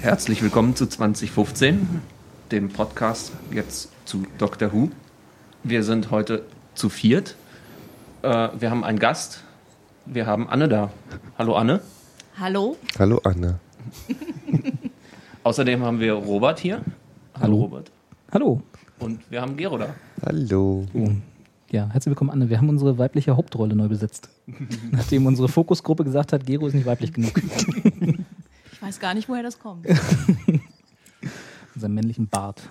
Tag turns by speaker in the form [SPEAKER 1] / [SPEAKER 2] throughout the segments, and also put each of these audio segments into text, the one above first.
[SPEAKER 1] Herzlich willkommen zu 2015, dem Podcast jetzt zu Doctor Who. Wir sind heute zu viert. Äh, wir haben einen Gast. Wir haben Anne da. Hallo Anne.
[SPEAKER 2] Hallo.
[SPEAKER 3] Hallo Anne.
[SPEAKER 1] Außerdem haben wir Robert hier.
[SPEAKER 4] Hallo.
[SPEAKER 1] Robert.
[SPEAKER 4] Hallo.
[SPEAKER 1] Und wir haben Gero da.
[SPEAKER 3] Hallo.
[SPEAKER 4] Oh. Ja, herzlich willkommen, Anne. Wir haben unsere weibliche Hauptrolle neu besetzt. Nachdem unsere Fokusgruppe gesagt hat, Gero ist nicht weiblich genug.
[SPEAKER 2] Ich weiß gar nicht, woher das kommt.
[SPEAKER 4] Seinem männlichen Bart.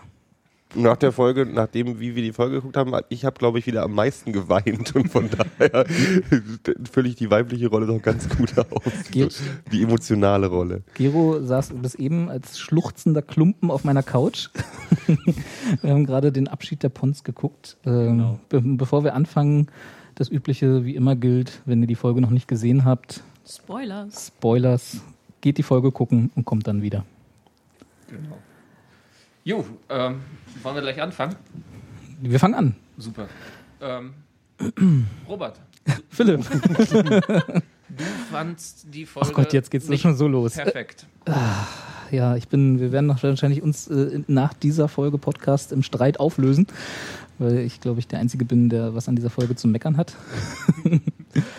[SPEAKER 3] Nach der Folge, nachdem wie wir die Folge geguckt haben, ich habe glaube ich wieder am meisten geweint und von daher fülle ich die weibliche Rolle doch ganz gut aus.
[SPEAKER 4] Ge
[SPEAKER 3] Die emotionale Rolle.
[SPEAKER 4] Gero saß bis eben als schluchzender Klumpen auf meiner Couch. wir haben gerade den Abschied der Pons geguckt. Ähm, be bevor wir anfangen, das Übliche wie immer gilt, wenn ihr die Folge noch nicht gesehen habt,
[SPEAKER 2] Spoilers.
[SPEAKER 4] Spoilers, geht die Folge gucken und kommt dann wieder.
[SPEAKER 1] Genau. Jo, ähm, wollen wir gleich anfangen?
[SPEAKER 4] Wir fangen an.
[SPEAKER 1] Super. Ähm, Robert,
[SPEAKER 4] Philipp.
[SPEAKER 1] du fandst die Folge
[SPEAKER 4] Ach Gott, jetzt geht's doch
[SPEAKER 1] nicht
[SPEAKER 4] schon so los.
[SPEAKER 1] perfekt.
[SPEAKER 4] Ja, ich bin, wir werden wahrscheinlich uns äh, nach dieser Folge Podcast im Streit auflösen, weil ich glaube ich der Einzige bin, der was an dieser Folge zu meckern hat.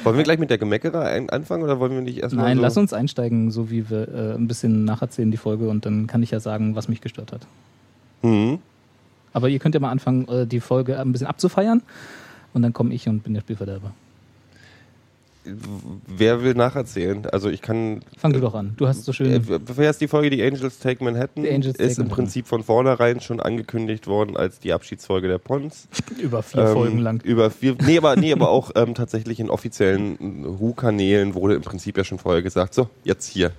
[SPEAKER 3] Wollen wir gleich mit der Gemeckere anfangen oder wollen wir nicht erstmal
[SPEAKER 4] Nein,
[SPEAKER 3] so
[SPEAKER 4] lass uns einsteigen, so wie wir äh, ein bisschen nacherzählen die Folge und dann kann ich ja sagen, was mich gestört hat.
[SPEAKER 3] Hm.
[SPEAKER 4] Aber ihr könnt ja mal anfangen, äh, die Folge ein bisschen abzufeiern und dann komme ich und bin der Spielverderber.
[SPEAKER 3] Wer will nacherzählen? Also ich kann.
[SPEAKER 4] Fang du doch an. Du hast so schön.
[SPEAKER 3] Äh, wer ist die Folge Die Angels Take Manhattan?
[SPEAKER 4] The Angels
[SPEAKER 3] ist
[SPEAKER 4] Take
[SPEAKER 3] im
[SPEAKER 4] Manhattan.
[SPEAKER 3] Prinzip von vornherein schon angekündigt worden als die Abschiedsfolge der Pons.
[SPEAKER 4] über vier
[SPEAKER 3] Ähm,
[SPEAKER 4] Folgen lang.
[SPEAKER 3] Über vier, nee, aber, nee, aber auch ähm, tatsächlich in offiziellen Hu-Kanälen wurde im Prinzip ja schon vorher gesagt, so, jetzt hier.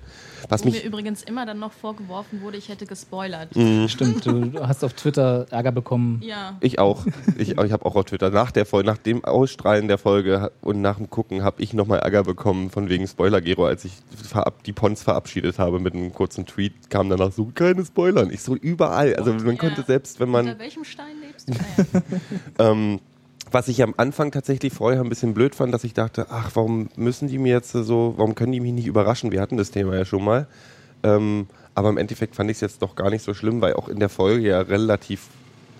[SPEAKER 3] Was
[SPEAKER 2] Wo mir
[SPEAKER 3] mich,
[SPEAKER 2] übrigens immer dann noch vorgeworfen wurde, ich hätte gespoilert.
[SPEAKER 3] Mhm.
[SPEAKER 4] Stimmt, du, hast auf Twitter Ärger bekommen.
[SPEAKER 2] Ja.
[SPEAKER 3] ich auch, ich, ich habe auch auf Twitter nach der Folge, nach dem Ausstrahlen der Folge und nach dem Gucken habe ich nochmal Ärger bekommen von wegen Spoiler-Gero, als ich verab, die Pons verabschiedet habe mit einem kurzen Tweet, kam danach so, keine Spoilern. Ich so, überall. Also man
[SPEAKER 2] Ja.
[SPEAKER 3] konnte selbst, wenn man...
[SPEAKER 2] Unter welchem Stein lebst du?
[SPEAKER 3] Ähm, was ich am Anfang tatsächlich vorher ein bisschen blöd fand, dass ich dachte, ach, warum müssen die mir jetzt so, warum können die mich nicht überraschen? Wir hatten das Thema ja schon mal. Ähm, aber im Endeffekt fand ich es jetzt doch gar nicht so schlimm, weil auch in der Folge ja relativ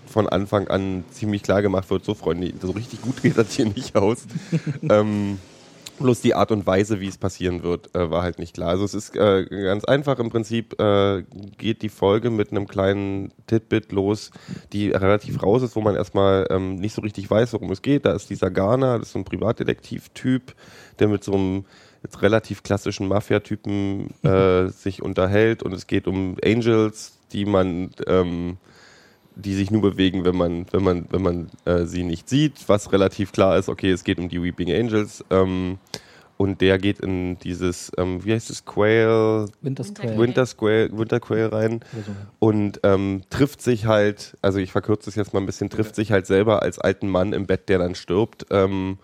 [SPEAKER 3] von Anfang an ziemlich klar gemacht wird, so Freunde, so richtig gut geht das hier nicht aus. ähm, bloß die Art und Weise, wie es passieren wird, äh, war halt nicht klar. Also es ist äh, ganz einfach im Prinzip, äh, geht die Folge mit einem kleinen Titbit los, die relativ raus ist, wo man erstmal ähm, nicht so richtig weiß, worum es geht. Da ist dieser Garner, das ist so ein Privatdetektiv-Typ, der mit so einem jetzt relativ klassischen Mafia-Typen äh, sich unterhält und es geht um Angels, die man ähm, die sich nur bewegen, wenn man, wenn man, wenn man äh, sie nicht sieht, was relativ klar ist, okay, es geht um die Weeping Angels. Ähm, und der geht in dieses, ähm, wie heißt es, Quail,
[SPEAKER 4] Winter Square.
[SPEAKER 3] Winter Square, Winter Quail rein und ähm, trifft sich halt, also ich verkürze es jetzt mal ein bisschen, trifft sich halt selber als alten Mann im Bett, der dann stirbt ähm,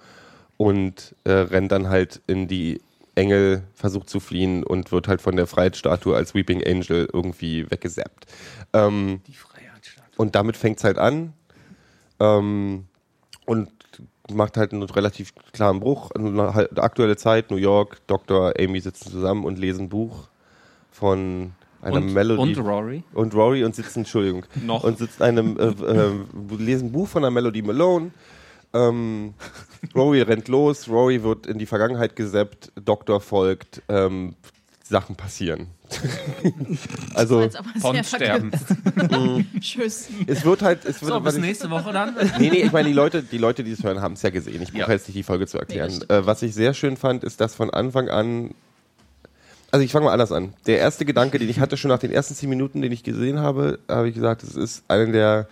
[SPEAKER 3] und äh, rennt dann halt in die Engel, versucht zu fliehen und wird halt von der Freiheitsstatue als Weeping Angel irgendwie weggesappt. Ähm,
[SPEAKER 1] Die Freiheitsstatue.
[SPEAKER 3] Und damit fängt es halt an ähm, und macht halt einen relativ klaren Bruch. Halt aktuelle Zeit, New York, Dr. Amy sitzen zusammen und lesen ein Buch von einer
[SPEAKER 1] Und,
[SPEAKER 3] Melodie.
[SPEAKER 1] und Rory.
[SPEAKER 3] Und Rory und sitzen, Entschuldigung,
[SPEAKER 1] Noch.
[SPEAKER 3] und sitzt einem, äh, äh, lesen ein Buch von der Melody Malone. Ähm, Rory rennt los, Rory wird in die Vergangenheit gesappt, Doktor folgt, ähm, Sachen passieren. also
[SPEAKER 1] Pons sterben.
[SPEAKER 2] verkürzt. Tschüss.
[SPEAKER 3] es wird halt, es wird
[SPEAKER 1] So, bis nächste Woche dann.
[SPEAKER 3] Nee, nee, ich meine, die Leute, die Leute, die es hören, haben es ja gesehen. Ich brauche
[SPEAKER 1] Ja.
[SPEAKER 3] jetzt nicht die Folge zu erklären.
[SPEAKER 2] Nee,
[SPEAKER 3] äh, was ich sehr schön fand, ist, dass von Anfang an. Also ich fange mal anders an. Der erste Gedanke, den ich hatte schon nach den ersten zehn Minuten, den ich gesehen habe, habe ich gesagt, es ist eine der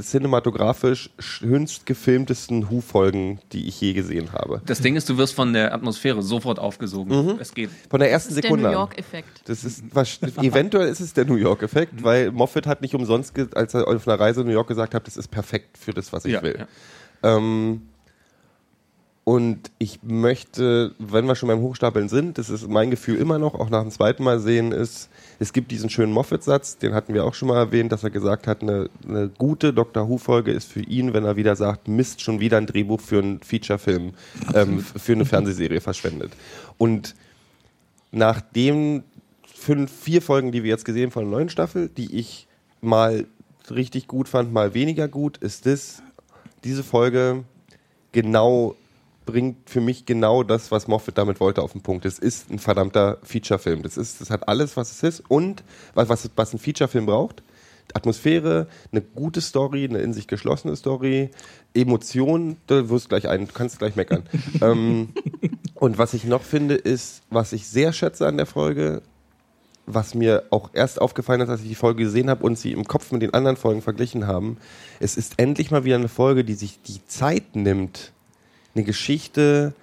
[SPEAKER 3] cinematografisch schönst gefilmtesten Hu-Folgen, die ich je gesehen habe.
[SPEAKER 1] Das Ding ist, du wirst von der Atmosphäre sofort aufgesogen. Es geht.
[SPEAKER 3] Von der ersten
[SPEAKER 2] Das ist der
[SPEAKER 3] Sekunde
[SPEAKER 2] New
[SPEAKER 3] an.
[SPEAKER 2] York-Effekt.
[SPEAKER 3] Das ist was, eventuell ist es der New York-Effekt, weil Moffat hat nicht umsonst, als er auf einer Reise in New York gesagt hat, das ist perfekt für das, was ich
[SPEAKER 1] Ja,
[SPEAKER 3] will.
[SPEAKER 1] ja.
[SPEAKER 3] Ähm, und ich möchte, wenn wir schon beim Hochstapeln sind, das ist mein Gefühl immer noch, auch nach dem zweiten Mal sehen, ist, es gibt diesen schönen Moffat-Satz, den hatten wir auch schon mal erwähnt, dass er gesagt hat, eine, eine gute Doctor Who-Folge ist für ihn, wenn er wieder sagt, Mist, schon wieder ein Drehbuch für einen Feature-Film, ähm, für eine Fernsehserie verschwendet. Und nachdem fünf, vier Folgen, die wir jetzt gesehen haben von der neuen Staffel, die ich mal richtig gut fand, mal weniger gut, ist das, diese Folge genau bringt für mich genau das, was Moffat damit wollte, auf den Punkt. Es ist ein verdammter Featurefilm. Das ist, das hat alles, was es ist und was, was, ein Featurefilm braucht. Atmosphäre, eine gute Story, eine in sich geschlossene Story, Emotionen, du wirst gleich ein, du kannst gleich meckern. ähm, und was ich noch finde, ist, was ich sehr schätze an der Folge, was mir auch erst aufgefallen ist, als ich die Folge gesehen habe und sie im Kopf mit den anderen Folgen verglichen haben, es ist endlich mal wieder eine Folge, die sich die Zeit nimmt, eine Geschichte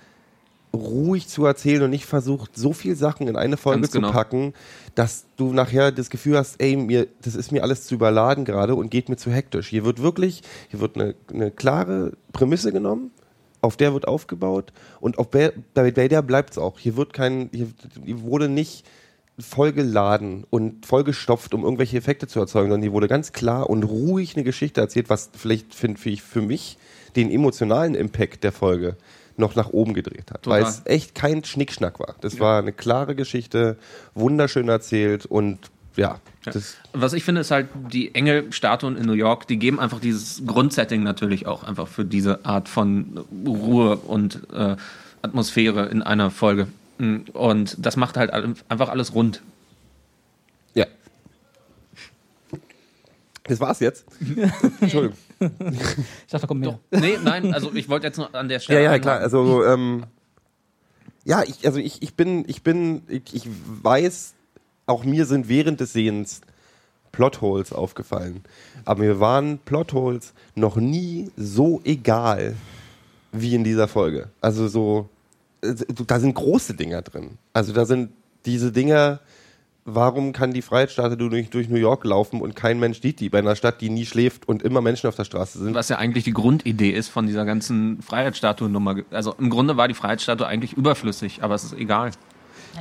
[SPEAKER 3] ruhig zu erzählen und nicht versucht, so viel Sachen in eine Folge
[SPEAKER 1] Ganz
[SPEAKER 3] zu
[SPEAKER 1] genau.
[SPEAKER 3] packen, dass du nachher das Gefühl hast, ey, mir, das ist mir alles zu überladen gerade und geht mir zu hektisch. Hier wird wirklich, hier wird eine, eine klare Prämisse genommen, auf der wird aufgebaut und auf der, bei bei der bleibt es auch. Hier wird kein, hier, hier wurde nicht vollgeladen und vollgestopft, um irgendwelche Effekte zu erzeugen, sondern hier wurde ganz klar und ruhig eine Geschichte erzählt, was vielleicht finde ich für mich den emotionalen Impact der Folge noch nach oben gedreht hat,
[SPEAKER 1] Total.
[SPEAKER 3] weil es echt kein Schnickschnack war. Das war eine klare Geschichte, wunderschön erzählt und ja, das
[SPEAKER 1] Was ich finde, ist halt die Engelstatuen in New York, die geben einfach dieses Grundsetting natürlich auch einfach für diese Art von Ruhe und äh, Atmosphäre in einer Folge. Und das macht halt einfach alles rund.
[SPEAKER 3] ja. Das war's jetzt. Entschuldigung.
[SPEAKER 4] Ich dachte, da kommt mehr.
[SPEAKER 1] Nee, nein, also ich wollte jetzt nur an der
[SPEAKER 3] Ja,
[SPEAKER 1] Stelle.
[SPEAKER 3] ja, klar.
[SPEAKER 1] einhaken.
[SPEAKER 3] Also, ähm, ja, ich, also ich, ich bin, ich bin, ich, ich weiß, auch mir sind während des Sehens Plotholes aufgefallen. Aber mir waren Plotholes noch nie so egal wie in dieser Folge. Also so, da sind große Dinger drin. Also da sind diese Dinger, warum kann die Freiheitsstatue durch, durch New York laufen und kein Mensch sieht die bei einer Stadt, die nie schläft und immer Menschen auf der Straße sind?
[SPEAKER 1] Was ja eigentlich die Grundidee ist von dieser ganzen Freiheitsstatue-Nummer. Also im Grunde war die Freiheitsstatue eigentlich überflüssig, aber es ist egal.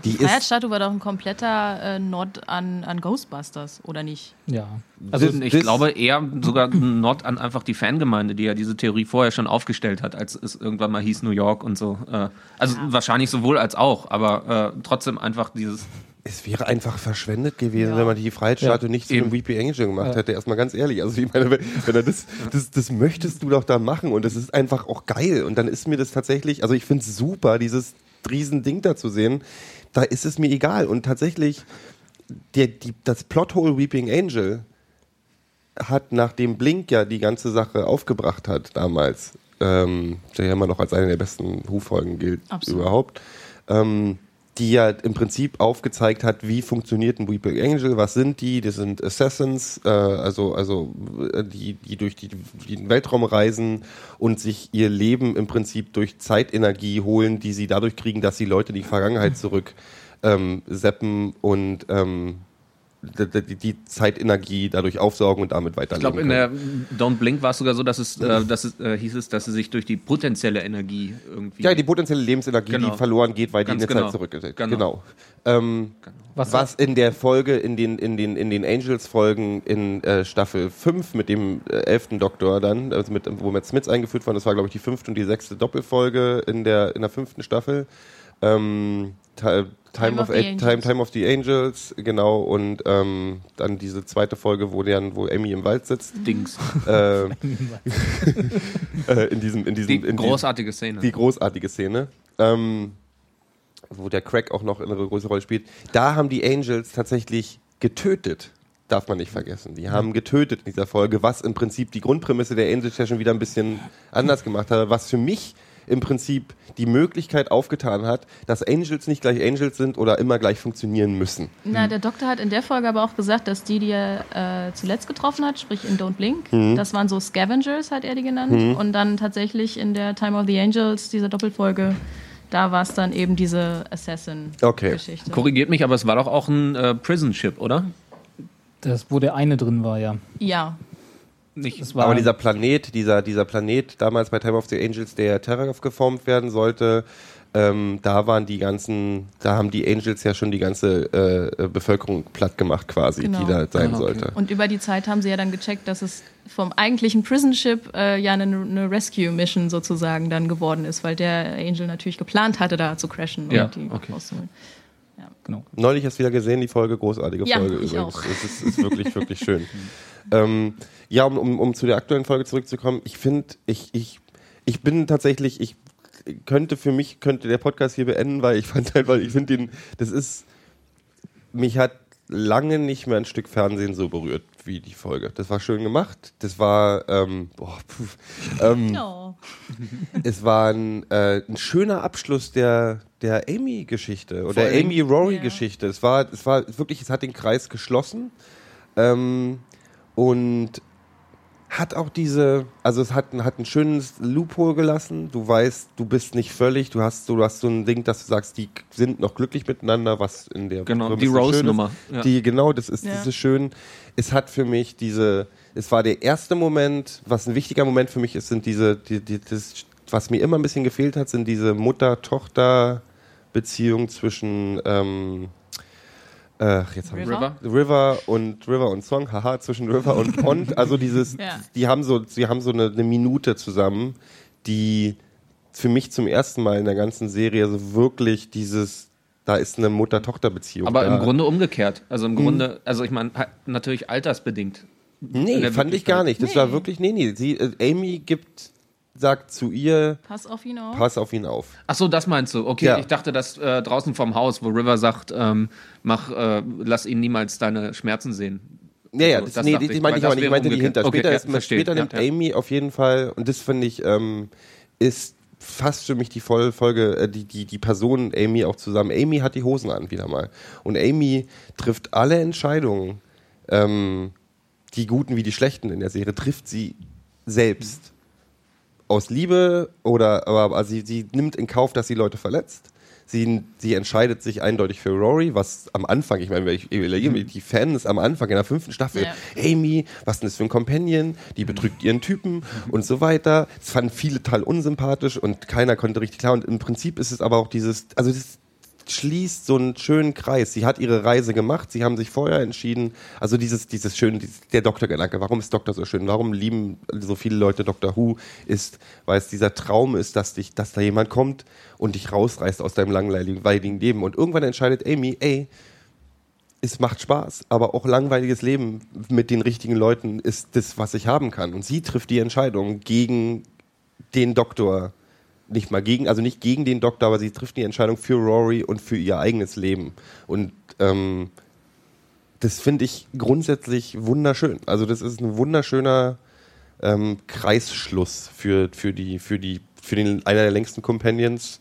[SPEAKER 2] Die,
[SPEAKER 3] Die
[SPEAKER 2] Freiheitsstatue war doch ein kompletter äh, Nod an, an Ghostbusters, oder nicht?
[SPEAKER 4] Ja.
[SPEAKER 1] Also
[SPEAKER 3] Das-
[SPEAKER 1] ich
[SPEAKER 3] das-
[SPEAKER 1] glaube eher sogar ein Nord an einfach die Fangemeinde, die ja diese Theorie vorher schon aufgestellt hat, als es irgendwann mal hieß New York und so. Äh, Also wahrscheinlich sowohl als auch, aber äh, trotzdem einfach dieses.
[SPEAKER 3] Es wäre einfach verschwendet gewesen,
[SPEAKER 2] Ja.
[SPEAKER 3] wenn man die Freiheitsstatue
[SPEAKER 4] Ja.
[SPEAKER 3] nicht zu
[SPEAKER 1] Eben.
[SPEAKER 3] einem Weepy Angel gemacht hätte. Erstmal ganz ehrlich. Also ich meine, wenn, wenn das, das, das möchtest du doch da machen und das ist einfach auch geil. Und dann ist mir das tatsächlich, also ich finde es super, dieses riesen Ding da zu sehen. Da ist es mir egal. Und tatsächlich, der, die, das Plothole Weeping Angel hat, nachdem Blink ja die ganze Sache aufgebracht hat damals, ähm, der ja immer noch als eine der besten Who-Folgen gilt
[SPEAKER 2] Absolut.
[SPEAKER 3] überhaupt, ähm, die ja im Prinzip aufgezeigt hat, wie funktioniert ein Weeping Angel, was sind die, das sind Assassins, äh, also, also äh, die, die durch die, die den Weltraum reisen und sich ihr Leben im Prinzip durch Zeitenergie holen, die sie dadurch kriegen, dass sie Leute in die Vergangenheit zurück ähm, seppen und ähm, die, Zeitenergie dadurch aufsaugen und damit
[SPEAKER 1] Ich
[SPEAKER 3] weiterleben
[SPEAKER 1] glaube, in der Don't Blink war es sogar so, dass es, äh, dass es äh, hieß es, dass sie sich durch die potenzielle Energie irgendwie.
[SPEAKER 3] Ja, die potenzielle Lebensenergie,
[SPEAKER 1] Genau.
[SPEAKER 3] die verloren geht, weil
[SPEAKER 1] Ganz
[SPEAKER 3] die in der
[SPEAKER 1] genau.
[SPEAKER 3] Zeit zurückgeht.
[SPEAKER 1] Genau.
[SPEAKER 3] Genau. Ähm,
[SPEAKER 4] Was,
[SPEAKER 3] was in der Folge, in den, in den, in den Angels-Folgen in äh, Staffel 5 mit dem äh, elften Doktor dann, also mit, wo Matt Smith eingeführt wurde, das war, glaube ich, die fünfte und die sechste Doppelfolge in der, in der fünften Staffel. Ähm, Ti- Time, of,
[SPEAKER 2] of
[SPEAKER 3] Time,
[SPEAKER 2] Angels.
[SPEAKER 3] Time of the Angels, genau, und ähm, dann diese zweite Folge, wo, dann, wo Amy im Wald sitzt.
[SPEAKER 1] Dings.
[SPEAKER 3] äh, äh, in diesem, in diesem,
[SPEAKER 1] Die
[SPEAKER 3] in diesem
[SPEAKER 1] großartige Szene.
[SPEAKER 3] die großartige Szene, ähm, wo der Crack auch noch eine größere Rolle spielt. Da haben die Angels tatsächlich getötet. Darf man nicht vergessen. Die haben getötet in dieser Folge, was im Prinzip die Grundprämisse der Angels ja schon wieder ein bisschen anders gemacht hat. Was für mich im Prinzip die Möglichkeit aufgetan hat, dass Angels nicht gleich Angels sind oder immer gleich funktionieren müssen.
[SPEAKER 2] Na, der Doktor hat in der Folge aber auch gesagt, dass die, die er äh, zuletzt getroffen hat, sprich in Don't Blink,
[SPEAKER 3] Mhm.
[SPEAKER 2] das waren so Scavengers, hat er die genannt. Und dann tatsächlich in der Time of the Angels, dieser Doppelfolge, da war es dann eben diese
[SPEAKER 3] Okay.
[SPEAKER 2] Assassin-Geschichte.
[SPEAKER 1] Korrigiert mich, aber es war doch auch ein äh, Prison Ship, oder?
[SPEAKER 4] das, wo der eine drin war, ja.
[SPEAKER 2] Ja,
[SPEAKER 1] Nicht.
[SPEAKER 4] Das war,
[SPEAKER 3] Aber dieser Planet, dieser, dieser Planet damals bei Time of the Angels, der Terrorgov geformt werden sollte, ähm, da waren die ganzen, da haben die Angels ja schon die ganze äh, Bevölkerung platt gemacht quasi,
[SPEAKER 2] Genau.
[SPEAKER 3] die da sein
[SPEAKER 1] Ah, okay.
[SPEAKER 3] sollte.
[SPEAKER 2] und über die Zeit haben sie ja dann gecheckt, dass es vom eigentlichen Prison Ship äh, ja eine, eine Rescue-Mission sozusagen dann geworden ist, weil der Angel natürlich geplant hatte, da zu crashen
[SPEAKER 1] Ja,
[SPEAKER 2] und die
[SPEAKER 1] okay.
[SPEAKER 2] rauszuholen.
[SPEAKER 4] Genau.
[SPEAKER 3] Neulich erst wieder gesehen, die Folge, großartige
[SPEAKER 2] Ja,
[SPEAKER 3] Folge
[SPEAKER 2] ich
[SPEAKER 3] übrigens.
[SPEAKER 2] auch.
[SPEAKER 3] Es ist, ist wirklich, wirklich schön. ähm, ja, um, um, um zu der aktuellen Folge zurückzukommen, ich finde, ich, ich, ich bin tatsächlich, ich könnte für mich, könnte der Podcast hier beenden, weil ich fand halt, weil ich finde den, das ist, mich hat lange nicht mehr ein Stück Fernsehen so berührt wie die Folge. Das war schön gemacht. Das war, ähm, boah, pf, ähm,
[SPEAKER 2] Oh.
[SPEAKER 3] es war ein, äh, ein schöner Abschluss der, der Amy-Geschichte oder der
[SPEAKER 1] allen Dingen-
[SPEAKER 3] Amy-Rory-Geschichte. Es war, es war wirklich, es hat den Kreis geschlossen ähm, und hat auch diese, also es hat, ein- hat ein schönes Loophole gelassen. Du weißt, du bist nicht völlig, du hast so, du hast so ein Ding, dass du sagst, die sind noch glücklich miteinander, was in der
[SPEAKER 1] Genau, die. Rose-Nummer. Ja.
[SPEAKER 3] Die, genau, das ist,
[SPEAKER 2] Ja.
[SPEAKER 3] das ist schön. Es hat für mich diese, es war der erste Moment, was ein wichtiger Moment für mich ist, sind diese, die, die, das, was mir immer ein bisschen gefehlt hat, sind diese Mutter-Tochter-Beziehungen zwischen, ähm, äh, jetzt haben
[SPEAKER 2] River?
[SPEAKER 1] River?
[SPEAKER 3] River und River und Song, haha, zwischen River und Pond. Also dieses,
[SPEAKER 2] Ja.
[SPEAKER 3] die haben so, sie haben so eine, eine Minute zusammen, die für mich zum ersten Mal in der ganzen Serie so wirklich dieses, da ist eine Mutter-Tochter-Beziehung.
[SPEAKER 1] Aber
[SPEAKER 3] da.
[SPEAKER 1] im Grunde umgekehrt. Also im Grunde, also ich meine, halt natürlich altersbedingt. In
[SPEAKER 3] Nee, fand ich gar nicht. Das war
[SPEAKER 2] Nee.
[SPEAKER 3] wirklich, nee, nee. Sie, äh, Amy gibt, sagt zu ihr,
[SPEAKER 2] Pass auf ihn auf.
[SPEAKER 3] pass auf ihn auf.
[SPEAKER 1] Ach so, das meinst du? Okay,
[SPEAKER 3] Ja.
[SPEAKER 1] ich dachte, dass äh, draußen vom Haus, wo River sagt, ähm, mach, äh, lass ihn niemals deine Schmerzen sehen.
[SPEAKER 3] Ja, ja, das,
[SPEAKER 1] das
[SPEAKER 3] nee, die,
[SPEAKER 1] ich,
[SPEAKER 3] die meinte ich aber nicht. Ich meinte die hinter.
[SPEAKER 1] Okay,
[SPEAKER 3] Später,
[SPEAKER 1] ja,
[SPEAKER 3] ist, später nimmt
[SPEAKER 1] ja.
[SPEAKER 3] Amy auf jeden Fall, und das finde ich, ähm, ist fast für mich die volle Folge, äh, die, die, die Person Amy auch zusammen. Amy hat die Hosen an, wieder mal. Und Amy trifft alle Entscheidungen, ähm, die guten wie die schlechten in der Serie, trifft sie selbst. Aus Liebe oder, aber also sie, sie nimmt in Kauf, dass sie Leute verletzt. Sie, sie entscheidet sich eindeutig für Rory, was am Anfang, ich meine, ich überlege mir, die Fans am Anfang in der fünften Staffel,
[SPEAKER 2] Ja.
[SPEAKER 3] Amy, was ist denn das für ein Companion, die betrügt ihren Typen und so weiter. Das fanden viele total unsympathisch und keiner konnte richtig klar. Und im Prinzip ist es aber auch dieses, also das schließt so einen schönen Kreis. Sie hat ihre Reise gemacht, sie haben sich vorher entschieden, also dieses, dieses schöne, dieses, der Doktorgedanke, warum ist Doktor so schön? Warum lieben so viele Leute Doctor Who? Ist, weil es dieser Traum ist, dass dich, dass da jemand kommt und dich rausreißt aus deinem langweiligen Leben. Und irgendwann entscheidet Amy, ey, es macht Spaß, aber auch langweiliges Leben mit den richtigen Leuten ist das, was ich haben kann. Und sie trifft die Entscheidung gegen den Doktor. Nicht mal gegen, also nicht gegen den Doktor, aber sie trifft die Entscheidung für Rory und für ihr eigenes Leben. Und ähm, das finde ich grundsätzlich wunderschön. Also das ist ein wunderschöner ähm, Kreisschluss für, für, die, für, die, für den, einer der längsten Companions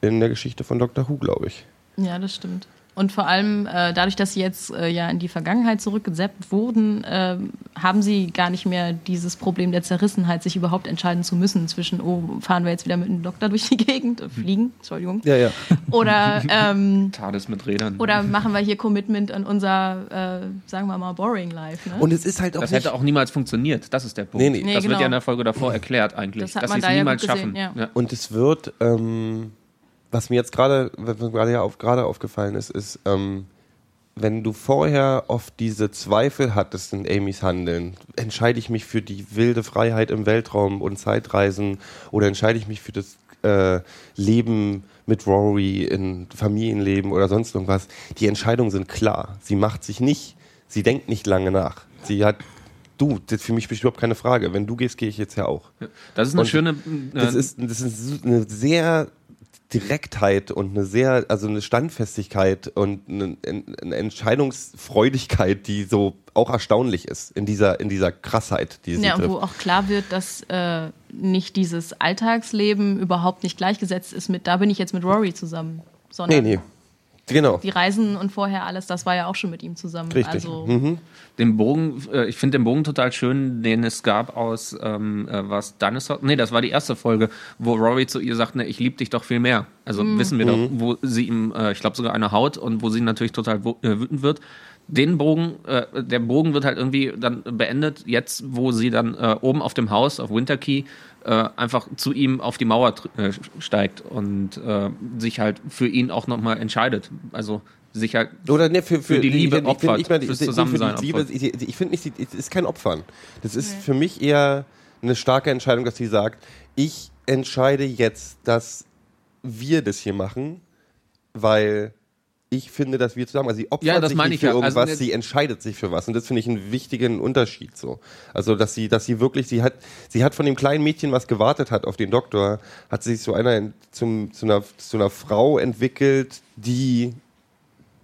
[SPEAKER 3] in der Geschichte von Doctor Who, glaube ich.
[SPEAKER 2] Ja, das stimmt. Und vor allem äh, dadurch, dass sie jetzt äh, ja in die Vergangenheit zurückgesappt wurden, ähm, haben sie gar nicht mehr dieses Problem der Zerrissenheit, sich überhaupt entscheiden zu müssen zwischen, oh, fahren wir jetzt wieder mit einem Doktor durch die Gegend, äh, fliegen, Entschuldigung,
[SPEAKER 3] Ja, ja.
[SPEAKER 2] oder, ähm,
[SPEAKER 1] TARDIS mit Rädern.
[SPEAKER 2] oder machen wir hier Commitment an unser, äh, sagen wir mal, boring life. Ne?
[SPEAKER 3] Und es ist halt auch
[SPEAKER 1] das
[SPEAKER 3] nicht,
[SPEAKER 1] hätte auch niemals funktioniert. Das ist der Punkt.
[SPEAKER 3] Nee, nee.
[SPEAKER 2] Nee,
[SPEAKER 1] das wird
[SPEAKER 2] genau.
[SPEAKER 1] ja in der Folge davor erklärt eigentlich.
[SPEAKER 2] Das hat
[SPEAKER 1] dass
[SPEAKER 2] man
[SPEAKER 1] sie
[SPEAKER 2] da
[SPEAKER 1] es
[SPEAKER 2] ja
[SPEAKER 1] niemals
[SPEAKER 2] gut gesehen,
[SPEAKER 1] schaffen.
[SPEAKER 2] ja.
[SPEAKER 3] Und es wird, ähm, was mir jetzt gerade, gerade ja auf, gerade aufgefallen ist, ist, ähm, wenn du vorher oft diese Zweifel hattest in Amys Handeln, entscheide ich mich für die wilde Freiheit im Weltraum und Zeitreisen oder entscheide ich mich für das äh, Leben mit Rory in Familienleben oder sonst irgendwas, die Entscheidungen sind klar. Sie macht sich nicht, sie denkt nicht lange nach. Sie hat, du, das für mich besteht überhaupt keine Frage. Wenn du gehst, gehe ich jetzt ja auch.
[SPEAKER 1] Das ist eine
[SPEAKER 3] Und
[SPEAKER 1] schöne.
[SPEAKER 3] Das
[SPEAKER 1] äh,
[SPEAKER 3] ist, das ist eine sehr Direktheit und eine sehr, also eine Standfestigkeit und eine, eine Entscheidungsfreudigkeit, die so auch erstaunlich ist in dieser, in dieser Krassheit, die sie
[SPEAKER 2] Ja, und
[SPEAKER 3] trifft.
[SPEAKER 2] wo auch klar wird, dass äh, nicht dieses Alltagsleben überhaupt nicht gleichgesetzt ist mit, da bin ich jetzt mit Rory zusammen,
[SPEAKER 3] Nee,
[SPEAKER 2] sondern
[SPEAKER 3] nee. Genau.
[SPEAKER 2] die Reisen und vorher alles, das war ja auch schon mit ihm zusammen.
[SPEAKER 3] Richtig.
[SPEAKER 2] Also
[SPEAKER 3] Mhm.
[SPEAKER 1] Den Bogen, äh, ich finde den Bogen total schön, den es gab aus, ähm, äh, was Dinosaur, nee, das war die erste Folge, wo Rory zu ihr sagt, ne, ich liebe dich doch viel mehr. Also wissen wir doch, wo sie ihm, äh, ich glaube sogar eine haut und wo sie natürlich total wo- äh, wütend wird. Den Bogen, äh, der Bogen wird halt irgendwie dann beendet, jetzt wo sie dann äh, oben auf dem Haus, auf Winterkey, äh, einfach zu ihm auf die Mauer äh, steigt und äh, sich halt für ihn auch nochmal entscheidet. Also sich halt
[SPEAKER 3] Oder ne, für, für,
[SPEAKER 1] Für die Liebe
[SPEAKER 3] ich
[SPEAKER 1] opfert,
[SPEAKER 3] ich
[SPEAKER 1] fürs
[SPEAKER 3] ich- ich-
[SPEAKER 1] Zusammensein
[SPEAKER 3] für Liebe,
[SPEAKER 1] opfert.
[SPEAKER 3] ich, ich finde nicht, es ist kein Opfern. Das ist für mich eher eine starke Entscheidung, dass sie sagt, ich entscheide jetzt, dass wir das hier machen, weil ich finde, dass wir zusammen, also sie opfert
[SPEAKER 1] Ja, das
[SPEAKER 3] sich
[SPEAKER 1] meine
[SPEAKER 3] nicht
[SPEAKER 1] ich
[SPEAKER 3] für
[SPEAKER 1] ja. Also
[SPEAKER 3] irgendwas,
[SPEAKER 1] jetzt-
[SPEAKER 3] sie entscheidet sich für was und das finde ich einen wichtigen Unterschied so. Also, dass sie, dass sie wirklich, sie hat, sie hat von dem kleinen Mädchen, was gewartet hat auf den Doktor, hat sich so einer zum, zu einer, zu einer Frau entwickelt, die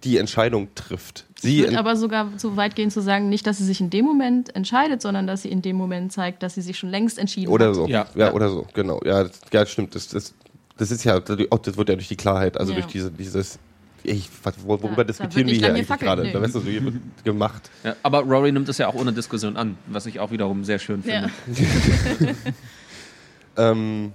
[SPEAKER 3] die Entscheidung trifft.
[SPEAKER 2] Ich
[SPEAKER 3] Sie,
[SPEAKER 2] würde
[SPEAKER 3] ent-
[SPEAKER 2] aber sogar so weit gehen zu sagen, nicht, dass sie sich in dem Moment entscheidet, sondern dass sie in dem Moment zeigt, dass sie sich schon längst entschieden
[SPEAKER 3] oder
[SPEAKER 2] hat.
[SPEAKER 3] so.
[SPEAKER 1] Ja.
[SPEAKER 3] Ja, oder so, genau. Ja, das, ja stimmt. Das, das, das ist ja, auch das wird ja durch die Klarheit, also
[SPEAKER 2] Ja.
[SPEAKER 3] durch diese, dieses, ich, worüber
[SPEAKER 2] da
[SPEAKER 3] diskutieren wir hier eigentlich gerade?
[SPEAKER 2] nee.
[SPEAKER 3] Da weißt du, so hier wird gemacht.
[SPEAKER 1] Ja, aber Rory nimmt es ja auch ohne Diskussion an, was ich auch wiederum sehr schön finde.
[SPEAKER 2] Ja.
[SPEAKER 3] Ähm,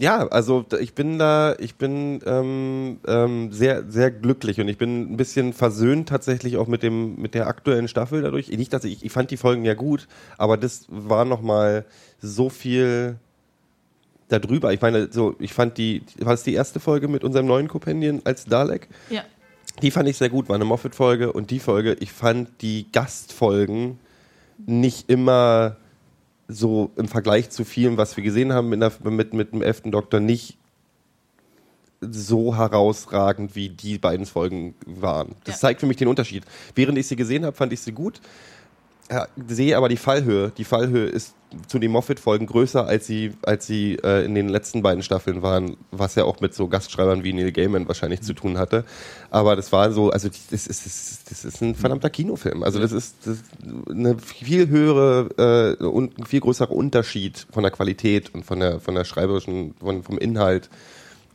[SPEAKER 3] ja, also ich bin da, ich bin ähm, ähm, sehr, sehr glücklich und ich bin ein bisschen versöhnt tatsächlich auch mit dem, mit der aktuellen Staffel dadurch. Nicht, dass ich, ich fand die Folgen ja gut, aber das war noch mal so viel darüber. Ich meine, so, ich fand die, war es die erste Folge mit unserem neuen Kopendien als Dalek?
[SPEAKER 2] ja.
[SPEAKER 3] Die fand ich sehr gut, war eine Moffat-Folge und die Folge, ich fand die Gastfolgen nicht immer so im Vergleich zu vielem, was wir gesehen haben mit, einer, mit, mit dem elften Doktor, nicht so herausragend, wie die beiden Folgen waren. Das
[SPEAKER 2] Ja.
[SPEAKER 3] zeigt für mich den Unterschied. Während ich sie gesehen habe, fand ich sie gut. Sehe aber die Fallhöhe. Die Fallhöhe ist zu den Moffat-Folgen größer, als sie, als sie äh, in den letzten beiden Staffeln waren, was ja auch mit so Gastschreibern wie Neil Gaiman wahrscheinlich zu tun hatte. Aber das war so, also das ist, das ist, das ist ein verdammter Kinofilm. Also das ist, das ist eine viel höhere äh, und ein viel größerer Unterschied von der Qualität und von der, von der schreiberischen, von, vom Inhalt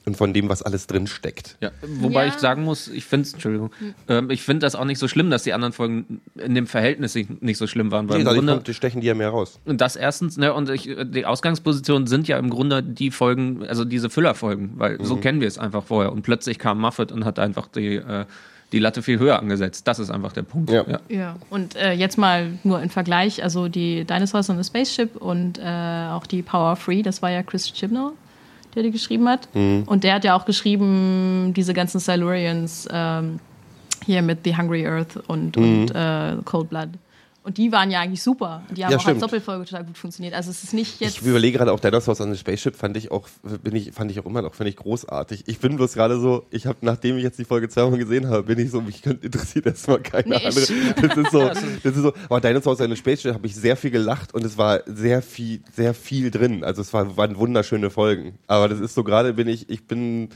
[SPEAKER 3] und von dem, was alles drin steckt.
[SPEAKER 1] Ja, wobei
[SPEAKER 2] Ja.
[SPEAKER 1] ich sagen muss, ich finde Entschuldigung, ähm, ich finde das auch nicht so schlimm, dass die anderen Folgen in dem Verhältnis nicht, nicht so schlimm waren. Weil
[SPEAKER 3] Nee,
[SPEAKER 1] im Grunde,
[SPEAKER 3] die stechen die ja mehr raus.
[SPEAKER 1] und das erstens, ne, und ich, die Ausgangspositionen sind ja im Grunde die Folgen, also diese Füllerfolgen, weil
[SPEAKER 3] Mhm.
[SPEAKER 1] so kennen wir es einfach vorher. Und plötzlich kam Muffet und hat einfach die, äh, die Latte viel höher angesetzt. Das ist einfach der Punkt.
[SPEAKER 3] Ja.
[SPEAKER 2] Ja, und äh, jetzt mal nur im Vergleich, also die Dinosaurs on the Spaceship und äh, auch die Power Free, das war ja Chris Chibnall, der die geschrieben hat. Und der hat ja auch geschrieben, diese ganzen Silurians ähm, hier mit The Hungry Earth und, und äh, Cold Blood. Und die waren ja eigentlich super. Die haben
[SPEAKER 3] Ja,
[SPEAKER 2] auch
[SPEAKER 3] stimmt.
[SPEAKER 2] als Doppelfolge total gut funktioniert. Also es ist nicht jetzt...
[SPEAKER 3] Ich überlege gerade auch Dinosaurs on the Spaceship fand ich auch bin ich fand ich auch immer noch finde ich großartig. Ich bin bloß gerade so, ich habe nachdem ich jetzt die Folge zweimal gesehen habe, bin ich so mich interessiert erstmal keine
[SPEAKER 2] Nee,
[SPEAKER 3] andere. Das ist so, das ist so, aber Dinosaurs on the Spaceship habe ich sehr viel gelacht und es war sehr viel sehr viel drin. Also es war, waren wunderschöne Folgen, aber das ist so gerade bin ich ich bin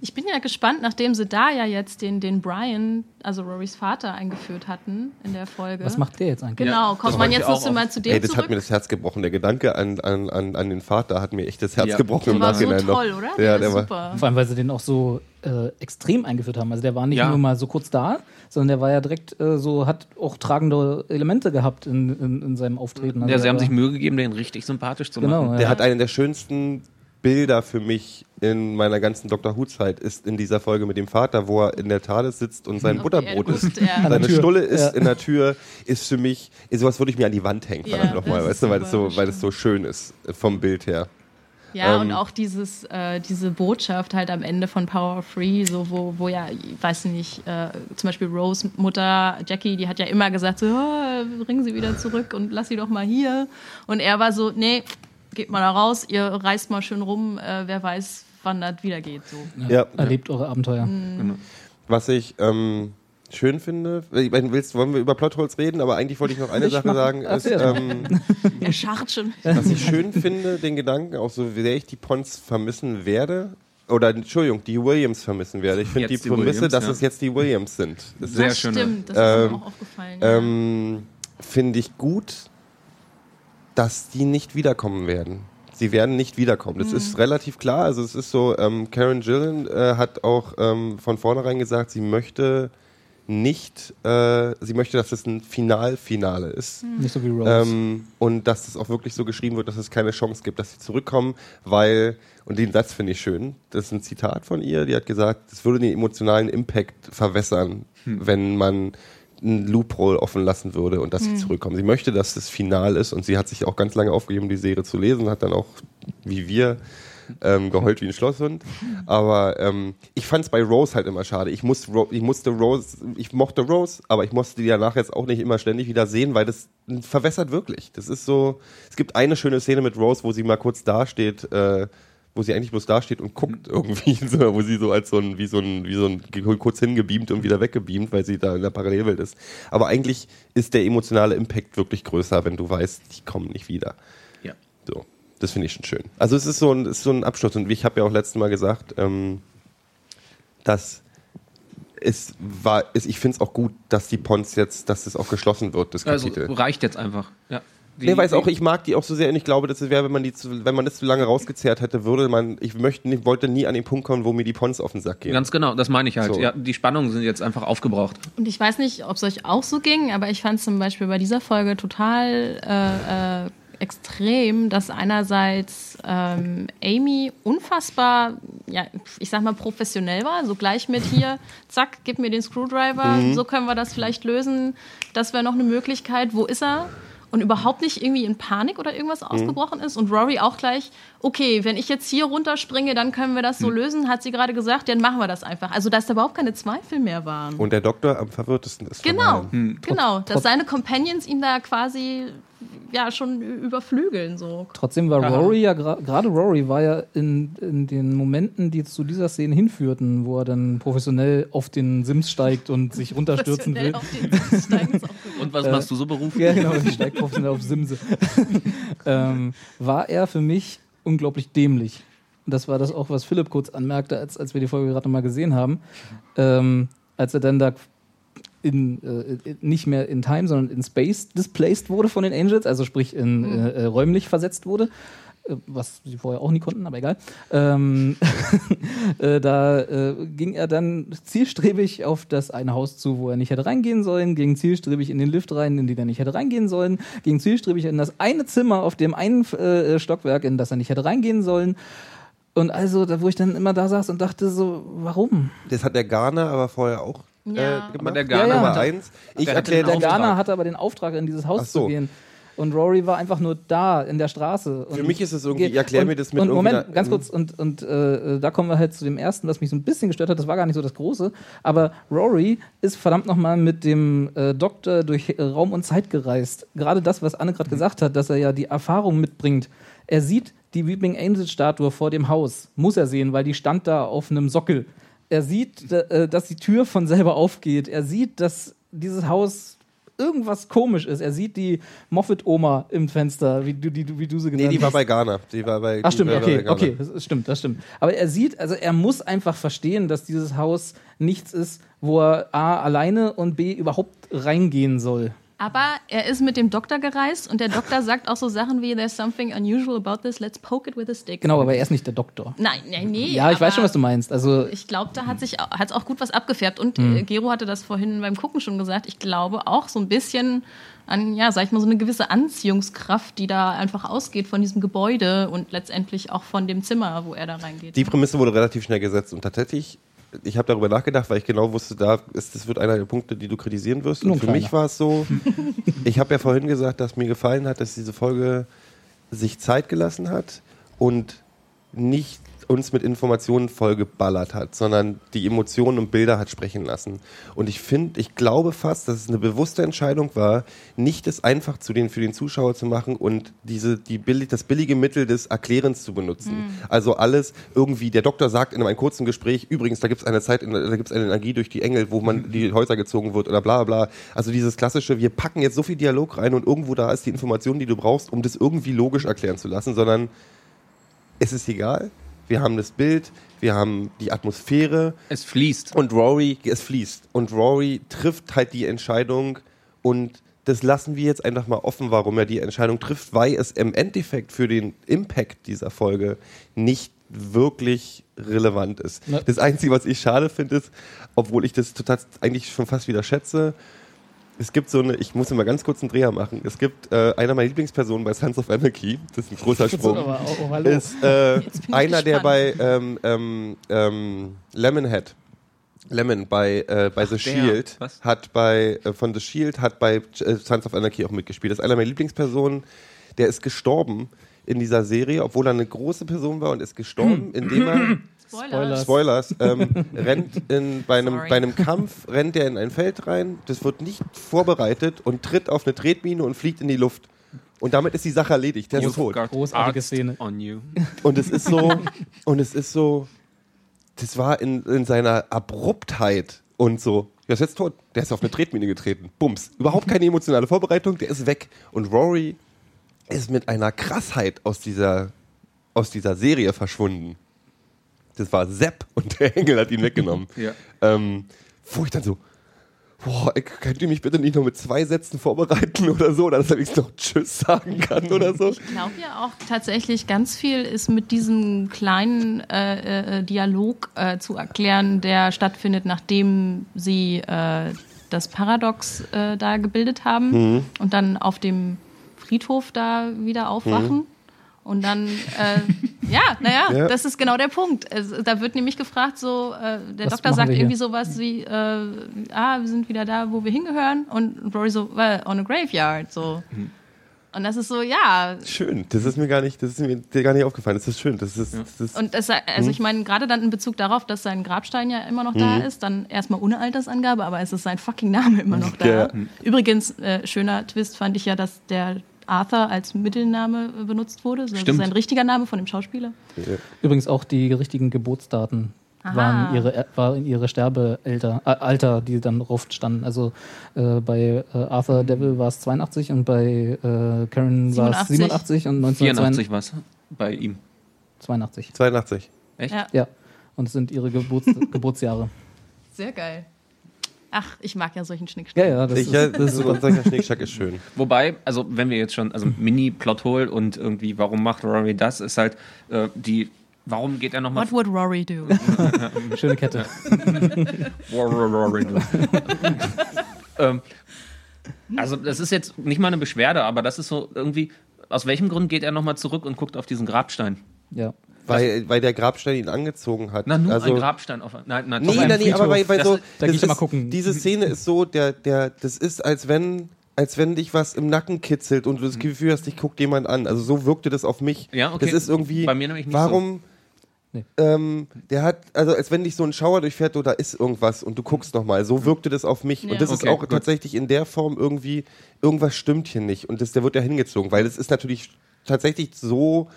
[SPEAKER 2] Ich bin ja gespannt, nachdem sie da ja jetzt den, den Brian, also Rorys Vater, eingeführt hatten in der Folge.
[SPEAKER 4] Was macht der jetzt eigentlich?
[SPEAKER 2] Genau,
[SPEAKER 1] Ja,
[SPEAKER 2] kommt
[SPEAKER 1] das
[SPEAKER 2] man jetzt noch mal zu dem
[SPEAKER 3] Ey, das
[SPEAKER 2] zurück?
[SPEAKER 3] hat mir das Herz gebrochen. Der Gedanke an, an, an, an den Vater hat mir echt das Herz
[SPEAKER 1] Ja.
[SPEAKER 3] gebrochen im
[SPEAKER 2] der war so
[SPEAKER 3] Nachhinein
[SPEAKER 2] toll,
[SPEAKER 3] noch.
[SPEAKER 2] oder?
[SPEAKER 3] Ja,
[SPEAKER 2] Der,
[SPEAKER 3] der
[SPEAKER 2] ist
[SPEAKER 3] war,
[SPEAKER 2] super.
[SPEAKER 4] Vor allem, weil sie den auch so äh, extrem eingeführt haben. Also der war nicht
[SPEAKER 1] Ja.
[SPEAKER 4] nur mal so kurz da, sondern der war ja direkt äh, so, hat auch tragende Elemente gehabt in, in, in seinem Auftreten. Also
[SPEAKER 1] Ja, sie
[SPEAKER 4] der
[SPEAKER 1] haben
[SPEAKER 4] war-
[SPEAKER 1] sich Mühe gegeben, den richtig sympathisch zu
[SPEAKER 4] Genau,
[SPEAKER 1] machen.
[SPEAKER 4] ja.
[SPEAKER 3] Der hat einen der schönsten Bilder für mich in meiner ganzen Dr. Who-Zeit ist in dieser Folge mit dem Vater, wo er in der TARDIS sitzt und sein Butterbrot
[SPEAKER 2] guckt, ja.
[SPEAKER 3] Seine. Stulle ist
[SPEAKER 4] Ja.
[SPEAKER 3] in der Tür, ist für mich, ist sowas würde ich mir an die Wand hängen,
[SPEAKER 2] Ja,
[SPEAKER 3] verdammt nochmal,
[SPEAKER 2] das
[SPEAKER 3] weißt du, weil das
[SPEAKER 2] super,
[SPEAKER 3] so, weil so schön ist äh, vom Bild her.
[SPEAKER 2] Ja,
[SPEAKER 3] Ähm,
[SPEAKER 2] und auch dieses, äh, diese Botschaft halt am Ende von Power Free, so wo, wo ja, ich weiß nicht, äh, zum Beispiel Rose Mutter Jackie, die hat ja immer gesagt, so, oh, bring sie wieder zurück und lass sie doch mal hier. Und er war so, nee, geht mal da raus, ihr reist mal schön rum, äh, wer weiß, wann das wieder geht. So.
[SPEAKER 3] Ja.
[SPEAKER 4] Erlebt eure Abenteuer.
[SPEAKER 2] Mhm.
[SPEAKER 3] Was ich ähm, schön finde, ich meine, willst, wollen wir über Plotholes reden, aber eigentlich wollte ich noch eine
[SPEAKER 4] Ich
[SPEAKER 3] Sache sagen, ist, ähm,
[SPEAKER 2] Er scharrt schon.
[SPEAKER 3] Was ich schön finde, den Gedanken, auch so sehr ich die Pons vermissen werde, oder Entschuldigung, die Williams vermissen werde. Ich finde die
[SPEAKER 1] die
[SPEAKER 3] Prämisse,
[SPEAKER 1] Williams,
[SPEAKER 3] dass
[SPEAKER 1] ja.
[SPEAKER 3] es jetzt die Williams sind. Das
[SPEAKER 1] Sehr
[SPEAKER 2] das
[SPEAKER 1] schöne.
[SPEAKER 2] stimmt, das ist
[SPEAKER 3] Ähm,
[SPEAKER 2] mir auch aufgefallen.
[SPEAKER 3] ähm, finde ich gut, dass die nicht wiederkommen werden. Sie werden nicht wiederkommen. Das ist relativ klar. Also es ist so, ähm, Karen Gillan äh, hat auch ähm, von vornherein gesagt, sie möchte nicht, äh, sie möchte, dass es ein Final-Finale ist.
[SPEAKER 4] Nicht so wie Rose.
[SPEAKER 3] Ähm, und dass es auch wirklich so geschrieben wird, dass es keine Chance gibt, dass sie zurückkommen, weil, und den Satz finde ich schön, das ist ein Zitat von ihr, die hat gesagt, es würde den emotionalen Impact verwässern, wenn man einen Loophole offen lassen würde und dass sie zurückkommen. Sie möchte, dass das Final ist und sie hat sich auch ganz lange aufgegeben, die Serie zu lesen, hat dann auch, wie wir, ähm, geheult wie ein Schlosshund. Aber ähm, ich fand es bei Rose halt immer schade. Ich, muss, ich musste Rose, ich mochte Rose, aber ich musste die danach jetzt auch nicht immer ständig wieder sehen, weil das verwässert wirklich. Das ist so, es gibt eine schöne Szene mit Rose, wo sie mal kurz dasteht, äh, wo sie eigentlich bloß dasteht und guckt irgendwie, so, wo sie so als so ein, wie so ein, wie so ein kurz hingebeamt und wieder weggebeamt, weil sie da in der Parallelwelt ist. Aber eigentlich ist der emotionale Impact wirklich größer, wenn du weißt, die kommen nicht wieder.
[SPEAKER 1] Ja.
[SPEAKER 3] So. Das finde ich schon schön. Also es ist so ein, ist so ein Abschluss. Und ich habe ja auch letztes Mal gesagt, ähm, dass es war, es, ich finde es auch gut, dass die Pons jetzt, dass das auch geschlossen wird, das
[SPEAKER 1] Also
[SPEAKER 3] Kapitel.
[SPEAKER 1] reicht jetzt einfach. Ja. Die-
[SPEAKER 3] Nee, weiß auch, ich mag die auch so sehr und ich glaube, das wäre, wenn man die zu, wenn man das zu lange rausgezehrt hätte, würde man, ich möchte nicht, wollte nie an den Punkt kommen, wo mir die Pons auf den Sack gehen.
[SPEAKER 1] Ganz genau, das meine ich halt.
[SPEAKER 3] So.
[SPEAKER 1] Ja, die Spannungen sind jetzt einfach aufgebraucht.
[SPEAKER 2] Und ich weiß nicht, ob es euch auch so ging, aber ich fand zum Beispiel bei dieser Folge total äh, äh, extrem, dass einerseits ähm, Amy unfassbar, ja, ich sag mal, professionell war, so gleich mit hier, zack, gib mir den Screwdriver, so können wir das vielleicht lösen, das wäre noch eine Möglichkeit, wo ist er? Und überhaupt nicht irgendwie in Panik oder irgendwas ausgebrochen ist. Und Rory auch gleich, okay, wenn ich jetzt hier runterspringe, dann können wir das so lösen, hat sie gerade gesagt, dann machen wir das einfach. Also, dass da überhaupt keine Zweifel mehr waren.
[SPEAKER 3] Und der Doktor am verwirrtesten ist.
[SPEAKER 2] Genau,
[SPEAKER 3] allen.
[SPEAKER 2] genau, dass seine Companions ihn da quasi ja schon überflügeln so.
[SPEAKER 4] Trotzdem war. Rory ja gerade Rory war ja in, in den Momenten, die zu dieser Szene hinführten, wo er dann professionell auf den Sims steigt und sich runterstürzen will.
[SPEAKER 2] Steigen.
[SPEAKER 1] Und was machst du so beruflich?
[SPEAKER 4] Ja, genau, ich steigt professionell auf Simse. ähm, war er für mich unglaublich dämlich. Und das war das auch, was Philipp kurz anmerkte, als, als wir die Folge gerade mal gesehen haben. Ähm, als er dann da in, äh, nicht mehr in Time, sondern in Space displaced wurde von den Angels, also sprich in, äh, äh, räumlich versetzt wurde. Äh, Was sie vorher auch nie konnten, aber egal. Ähm, äh, da äh, ging er dann zielstrebig auf das eine Haus zu, wo er nicht hätte reingehen sollen, ging zielstrebig in den Lift rein, in den er nicht hätte reingehen sollen, ging zielstrebig in das eine Zimmer auf dem einen äh, Stockwerk, in das er nicht hätte reingehen sollen. Und also, da, wo ich dann immer da saß und dachte so, warum?
[SPEAKER 3] Das hat der Garner aber vorher auch
[SPEAKER 2] Ja.
[SPEAKER 3] äh, gemacht.
[SPEAKER 1] Der Garner
[SPEAKER 3] Nummer
[SPEAKER 4] hatte-
[SPEAKER 3] eins. Ich
[SPEAKER 1] der
[SPEAKER 3] erkläre
[SPEAKER 4] Der
[SPEAKER 1] Auftrag.
[SPEAKER 4] Ghana hatte aber den Auftrag, in dieses Haus
[SPEAKER 3] so.
[SPEAKER 4] zu gehen. Und Rory war einfach nur da in der Straße. Und
[SPEAKER 3] Für mich ist es irgendwie- ich erklär
[SPEAKER 4] und,
[SPEAKER 3] mir das mit
[SPEAKER 4] Und Moment, ganz kurz, und, und äh, da kommen wir halt zu dem ersten, was mich so ein bisschen gestört hat. Das war gar nicht so das Große. Aber Rory ist verdammt nochmal mit dem äh, Doktor durch äh, Raum und Zeit gereist. Gerade das, was Anne gerade gesagt hat, dass er ja die Erfahrung mitbringt. Er sieht die Weeping Angel Statue vor dem Haus. Muss er sehen, weil die stand da auf einem Sockel. Er sieht, äh, dass die Tür von selber aufgeht. Er sieht, dass dieses Haus irgendwas komisch ist. Er sieht die Moffat-Oma im Fenster, wie du, die, wie du sie genannt
[SPEAKER 3] Nee, die war
[SPEAKER 4] hast.
[SPEAKER 3] bei Ghana. Die war bei,
[SPEAKER 4] Ach stimmt, okay, okay, das stimmt, das stimmt. Aber er sieht, also er muss einfach verstehen, dass dieses Haus nichts ist, wo er A alleine und B überhaupt reingehen soll.
[SPEAKER 2] Aber er ist mit dem Doktor gereist und der Doktor sagt auch so Sachen wie There's something unusual about this, let's poke it with a stick.
[SPEAKER 4] Genau, aber er ist nicht der Doktor.
[SPEAKER 2] Nein, nee, nee.
[SPEAKER 4] Ja, ich weiß schon, was du meinst. Also
[SPEAKER 2] Ich glaube, da hat sich hat's auch gut was abgefärbt. Und
[SPEAKER 4] Hm.
[SPEAKER 2] äh, Gero hatte das vorhin beim Gucken schon gesagt. Ich glaube auch so ein bisschen an, ja, sag ich mal, so eine gewisse Anziehungskraft, die da einfach ausgeht von diesem Gebäude und letztendlich auch von dem Zimmer, wo er da reingeht.
[SPEAKER 3] Die Prämisse wurde relativ schnell gesetzt und tatsächlich, ich habe darüber nachgedacht, weil ich genau wusste, da ist, das wird einer der Punkte, die du kritisieren wirst. Und für
[SPEAKER 4] kleiner.
[SPEAKER 3] mich war es so, ich habe ja vorhin gesagt, dass mir gefallen hat, dass diese Folge sich Zeit gelassen hat und nicht uns mit Informationen vollgeballert hat, sondern die Emotionen und Bilder hat sprechen lassen. Und ich finde, ich glaube fast, dass es eine bewusste Entscheidung war, nicht es einfach zu den, für den Zuschauer zu machen und diese, die das billige Mittel des Erklärens zu benutzen. Also alles irgendwie, der Doktor sagt in einem kurzen Gespräch, übrigens, da gibt es eine Zeit, da gibt es eine Energie durch die Engel, wo man die Häuser gezogen wird oder bla bla. Also dieses klassische, wir packen jetzt so viel Dialog rein und irgendwo da ist die Information, die du brauchst, um das irgendwie logisch erklären zu lassen, sondern es ist egal. Wir haben das Bild, wir haben die Atmosphäre
[SPEAKER 1] Es fließt.
[SPEAKER 3] und Rory, es fließt. Und Rory trifft halt die Entscheidung und das lassen wir jetzt einfach mal offen, warum er die Entscheidung trifft, weil es im Endeffekt für den Impact dieser Folge nicht wirklich relevant ist.
[SPEAKER 4] Ne.
[SPEAKER 3] Das Einzige, was ich schade finde, ist, obwohl ich das total eigentlich schon fast wieder schätze, es gibt so eine, ich muss immer ganz kurz einen Dreher machen. Es gibt äh, einer meiner Lieblingspersonen bei Sons of Anarchy, das ist ein großer Sprung
[SPEAKER 4] aber oh, oh, hallo.
[SPEAKER 3] ist äh, einer, der bei ähm, ähm, ähm, Lemonhead, Lemon bei, äh, bei The
[SPEAKER 1] der.
[SPEAKER 3] Shield,
[SPEAKER 1] Was?
[SPEAKER 3] hat bei, äh, von The Shield, hat bei äh, Sons of Anarchy auch mitgespielt. Das ist einer meiner Lieblingspersonen. Der ist gestorben in dieser Serie, obwohl er eine große Person war und ist gestorben, indem er
[SPEAKER 2] Spoiler.
[SPEAKER 3] Spoilers, ähm, rennt in, bei, einem,
[SPEAKER 2] Sorry.
[SPEAKER 3] bei einem Kampf, rennt er in ein Feld rein, das wird nicht vorbereitet und tritt auf eine Tretmine und fliegt in die Luft. Und damit ist die Sache erledigt. Der ist tot.
[SPEAKER 4] Großartige
[SPEAKER 1] arzt
[SPEAKER 4] Szene.
[SPEAKER 1] On you.
[SPEAKER 3] Und es ist so, und es ist so, das war in, in seiner Abruptheit und so. Der ist jetzt tot. Der ist auf eine Tretmine getreten. Bums. Überhaupt keine emotionale Vorbereitung. Der ist weg. Und Rory ist mit einer Krassheit aus dieser, aus dieser Serie verschwunden. Das war Sepp und der Engel hat ihn weggenommen.
[SPEAKER 1] Ja.
[SPEAKER 3] ähm, wo ich dann so, boah, ey, könnt ihr mich bitte nicht noch mit zwei Sätzen vorbereiten oder so, dass ich noch Tschüss sagen kann oder so?
[SPEAKER 2] Ich glaube ja auch tatsächlich ganz viel ist mit diesem kleinen äh, äh, Dialog äh, zu erklären, der stattfindet, nachdem sie äh, das Paradox äh, da gebildet haben und dann auf dem Friedhof da wieder aufwachen. Und dann, äh, ja, naja,
[SPEAKER 3] Ja.
[SPEAKER 2] das ist genau der Punkt. Es, da wird nämlich gefragt, so, äh, der
[SPEAKER 4] Was
[SPEAKER 2] Doktor sagt irgendwie sowas wie, äh, ah, wir sind wieder da, wo wir hingehören. Und Rory so, well, on a graveyard, so. Und das ist so, ja,
[SPEAKER 3] Schön, das ist mir gar nicht, das ist mir gar nicht aufgefallen. Das ist schön. Das ist, das ist
[SPEAKER 2] Und das,
[SPEAKER 3] Mhm.
[SPEAKER 2] also ich meine, gerade dann in Bezug darauf, dass sein Grabstein ja immer noch
[SPEAKER 3] Mhm.
[SPEAKER 2] da ist, dann erstmal ohne Altersangabe, aber es ist sein fucking Name immer noch da.
[SPEAKER 3] Ja.
[SPEAKER 2] Übrigens, äh, schöner Twist fand ich ja, dass der Arthur als Mittelname äh, benutzt wurde. Das
[SPEAKER 1] Stimmt.
[SPEAKER 2] ist sein richtiger Name von dem Schauspieler.
[SPEAKER 4] Übrigens auch die richtigen Geburtsdaten
[SPEAKER 2] Aha.
[SPEAKER 4] waren ihre, waren ihre Sterbealter, äh, Alter, die dann drauf standen. Also äh, bei äh, Arthur Devil war es 82 und bei äh, Karen war es
[SPEAKER 2] 87.
[SPEAKER 4] 87 und
[SPEAKER 1] 84 was bei ihm.
[SPEAKER 4] 1982.
[SPEAKER 3] 82.
[SPEAKER 1] Echt?
[SPEAKER 2] Ja,
[SPEAKER 4] Ja. Und es sind ihre Geburts Geburtsjahre.
[SPEAKER 2] sehr geil. Ach, ich mag ja solchen
[SPEAKER 4] Ja,
[SPEAKER 2] Schnickschnack.
[SPEAKER 4] ja, das
[SPEAKER 3] Ich, ja,
[SPEAKER 4] ist,
[SPEAKER 3] das ist so, solcher Schnickschack ist schön.
[SPEAKER 1] Wobei, also wenn wir jetzt schon, also Mini-Plothole und irgendwie, warum macht Rory das, ist halt äh, die, warum geht er nochmal
[SPEAKER 2] What would Rory do?
[SPEAKER 4] schöne Kette.
[SPEAKER 1] Rory. ähm, also das ist jetzt nicht mal eine Beschwerde, aber das ist so irgendwie, aus welchem Grund geht er nochmal zurück und guckt auf diesen Grabstein?
[SPEAKER 4] Ja.
[SPEAKER 3] Weil, weil der Grabstein ihn angezogen hat.
[SPEAKER 1] Na, nur
[SPEAKER 3] also,
[SPEAKER 1] ein Grabstein auf Nein, nein,
[SPEAKER 3] Nee, nein, nee, aber bei, bei
[SPEAKER 1] Das
[SPEAKER 3] so.
[SPEAKER 1] ist-
[SPEAKER 4] da
[SPEAKER 3] das
[SPEAKER 4] geh ich mal
[SPEAKER 3] ist-
[SPEAKER 4] gucken.
[SPEAKER 3] Diese Szene ist so, der, der, das ist, als wenn, als wenn dich was im Nacken kitzelt und du das Gefühl hast, dich guckt jemand an. Also so wirkte das auf mich.
[SPEAKER 1] Ja, okay.
[SPEAKER 3] Das ist irgendwie.
[SPEAKER 1] Bei mir nämlich nicht
[SPEAKER 3] Warum?
[SPEAKER 4] Nee.
[SPEAKER 3] Ähm, der hat, also als wenn dich so ein Schauer durchfährt, so, da ist irgendwas und du guckst nochmal. So wirkte das auf mich.
[SPEAKER 2] Ja.
[SPEAKER 3] Und das ist
[SPEAKER 1] Okay,
[SPEAKER 3] auch
[SPEAKER 1] gut.
[SPEAKER 3] tatsächlich in der Form irgendwie, irgendwas stimmt hier nicht. Und das, der wird ja hingezogen, weil es ist natürlich tatsächlich so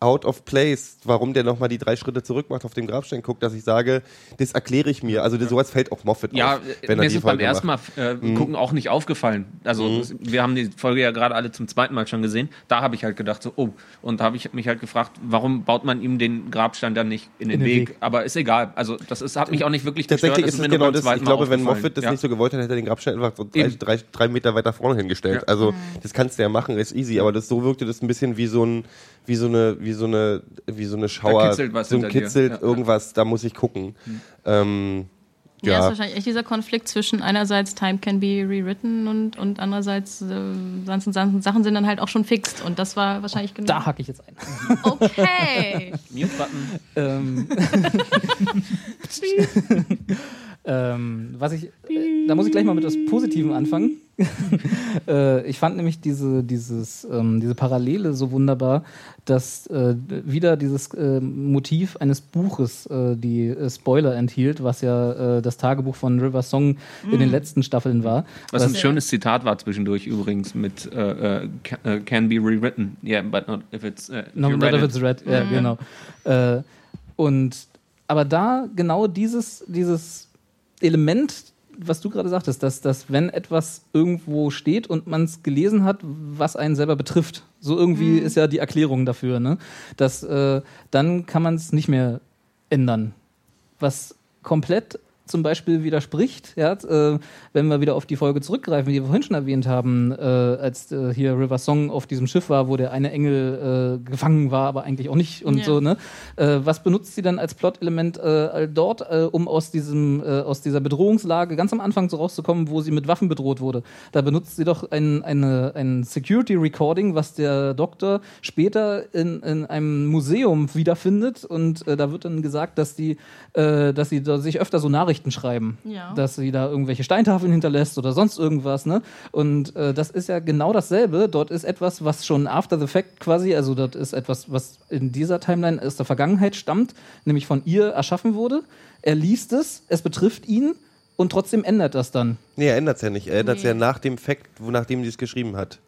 [SPEAKER 3] out of place, warum der nochmal die drei Schritte zurück macht, auf den Grabstein guckt, dass ich sage, das erkläre ich mir. Also das, sowas fällt auch Moffat
[SPEAKER 1] Ja,
[SPEAKER 3] auf, wenn er
[SPEAKER 1] mir ist
[SPEAKER 3] die
[SPEAKER 1] es beim
[SPEAKER 3] Folge
[SPEAKER 1] ersten. Mal äh, gucken auch nicht aufgefallen. Also es- wir haben die Folge ja gerade alle zum zweiten Mal schon gesehen. Da habe ich halt gedacht so, oh. Und da habe ich mich halt gefragt, warum baut man ihm den Grabstein dann nicht in den,
[SPEAKER 4] In den
[SPEAKER 1] Weg?
[SPEAKER 4] Weg.
[SPEAKER 1] Aber ist egal. Also das ist, hat mich auch nicht wirklich
[SPEAKER 3] Tatsächlich
[SPEAKER 1] gestört.
[SPEAKER 3] ist es genau das. Ich glaube, wenn. Moffat das
[SPEAKER 1] ja.
[SPEAKER 3] nicht so gewollt hätte, hätte er den Grabstein einfach so drei, drei, drei Meter weiter vorne hingestellt.
[SPEAKER 1] Ja.
[SPEAKER 3] Also das kannst du ja machen, ist easy. Aber das so wirkte das ein bisschen wie so ein, wie so eine, wie so eine, wie so eine Schauer,
[SPEAKER 1] kitzelt was
[SPEAKER 3] so
[SPEAKER 1] dir.
[SPEAKER 3] kitzelt
[SPEAKER 1] Ja, ja.
[SPEAKER 3] irgendwas. Da muss ich gucken. Ähm,
[SPEAKER 2] Ja,
[SPEAKER 3] ja.
[SPEAKER 2] ist wahrscheinlich echt dieser Konflikt zwischen einerseits Time can be rewritten und, und andererseits äh, ganzen Sachen, Sachen sind dann halt auch schon fixt. Und das war wahrscheinlich genau.
[SPEAKER 4] Da hacke ich jetzt ein.
[SPEAKER 2] Okay.
[SPEAKER 1] Mute-Button.
[SPEAKER 4] ähm, ähm, was ich, äh, da muss ich gleich mal mit etwas Positivem anfangen. äh, ich fand nämlich diese, dieses, ähm, diese Parallele so wunderbar, dass äh, wieder dieses äh, Motiv eines Buches äh, die äh, Spoiler enthielt, was ja das Tagebuch von River Song in den letzten Staffeln war.
[SPEAKER 1] Was ein schönes Zitat war zwischendurch übrigens mit ca- can be rewritten. Yeah, but not if it's uh,
[SPEAKER 4] No, not
[SPEAKER 1] read
[SPEAKER 4] if
[SPEAKER 1] it.
[SPEAKER 4] it's red, ja, genau. Äh, und aber da genau dieses, dieses Element, was du gerade sagtest, dass, dass wenn etwas irgendwo steht und man es gelesen hat, was einen selber betrifft, so irgendwie ist ja die Erklärung dafür, ne? Dass äh, dann kann man es nicht mehr ändern. Was komplett zum Beispiel widerspricht, ja, äh, wenn wir wieder auf die Folge zurückgreifen, die wir vorhin schon erwähnt haben, äh, als äh, hier River Song auf diesem Schiff war, wo der eine Engel äh, gefangen war, aber eigentlich auch nicht und
[SPEAKER 2] Ja.
[SPEAKER 4] so, ne? Äh, was benutzt sie dann als Plot-Element äh, dort, um aus diesem, aus dieser Bedrohungslage ganz am Anfang so rauszukommen, wo sie mit Waffen bedroht wurde? Da benutzt sie doch ein, eine, ein Security-Recording, was der Doktor später in, in einem Museum wiederfindet und da wird dann gesagt, dass die, dass sie da sich öfter so Nachrichten schreiben,
[SPEAKER 2] Ja.
[SPEAKER 4] dass sie da irgendwelche Steintafeln hinterlässt oder sonst irgendwas, ne? Und äh, das ist ja genau dasselbe. Dort ist etwas, was schon after the fact quasi, also dort ist etwas, was in dieser Timeline aus der Vergangenheit stammt, nämlich von ihr erschaffen wurde. Er liest es, es betrifft ihn und trotzdem ändert das dann.
[SPEAKER 3] Nee, er ändert es ja nicht. Er ändert es
[SPEAKER 2] Nee.
[SPEAKER 3] ja nach dem Fact, wo, nachdem sie es geschrieben hat.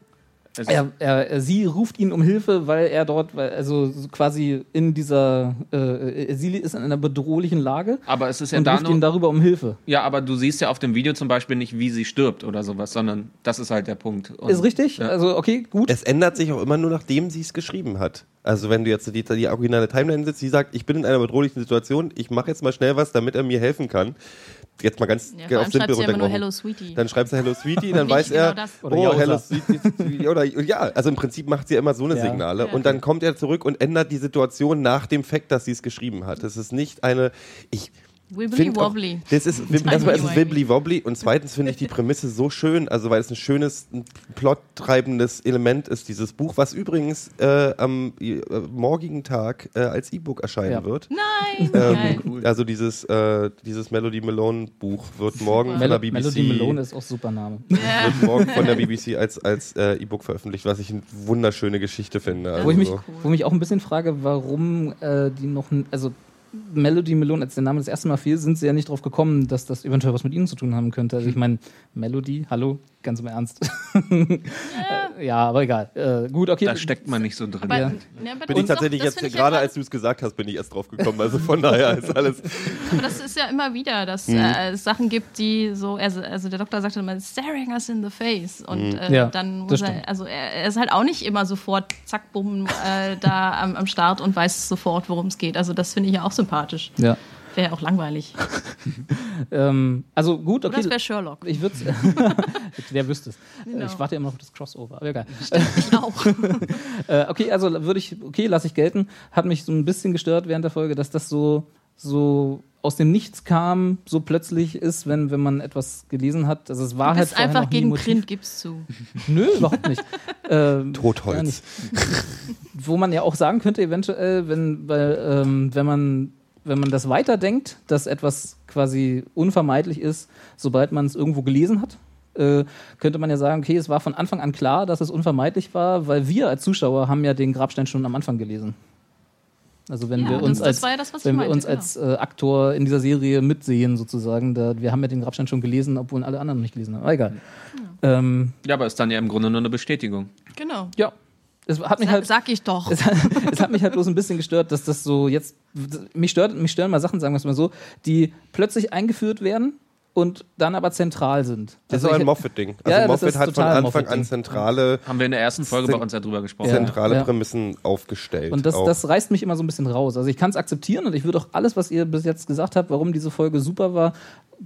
[SPEAKER 1] Es-
[SPEAKER 4] Er, er, sie ruft ihn um Hilfe, weil er dort, weil, also so quasi in dieser, äh, sie ist in einer bedrohlichen Lage
[SPEAKER 1] aber es ist ja
[SPEAKER 4] und
[SPEAKER 1] da
[SPEAKER 4] ruft ihn
[SPEAKER 1] nur,
[SPEAKER 4] darüber um Hilfe.
[SPEAKER 1] Ja, aber du siehst ja auf dem Video zum Beispiel nicht, wie sie stirbt oder sowas, sondern das ist halt der Punkt. Und-
[SPEAKER 4] Ist richtig?
[SPEAKER 1] Ja.
[SPEAKER 4] Also okay, gut.
[SPEAKER 3] Es ändert sich auch immer nur, nachdem sie es geschrieben hat. Also wenn du jetzt die, die originale Timeline sitzt, sie sagt, ich bin in einer bedrohlichen Situation, ich mache jetzt mal schnell was, damit er mir helfen kann. Jetzt mal ganz
[SPEAKER 2] Ja,
[SPEAKER 3] auf simpel runtergebrochen.
[SPEAKER 2] Hello Sweetie.
[SPEAKER 3] Dann schreibst du Hello Sweetie, dann
[SPEAKER 2] Nicht
[SPEAKER 3] weiß er,
[SPEAKER 2] genau das.
[SPEAKER 4] Oder
[SPEAKER 3] oh. Hello Sweetie. Oder, ja, also im Prinzip macht sie immer so eine
[SPEAKER 4] Ja.
[SPEAKER 3] Signale.
[SPEAKER 2] Ja.
[SPEAKER 3] Und dann kommt er zurück und ändert die Situation nach dem Fakt, dass sie es geschrieben hat. Es ist nicht eine, ich
[SPEAKER 2] Wibbly
[SPEAKER 3] find auch-
[SPEAKER 2] wobbly.
[SPEAKER 3] Das ist, erstmal ist es wibbly wobbly und zweitens finde ich die Prämisse so schön, also weil es ein schönes, ein plottreibendes Element ist, dieses Buch, was übrigens äh, am äh, morgigen Tag äh, als E-Book erscheinen
[SPEAKER 4] Ja.
[SPEAKER 3] wird.
[SPEAKER 2] Nein.
[SPEAKER 3] Ähm, Also dieses, äh, dieses Melody Malone Buch wird morgen von der BBC
[SPEAKER 4] Melody Malone ist auch super Name.
[SPEAKER 2] Ja.
[SPEAKER 3] wird morgen von der BBC als, als äh, E-Book veröffentlicht, was ich eine wunderschöne Geschichte finde. Also,
[SPEAKER 4] Wo ich mich,
[SPEAKER 2] Cool.
[SPEAKER 4] wo mich auch ein bisschen frage, warum äh, die noch, also Melody Malone, als der Name das erste Mal fiel, sind sie ja nicht drauf gekommen, dass das eventuell was mit ihnen zu tun haben könnte. Also ich meine, Melody, hallo, ganz im Ernst. Äh, ja, aber egal. Äh, gut, okay.
[SPEAKER 1] da steckt man nicht so drin.
[SPEAKER 2] Aber,
[SPEAKER 4] Ja.
[SPEAKER 2] ja, aber
[SPEAKER 3] bin ich tatsächlich
[SPEAKER 2] doch-
[SPEAKER 3] jetzt, gerade
[SPEAKER 2] ja
[SPEAKER 3] als du es gesagt hast, bin ich erst drauf gekommen. Also von daher ist alles.
[SPEAKER 2] Aber das ist ja immer wieder, dass
[SPEAKER 3] Mhm.
[SPEAKER 2] äh, es Sachen gibt, die so, also, also der Doktor sagt immer, staring us in the face. Und äh,
[SPEAKER 4] Ja,
[SPEAKER 2] dann muss er, also er, er ist halt auch nicht immer sofort, zack, bumm, äh, da am, am Start und weiß sofort, worum es geht. Also das finde ich ja auch sympathisch.
[SPEAKER 4] ja.
[SPEAKER 2] Wäre ja auch langweilig.
[SPEAKER 4] Ähm, also gut,
[SPEAKER 2] Oder
[SPEAKER 4] okay.
[SPEAKER 2] es wäre Sherlock.
[SPEAKER 4] Ich würde Wer wüsste es?
[SPEAKER 2] Genau.
[SPEAKER 4] Ich warte immer noch auf das Crossover, aber egal.
[SPEAKER 2] Ich auch.
[SPEAKER 4] Äh, okay, also würde ich, okay, lasse ich gelten. Hat mich so ein bisschen gestört während der Folge, dass das so, so aus dem Nichts kam, so plötzlich ist, wenn, wenn man etwas gelesen hat. Also es war
[SPEAKER 2] Du
[SPEAKER 4] halt
[SPEAKER 2] bist
[SPEAKER 4] vorher
[SPEAKER 2] einfach gegen
[SPEAKER 4] Motiv.
[SPEAKER 2] Print, gib's zu.
[SPEAKER 4] Nö, überhaupt nicht. ähm,
[SPEAKER 3] Totholz.
[SPEAKER 4] nicht. Wo man ja auch sagen könnte, eventuell, wenn, weil, ähm, wenn man wenn man das weiterdenkt, dass etwas quasi unvermeidlich ist, sobald man es irgendwo gelesen hat, äh, könnte man ja sagen, okay, es war von Anfang an klar, dass es unvermeidlich war, weil wir als Zuschauer haben ja den Grabstein schon am Anfang gelesen. Also wenn
[SPEAKER 2] Ja,
[SPEAKER 4] wir uns als
[SPEAKER 2] ja das,
[SPEAKER 4] wenn wir
[SPEAKER 2] meinte,
[SPEAKER 4] uns
[SPEAKER 2] genau.
[SPEAKER 4] als äh, Aktor in dieser Serie mitsehen sozusagen, da, wir haben ja den Grabstein schon gelesen, obwohl alle anderen noch nicht gelesen haben. Aber egal. Ähm,
[SPEAKER 1] Ja, aber ist dann ja im Grunde nur eine Bestätigung.
[SPEAKER 2] Genau.
[SPEAKER 4] ja, es hat mich
[SPEAKER 2] Sag,
[SPEAKER 4] halt
[SPEAKER 2] sag ich doch.
[SPEAKER 4] es, hat, es hat mich halt bloß ein bisschen gestört, dass das so jetzt. Mich, stört, mich stören mal Sachen, sagen wir es mal so, die plötzlich eingeführt werden und dann aber zentral sind.
[SPEAKER 3] Das
[SPEAKER 4] Also
[SPEAKER 3] ist auch ein Moffat-Ding. Also
[SPEAKER 4] Ja,
[SPEAKER 3] Moffat hat von Anfang an zentrale,
[SPEAKER 1] Haben wir in der ersten Folge bei uns ja drüber gesprochen.
[SPEAKER 3] Zentrale
[SPEAKER 4] ja.
[SPEAKER 3] Prämissen aufgestellt.
[SPEAKER 4] Und das,
[SPEAKER 3] auch.
[SPEAKER 4] das reißt mich immer so ein bisschen raus. Also ich kann es akzeptieren und ich würde auch alles, was ihr bis jetzt gesagt habt, warum diese Folge super war,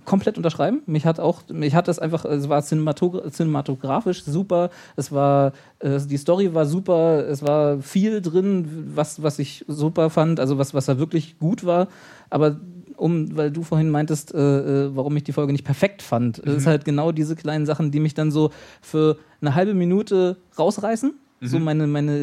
[SPEAKER 4] komplett unterschreiben. Mich hat auch, mich hat das einfach, es war cinematogra cinematografisch super, es war, äh, die Story war super, es war viel drin, was, was ich super fand, also was, was da wirklich gut war. Aber um, weil du vorhin meintest, äh, äh, warum ich die Folge nicht perfekt fand, ist halt genau diese kleinen Sachen, die mich dann so für eine halbe Minute rausreißen, so meine, meine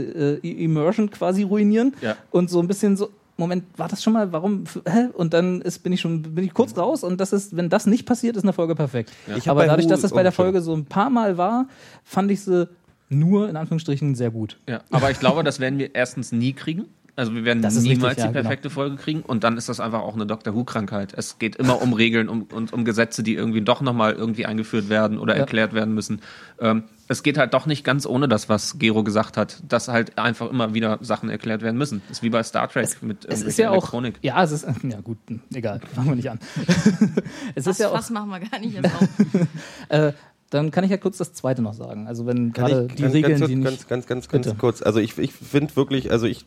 [SPEAKER 4] äh, Immersion quasi ruinieren
[SPEAKER 1] Ja.
[SPEAKER 4] und so ein bisschen so, Moment, war das schon mal, warum, hä? Und dann ist, bin ich schon, bin ich kurz raus und das ist, wenn das nicht passiert, ist eine Folge perfekt.
[SPEAKER 3] Ich hab
[SPEAKER 4] Aber dadurch, dass das bei der Folge so ein paar Mal war, fand ich sie nur, in Anführungsstrichen, sehr gut.
[SPEAKER 1] Ja, aber ich glaube, das werden wir erstens nie kriegen. Also wir werden niemals
[SPEAKER 4] richtig, ja,
[SPEAKER 1] die perfekte Folge kriegen und dann ist das einfach auch eine Doctor Who-Krankheit. Es geht immer um Regeln um, und um Gesetze, die irgendwie doch nochmal irgendwie eingeführt werden oder
[SPEAKER 4] Ja.
[SPEAKER 1] erklärt werden müssen. Ähm, es geht halt doch nicht ganz ohne das, was Gero gesagt hat, dass halt einfach immer wieder Sachen erklärt werden müssen. Das ist wie bei Star Trek mit
[SPEAKER 4] Es ist ja auch,
[SPEAKER 1] Elektronik.
[SPEAKER 4] ja, es ist, ja gut, egal, fangen wir nicht an. es
[SPEAKER 2] Das
[SPEAKER 4] ist ja auch,
[SPEAKER 2] Fass machen wir gar nicht jetzt auf.
[SPEAKER 4] äh, dann kann ich ja kurz das zweite noch sagen. Also wenn
[SPEAKER 3] Kann
[SPEAKER 4] gerade
[SPEAKER 3] ich
[SPEAKER 4] die
[SPEAKER 3] ganz,
[SPEAKER 4] Regeln,
[SPEAKER 3] ganz,
[SPEAKER 4] die nicht,
[SPEAKER 3] ganz, ganz, ganz, ganz
[SPEAKER 4] Bitte.
[SPEAKER 3] kurz. Also ich, ich finde wirklich, also ich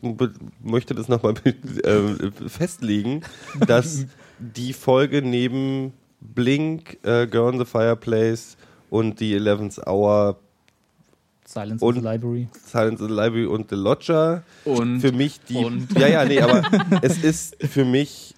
[SPEAKER 3] möchte das nochmal äh, festlegen, dass die Folge neben Blink, äh, Girl in the Fireplace und die 11th Hour,
[SPEAKER 4] Silence
[SPEAKER 3] und-
[SPEAKER 4] in the Library.
[SPEAKER 3] Silence in the Library und The Lodger
[SPEAKER 1] Und,
[SPEAKER 3] für mich die.
[SPEAKER 1] und-
[SPEAKER 3] Ja, ja, nee, aber es ist für mich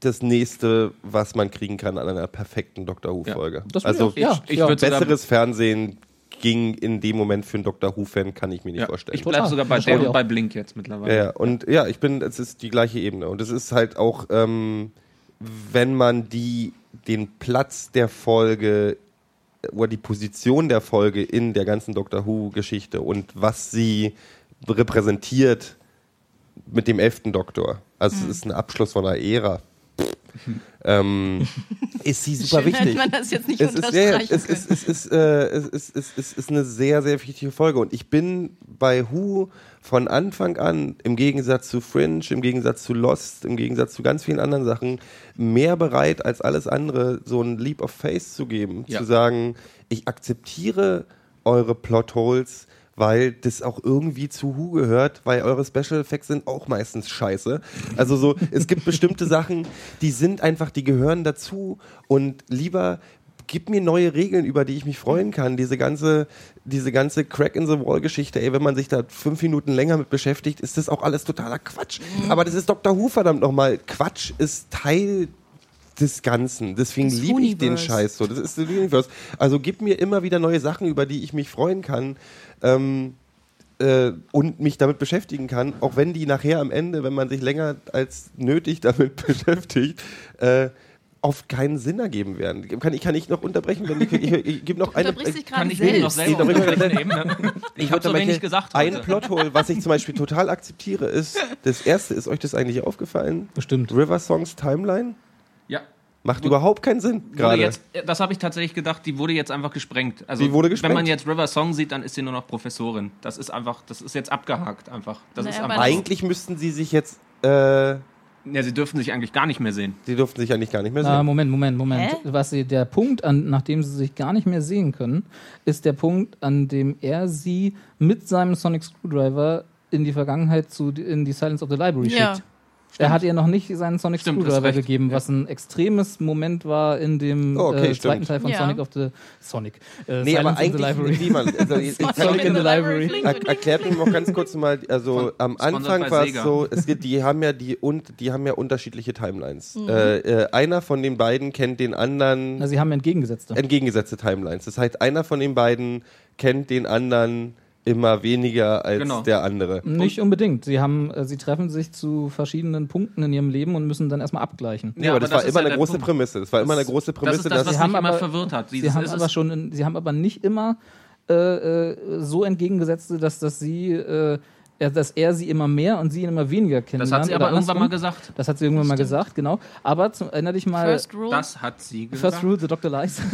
[SPEAKER 3] das nächste, was man kriegen kann an einer perfekten Doctor Who-Folge.
[SPEAKER 4] Das will
[SPEAKER 3] also
[SPEAKER 4] ich auch. Ja,
[SPEAKER 1] ich
[SPEAKER 4] ja.
[SPEAKER 3] besseres Fernsehen ging in dem Moment für einen Doctor Who-Fan, kann ich mir nicht
[SPEAKER 1] ja,
[SPEAKER 3] vorstellen.
[SPEAKER 1] ich bleibe sogar bei
[SPEAKER 4] Das
[SPEAKER 1] der
[SPEAKER 4] ich
[SPEAKER 1] und bei Blink jetzt mittlerweile.
[SPEAKER 3] Ja, ja, und ja, ich bin, es ist die gleiche Ebene. Und es ist halt auch, ähm, wenn man die, den Platz der Folge oder die Position der Folge in der ganzen Doctor Who-Geschichte und was sie repräsentiert mit dem elften Doktor. Also es ist ein Abschluss von einer Ära. Ähm, ist sie super
[SPEAKER 2] Schön,
[SPEAKER 3] wichtig.
[SPEAKER 2] man das jetzt nicht
[SPEAKER 3] es ist, ja, es, ist, es, ist, äh, es, ist, es, ist, es ist eine sehr, sehr wichtige Folge. Und ich bin bei Who von Anfang an, im Gegensatz zu Fringe, im Gegensatz zu Lost, im Gegensatz zu ganz vielen anderen Sachen, mehr bereit als alles andere, so ein Leap of Faith zu geben.
[SPEAKER 1] Ja.
[SPEAKER 3] Zu sagen, ich akzeptiere eure Plotholes, weil das auch irgendwie zu Who gehört, weil eure Special Effects sind auch meistens scheiße. Also so, es gibt bestimmte Sachen, die sind einfach, die gehören dazu und lieber gib mir neue Regeln, über die ich mich freuen kann. Diese ganze, diese ganze Crack in the Wall Geschichte, ey, wenn man sich da fünf Minuten länger mit beschäftigt, ist das auch alles totaler Quatsch. Aber das ist Dr. Who, verdammt nochmal. Quatsch ist Teil des Ganzen. Deswegen liebe ich den. Scheiß so. Das ist das Universe. Also gib mir immer wieder neue Sachen, über die ich mich freuen kann. Ähm, äh, und mich damit beschäftigen kann, auch wenn die nachher am Ende, wenn man sich länger als nötig damit beschäftigt, äh, oft keinen Sinn ergeben werden. Kann, ich kann nicht noch unterbrechen, wenn ich, ich, ich, gebe noch eine.
[SPEAKER 2] Unterbrichst dich
[SPEAKER 1] Kann ich mich noch
[SPEAKER 2] selbst.
[SPEAKER 1] selber unterbrechen eben, ne? Ich habe so wenig gesagt
[SPEAKER 3] Ein
[SPEAKER 1] heute.
[SPEAKER 3] Plothole, was ich zum Beispiel total akzeptiere, ist, das erste, ist euch das eigentlich aufgefallen?
[SPEAKER 4] Bestimmt.
[SPEAKER 3] River Songs Timeline. Macht überhaupt keinen Sinn gerade.
[SPEAKER 1] jetzt, das habe ich tatsächlich gedacht, die wurde jetzt einfach gesprengt. Also,
[SPEAKER 3] Die wurde gesprengt?
[SPEAKER 1] Wenn man jetzt River Song sieht, dann ist sie nur noch Professorin. Das ist einfach, das ist jetzt abgehakt einfach. Das
[SPEAKER 2] Naja,
[SPEAKER 1] ist
[SPEAKER 2] aber
[SPEAKER 1] einfach
[SPEAKER 3] Eigentlich müssten sie sich jetzt, äh,
[SPEAKER 1] ja, sie dürften sich eigentlich gar nicht mehr sehen.
[SPEAKER 3] sie durften sich eigentlich gar nicht mehr
[SPEAKER 4] Na,
[SPEAKER 3] sehen.
[SPEAKER 4] Moment, Moment, Moment.
[SPEAKER 2] Hä?
[SPEAKER 4] Was sie, der Punkt, an, nachdem sie sich gar nicht mehr sehen können, ist der Punkt, an dem er sie mit seinem Sonic Screwdriver in die Vergangenheit zu in die Silence of the Library
[SPEAKER 2] Ja.
[SPEAKER 4] schickt. Er hat ihr noch nicht seinen Sonic
[SPEAKER 1] Stimmt,
[SPEAKER 4] Screwdriver gegeben,
[SPEAKER 1] Ja.
[SPEAKER 4] was ein extremes Moment war in dem
[SPEAKER 3] Oh, okay,
[SPEAKER 4] äh, zweiten
[SPEAKER 3] stimmt.
[SPEAKER 4] Teil von
[SPEAKER 2] Ja.
[SPEAKER 4] Sonic of the Sonic. Äh,
[SPEAKER 3] Nee, aber
[SPEAKER 4] Silence in the
[SPEAKER 3] eigentlich, man, also,
[SPEAKER 2] Sonic
[SPEAKER 4] in the Library.
[SPEAKER 3] Er, erklärt mir noch ganz kurz mal, also
[SPEAKER 1] Von-
[SPEAKER 3] am Anfang war es so, es gibt, die haben ja die und die haben ja unterschiedliche Timelines.
[SPEAKER 2] Mhm.
[SPEAKER 3] Äh, äh, einer von den beiden kennt den anderen
[SPEAKER 4] Na, sie haben entgegengesetzte.
[SPEAKER 3] entgegengesetzte Timelines. Das heißt, einer von den beiden kennt den anderen immer weniger als
[SPEAKER 1] Genau.
[SPEAKER 3] der andere.
[SPEAKER 4] Nicht unbedingt. Sie haben, äh, sie treffen sich zu verschiedenen Punkten in ihrem Leben und müssen dann erstmal abgleichen.
[SPEAKER 3] Ja, aber das, war
[SPEAKER 1] ist
[SPEAKER 3] immer
[SPEAKER 1] ja
[SPEAKER 3] eine große
[SPEAKER 1] Punkt.
[SPEAKER 3] Prämisse. Das war immer eine große
[SPEAKER 1] Das
[SPEAKER 3] Prämisse,
[SPEAKER 1] ist das, was
[SPEAKER 3] dass
[SPEAKER 4] Sie haben
[SPEAKER 1] mich immer
[SPEAKER 4] aber-
[SPEAKER 1] verwirrt hat.
[SPEAKER 4] Sie
[SPEAKER 1] Dieses
[SPEAKER 4] haben
[SPEAKER 1] ist
[SPEAKER 4] aber
[SPEAKER 1] es-
[SPEAKER 4] schon, in, sie haben aber nicht immer äh, äh, so entgegengesetzte, dass, dass sie, äh, ja, dass er sie immer mehr und sie ihn immer weniger kennenlernt.
[SPEAKER 1] das hat sie aber irgendwann mal gesagt.
[SPEAKER 4] Das hat sie irgendwann mal
[SPEAKER 2] Stimmt.
[SPEAKER 4] gesagt, genau. Aber zum, erinnere dich mal.
[SPEAKER 2] First Rule.
[SPEAKER 1] Das hat sie gesagt.
[SPEAKER 4] First rule, the doctor lies.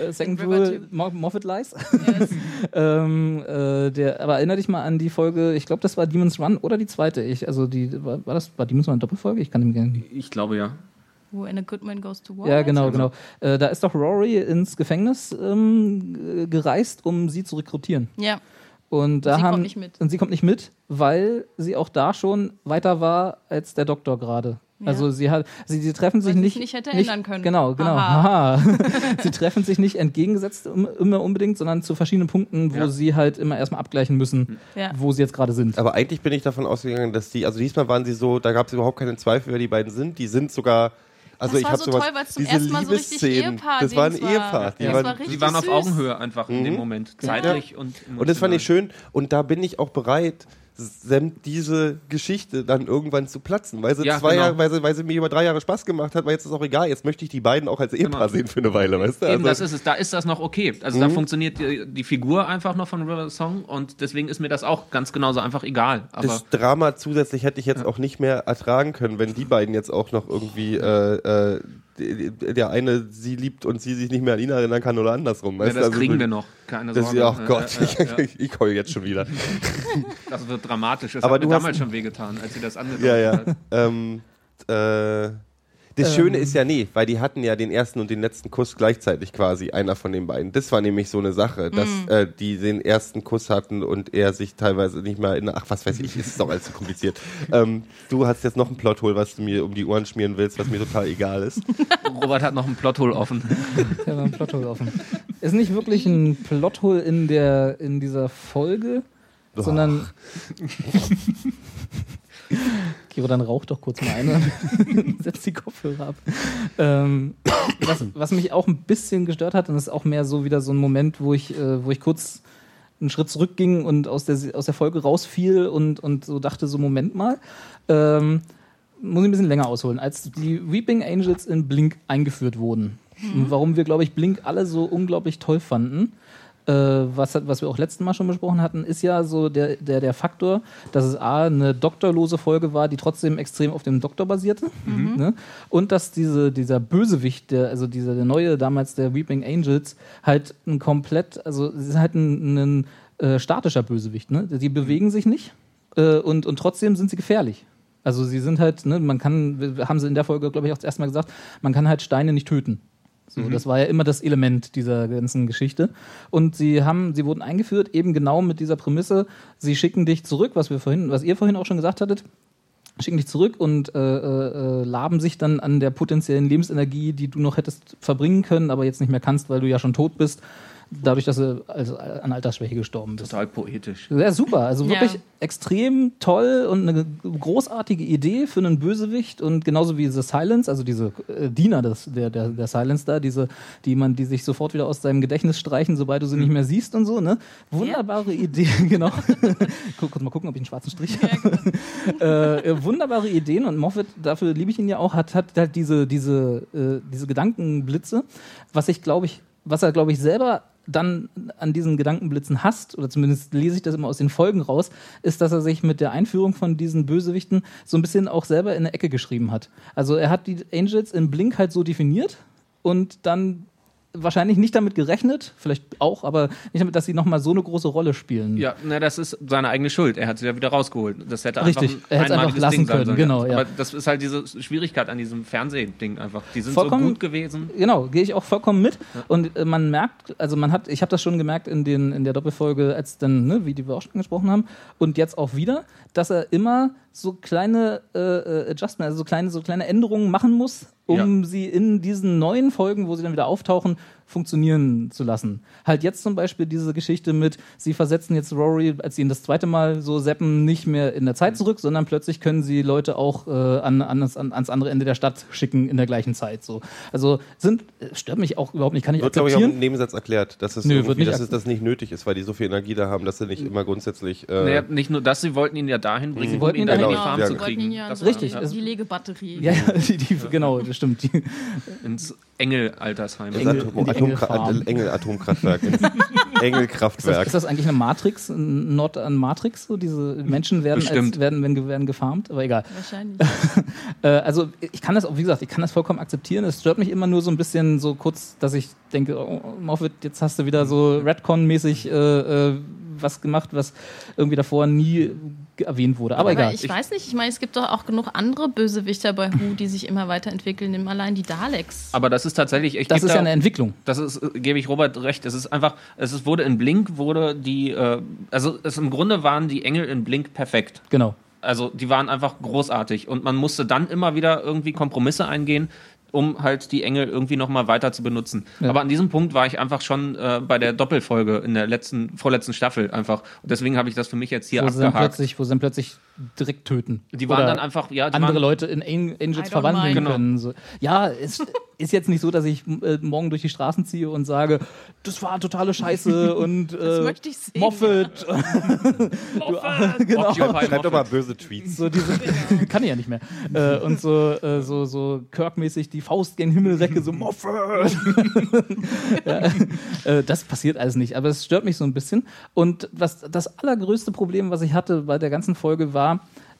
[SPEAKER 4] Äh, Second rule, Moffat lies.
[SPEAKER 2] Yes.
[SPEAKER 4] ähm, äh, der, aber erinnere dich mal an die Folge, ich glaube, das war Demon's Run oder die zweite. Ich, also die, war, war das war Demon's Run eine Doppelfolge? Ich kann mich gerne.
[SPEAKER 1] Ich glaube ja.
[SPEAKER 2] When a good man goes to war.
[SPEAKER 4] Ja, genau,
[SPEAKER 1] genau.
[SPEAKER 4] genau. Äh, da ist doch Rory ins Gefängnis ähm, gereist, um sie zu rekrutieren.
[SPEAKER 2] Ja.
[SPEAKER 4] Und da
[SPEAKER 2] sie
[SPEAKER 4] haben,
[SPEAKER 2] kommt nicht mit.
[SPEAKER 4] Und sie kommt nicht mit, weil sie auch da schon weiter war als der Doktor gerade.
[SPEAKER 2] Ja.
[SPEAKER 4] Also sie hat, sie, sie treffen sich nicht,
[SPEAKER 2] nicht hätte ändern können.
[SPEAKER 4] Genau, genau.
[SPEAKER 2] Haha.
[SPEAKER 4] sie treffen sich nicht entgegengesetzt im- immer unbedingt, sondern zu verschiedenen Punkten, wo
[SPEAKER 1] Ja.
[SPEAKER 4] sie halt immer erstmal abgleichen müssen,
[SPEAKER 2] Ja.
[SPEAKER 4] wo sie jetzt gerade sind.
[SPEAKER 3] Aber eigentlich bin ich davon ausgegangen, dass die, also diesmal waren sie so, da gab es überhaupt keinen Zweifel, wer die beiden sind. Die sind sogar, also
[SPEAKER 2] Das
[SPEAKER 3] ich
[SPEAKER 2] war
[SPEAKER 3] habe
[SPEAKER 2] so
[SPEAKER 3] sowas,
[SPEAKER 2] toll, weil's zum ersten Mal so richtig Ehepaar-
[SPEAKER 3] das war ein. Ehepaar. Die
[SPEAKER 2] Ja.
[SPEAKER 3] Waren,
[SPEAKER 1] Sie waren auf
[SPEAKER 2] süß.
[SPEAKER 1] Augenhöhe einfach in dem
[SPEAKER 3] Mhm.
[SPEAKER 1] Moment. Zeitlich und
[SPEAKER 3] und das fand ich
[SPEAKER 1] emotional.
[SPEAKER 3] schön und da bin ich auch bereit, diese Geschichte dann irgendwann zu platzen, weil sie
[SPEAKER 1] Ja,
[SPEAKER 3] zwei
[SPEAKER 1] genau.
[SPEAKER 3] Jahre, weil sie, weil sie mir über drei Jahre Spaß gemacht hat, weil jetzt ist auch egal, jetzt möchte ich die beiden auch als Ehepaar
[SPEAKER 1] Genau.
[SPEAKER 3] sehen für eine Weile, weißt du?
[SPEAKER 1] Eben,
[SPEAKER 3] Also-
[SPEAKER 1] das ist es. Da ist das noch okay. Also da funktioniert die, die Figur einfach noch von River Song und deswegen ist mir das auch ganz genauso einfach egal. Aber
[SPEAKER 3] das Drama zusätzlich hätte ich jetzt auch nicht mehr ertragen können, wenn die beiden jetzt auch noch irgendwie äh, äh, der eine sie liebt und sie sich nicht mehr an ihn erinnern kann oder andersrum.
[SPEAKER 1] ja, das
[SPEAKER 3] Also
[SPEAKER 1] kriegen wir noch. Keine
[SPEAKER 3] Das,
[SPEAKER 1] Sorge.
[SPEAKER 3] ja, oh Gott,
[SPEAKER 1] äh, äh,
[SPEAKER 3] ich, ich heule jetzt schon wieder.
[SPEAKER 1] Das wird dramatisch. Das
[SPEAKER 3] Aber
[SPEAKER 1] hat mir
[SPEAKER 3] du hast-
[SPEAKER 1] damals schon wehgetan, als sie das angedeutet
[SPEAKER 3] Ja, ja.
[SPEAKER 1] hat.
[SPEAKER 3] ähm, äh, das
[SPEAKER 4] Ähm.
[SPEAKER 3] Schöne ist ja nee, weil die hatten ja den ersten und den letzten Kuss gleichzeitig quasi, einer von den beiden. Das war nämlich so eine Sache, dass äh, die den ersten Kuss hatten und er sich teilweise nicht mal in, ach was weiß ich, ist doch alles zu kompliziert. ähm, du hast jetzt noch ein Plothole, was du mir um die Ohren schmieren willst, was mir total egal ist.
[SPEAKER 1] Robert hat noch einen Plothole offen.
[SPEAKER 4] Ich habe einen Plothole offen. Ist nicht wirklich ein Plothole in der in dieser Folge, sondern Kiro, dann rauch doch kurz mal ein und setz die Kopfhörer ab. Ähm, was, was mich auch ein bisschen gestört hat, und das ist auch mehr so wieder so ein Moment, wo ich, äh, wo ich kurz einen Schritt zurückging und aus der, aus der Folge rausfiel und, und so dachte, so Moment mal. Ähm, muss ich ein bisschen länger ausholen. Als die Weeping Angels in Blink eingeführt wurden, und warum wir, glaube ich, Blink alle so unglaublich toll fanden, was, was wir auch letztes Mal schon besprochen hatten, ist ja so der, der, der Faktor, dass es A, eine doktorlose Folge war, die trotzdem extrem auf dem Doktor basierte.
[SPEAKER 2] Mhm.
[SPEAKER 4] Ne? Und dass diese, dieser Bösewicht, der, also dieser der neue damals der Weeping Angels, halt ein komplett, also es ist halt ein, ein äh, statischer Bösewicht. Ne? Die bewegen sich nicht äh, und, und trotzdem sind sie gefährlich. Also sie sind halt, ne, man kann, haben sie in der Folge, glaube ich, auch das erste Mal gesagt, man kann halt Steine nicht töten. So, Das war ja immer das Element dieser ganzen Geschichte. Und sie haben, sie wurden eingeführt, eben genau mit dieser Prämisse, sie schicken dich zurück, was wir vorhin, was ihr vorhin auch schon gesagt hattet, schicken dich zurück und äh, äh, äh, laben sich dann an der potenziellen Lebensenergie, die du noch hättest verbringen können, aber jetzt nicht mehr kannst, weil du ja schon tot bist, dadurch, dass du also an Altersschwäche gestorben bist.
[SPEAKER 1] Total poetisch.
[SPEAKER 4] Ja, super. Also
[SPEAKER 2] Ja.
[SPEAKER 4] wirklich extrem toll und eine großartige Idee für einen Bösewicht und genauso wie The Silence, also diese äh, Diener des, der, der, der Silence da, diese, die man, die sich sofort wieder aus deinem Gedächtnis streichen, sobald du sie nicht mehr siehst und so, ne? Wunderbare Idee, genau. Guck, kurz mal gucken, ob ich einen schwarzen Strich habe. äh, äh, wunderbare Ideen und Moffat, dafür liebe ich ihn ja auch, hat, hat halt diese, diese, äh, diese Gedankenblitze, was ich glaube ich, was er glaube ich selber dann an diesen Gedankenblitzen hasst, oder zumindest lese ich das immer aus den Folgen raus, ist, dass er sich mit der Einführung von diesen Bösewichten so ein bisschen auch selber in eine Ecke geschrieben hat. Also er hat die Angels im Blink halt so definiert und dann wahrscheinlich nicht damit gerechnet, vielleicht auch, aber nicht damit, dass sie nochmal so eine große Rolle spielen.
[SPEAKER 1] Ja, na, das ist seine eigene Schuld. Er hat sie ja wieder rausgeholt. Das hätte
[SPEAKER 4] Richtig,
[SPEAKER 1] einfach
[SPEAKER 4] er
[SPEAKER 1] ein
[SPEAKER 4] hätte es einfach lassen
[SPEAKER 1] Ding sein
[SPEAKER 4] können,
[SPEAKER 1] sollen.
[SPEAKER 4] genau, ja.
[SPEAKER 1] Aber das ist halt diese Schwierigkeit an diesem Fernsehding einfach. Die sind
[SPEAKER 4] Vollkommen-
[SPEAKER 1] so gut gewesen.
[SPEAKER 4] Genau, gehe ich auch vollkommen mit. Und äh, man merkt, also man hat, ich habe das schon gemerkt in, den, in der Doppelfolge, als dann, ne, wie die wir auch schon gesprochen haben, und jetzt auch wieder, dass er immer so kleine äh, äh, Adjustments, also so kleine, so kleine Änderungen machen muss, um sie in diesen neuen Folgen, wo sie dann wieder auftauchen, funktionieren zu lassen. Halt jetzt zum Beispiel diese Geschichte mit, sie versetzen jetzt Rory, als sie ihn das zweite Mal so seppen, nicht mehr in der Zeit zurück, sondern plötzlich können sie Leute auch äh, an, an, das- an, ans andere Ende der Stadt schicken in der gleichen Zeit. So. Also sind, äh, stört mich auch überhaupt nicht, kann ich
[SPEAKER 3] Wird, glaube ich, auch
[SPEAKER 4] akzeptieren.
[SPEAKER 3] im Nebensatz erklärt, dass es,
[SPEAKER 4] Nö,
[SPEAKER 3] irgendwie,
[SPEAKER 4] wird nicht
[SPEAKER 3] dass es das nicht nötig ist, weil die so viel Energie da haben, dass sie nicht immer grundsätzlich. Äh,
[SPEAKER 1] Naja, nicht nur das, sie wollten ihn ja dahin bringen,
[SPEAKER 4] Sie wollten ihn
[SPEAKER 1] um ihn
[SPEAKER 4] dahin
[SPEAKER 1] in die. Farm
[SPEAKER 3] Ja,
[SPEAKER 1] zu.
[SPEAKER 2] Sie wollten
[SPEAKER 1] kriegen.
[SPEAKER 2] ihn ja
[SPEAKER 1] Das
[SPEAKER 2] so-
[SPEAKER 1] war,
[SPEAKER 4] Richtig,
[SPEAKER 1] Ja,
[SPEAKER 4] es-
[SPEAKER 2] Die Legebatterie.
[SPEAKER 4] Ja, ja, die, die, genau, das stimmt. Die,
[SPEAKER 1] ins Engel-Altersheim.
[SPEAKER 4] Engel-
[SPEAKER 3] Atom
[SPEAKER 4] in die
[SPEAKER 3] Atomkra
[SPEAKER 4] Engelfarm.
[SPEAKER 3] Engel-Atomkraftwerk. ins
[SPEAKER 4] ist, das,
[SPEAKER 3] Engelkraftwerk.
[SPEAKER 4] ist das eigentlich eine Matrix, ein Nord an Matrix? So diese Menschen werden, als, werden, werden, werden gefarmt, aber egal.
[SPEAKER 2] Wahrscheinlich.
[SPEAKER 4] Äh, also ich kann das, auch, wie gesagt, ich kann das vollkommen akzeptieren. Es stört mich immer nur so ein bisschen so kurz, dass ich denke, oh, Moffat, jetzt hast du wieder so Redcon-mäßig äh, äh, was gemacht, was irgendwie davor nie erwähnt wurde. Aber,
[SPEAKER 2] Aber
[SPEAKER 4] egal.
[SPEAKER 2] ich weiß nicht, ich meine, es gibt doch auch genug andere Bösewichter bei Who, die sich immer weiterentwickeln. Nimm allein die Daleks.
[SPEAKER 1] Aber das ist tatsächlich, ich
[SPEAKER 4] das ist
[SPEAKER 1] da-
[SPEAKER 4] ja eine Entwicklung.
[SPEAKER 1] Das ist, äh, gebe ich Robert recht. Es ist einfach, es ist, wurde in Blink, wurde die, äh, also es im Grunde waren die Engel in Blink perfekt.
[SPEAKER 4] Genau.
[SPEAKER 1] Also die waren einfach großartig und man musste dann immer wieder irgendwie Kompromisse eingehen, um halt die Engel irgendwie nochmal weiter zu benutzen.
[SPEAKER 4] Ja.
[SPEAKER 1] Aber an diesem Punkt war ich einfach schon äh, bei der Doppelfolge in der letzten, vorletzten Staffel einfach. Und deswegen habe ich das für mich jetzt hier
[SPEAKER 4] Wo
[SPEAKER 1] abgehakt.
[SPEAKER 4] plötzlich, wo dann plötzlich direkt töten.
[SPEAKER 1] Die waren
[SPEAKER 4] Oder
[SPEAKER 1] dann einfach, ja, die
[SPEAKER 4] andere Leute in Angels verwandeln
[SPEAKER 2] mind.
[SPEAKER 1] Genau.
[SPEAKER 4] können. So. Ja, es ist jetzt nicht so, dass ich äh, morgen durch die Straßen ziehe und sage, das war totale Scheiße und
[SPEAKER 2] Das
[SPEAKER 4] äh,
[SPEAKER 2] möchte ich sehen.
[SPEAKER 4] Moffat. genau.
[SPEAKER 1] Occupy
[SPEAKER 3] Schreibt doch mal
[SPEAKER 1] Moffat.
[SPEAKER 3] böse Tweets.
[SPEAKER 4] So diese, kann ich ja nicht mehr. Äh, und so, äh, so, so Kirk-mäßig die Faust gen Himmel recke, so Moffat. ja, äh, das passiert alles nicht, aber es stört mich so ein bisschen. Und was das allergrößte Problem, was ich hatte bei der ganzen Folge, war,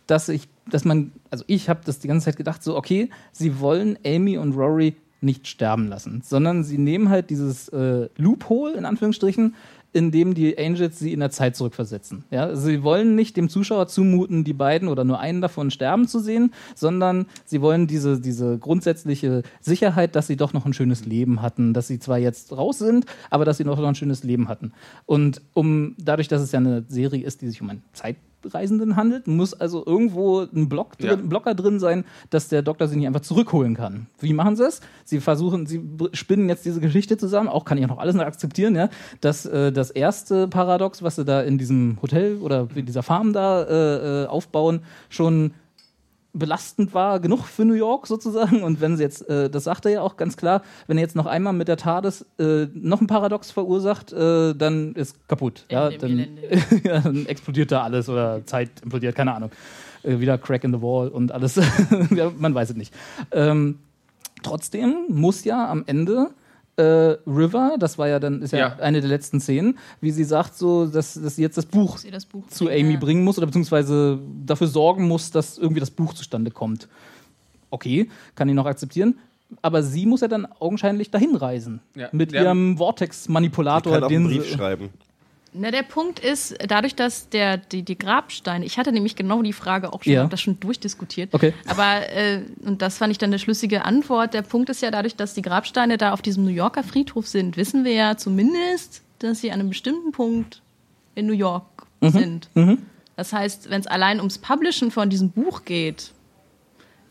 [SPEAKER 4] dass ich, dass man, also ich habe das die ganze Zeit gedacht, so okay, sie wollen Amy und Rory nicht sterben lassen, sondern sie nehmen halt dieses äh, Loophole in Anführungsstrichen, in dem die Angels sie in der Zeit zurückversetzen. Ja, sie wollen nicht dem Zuschauer zumuten, die beiden oder nur einen davon sterben zu sehen, sondern sie wollen diese, diese grundsätzliche Sicherheit, dass sie doch noch ein schönes Leben hatten, dass sie zwar jetzt raus sind, aber dass sie noch ein schönes Leben hatten. Und um dadurch, dass es ja eine Serie ist, die sich um einen Zeitreisenden handelt, muss also irgendwo ein Block drin,
[SPEAKER 1] Ja.
[SPEAKER 4] Blocker drin sein, dass der Doktor sie nicht einfach zurückholen kann. Wie machen sie es? Sie versuchen, sie spinnen jetzt diese Geschichte zusammen, auch kann ich auch noch alles noch akzeptieren, ja, dass äh, das erste Paradox, was sie da in diesem Hotel oder in dieser Farm da äh, äh, aufbauen, schon belastend war, genug für New York sozusagen. Und wenn sie jetzt, äh, das sagt er ja auch ganz klar, wenn er jetzt noch einmal mit der TARDIS äh, noch ein Paradox verursacht, äh, dann ist kaputt. Ja, dann, ja, dann explodiert da alles oder Zeit implodiert, keine Ahnung. Äh, wieder Crack in the Wall und alles. ja, man weiß es nicht. Ähm, trotzdem muss ja am Ende äh, River, das war ja dann ist ja,
[SPEAKER 1] Ja.
[SPEAKER 4] eine der letzten Szenen, wie sie sagt, so, dass, dass sie jetzt das Buch
[SPEAKER 2] Sie das Buch
[SPEAKER 4] zu Amy
[SPEAKER 2] ja.
[SPEAKER 4] bringen muss oder beziehungsweise dafür sorgen muss, dass irgendwie das Buch zustande kommt. Okay, kann ich noch akzeptieren. Aber sie muss ja dann augenscheinlich dahin reisen.
[SPEAKER 1] Ja.
[SPEAKER 4] Mit
[SPEAKER 1] Ja.
[SPEAKER 4] ihrem Vortex-Manipulator.
[SPEAKER 3] kann auch einen
[SPEAKER 4] den
[SPEAKER 3] Brief
[SPEAKER 4] sie-
[SPEAKER 3] schreiben.
[SPEAKER 2] Na, der Punkt ist, dadurch, dass der, die, die Grabsteine, ich hatte nämlich genau die Frage auch schon,
[SPEAKER 4] Ja.
[SPEAKER 2] das schon durchdiskutiert.
[SPEAKER 4] Okay.
[SPEAKER 2] Aber, äh, und das fand ich dann eine schlüssige Antwort. Der Punkt ist ja, dadurch, dass die Grabsteine da auf diesem New Yorker Friedhof sind, wissen wir ja zumindest, dass sie an einem bestimmten Punkt in New York
[SPEAKER 4] Mhm.
[SPEAKER 2] sind. Das heißt, wenn es allein ums Publishen von diesem Buch geht,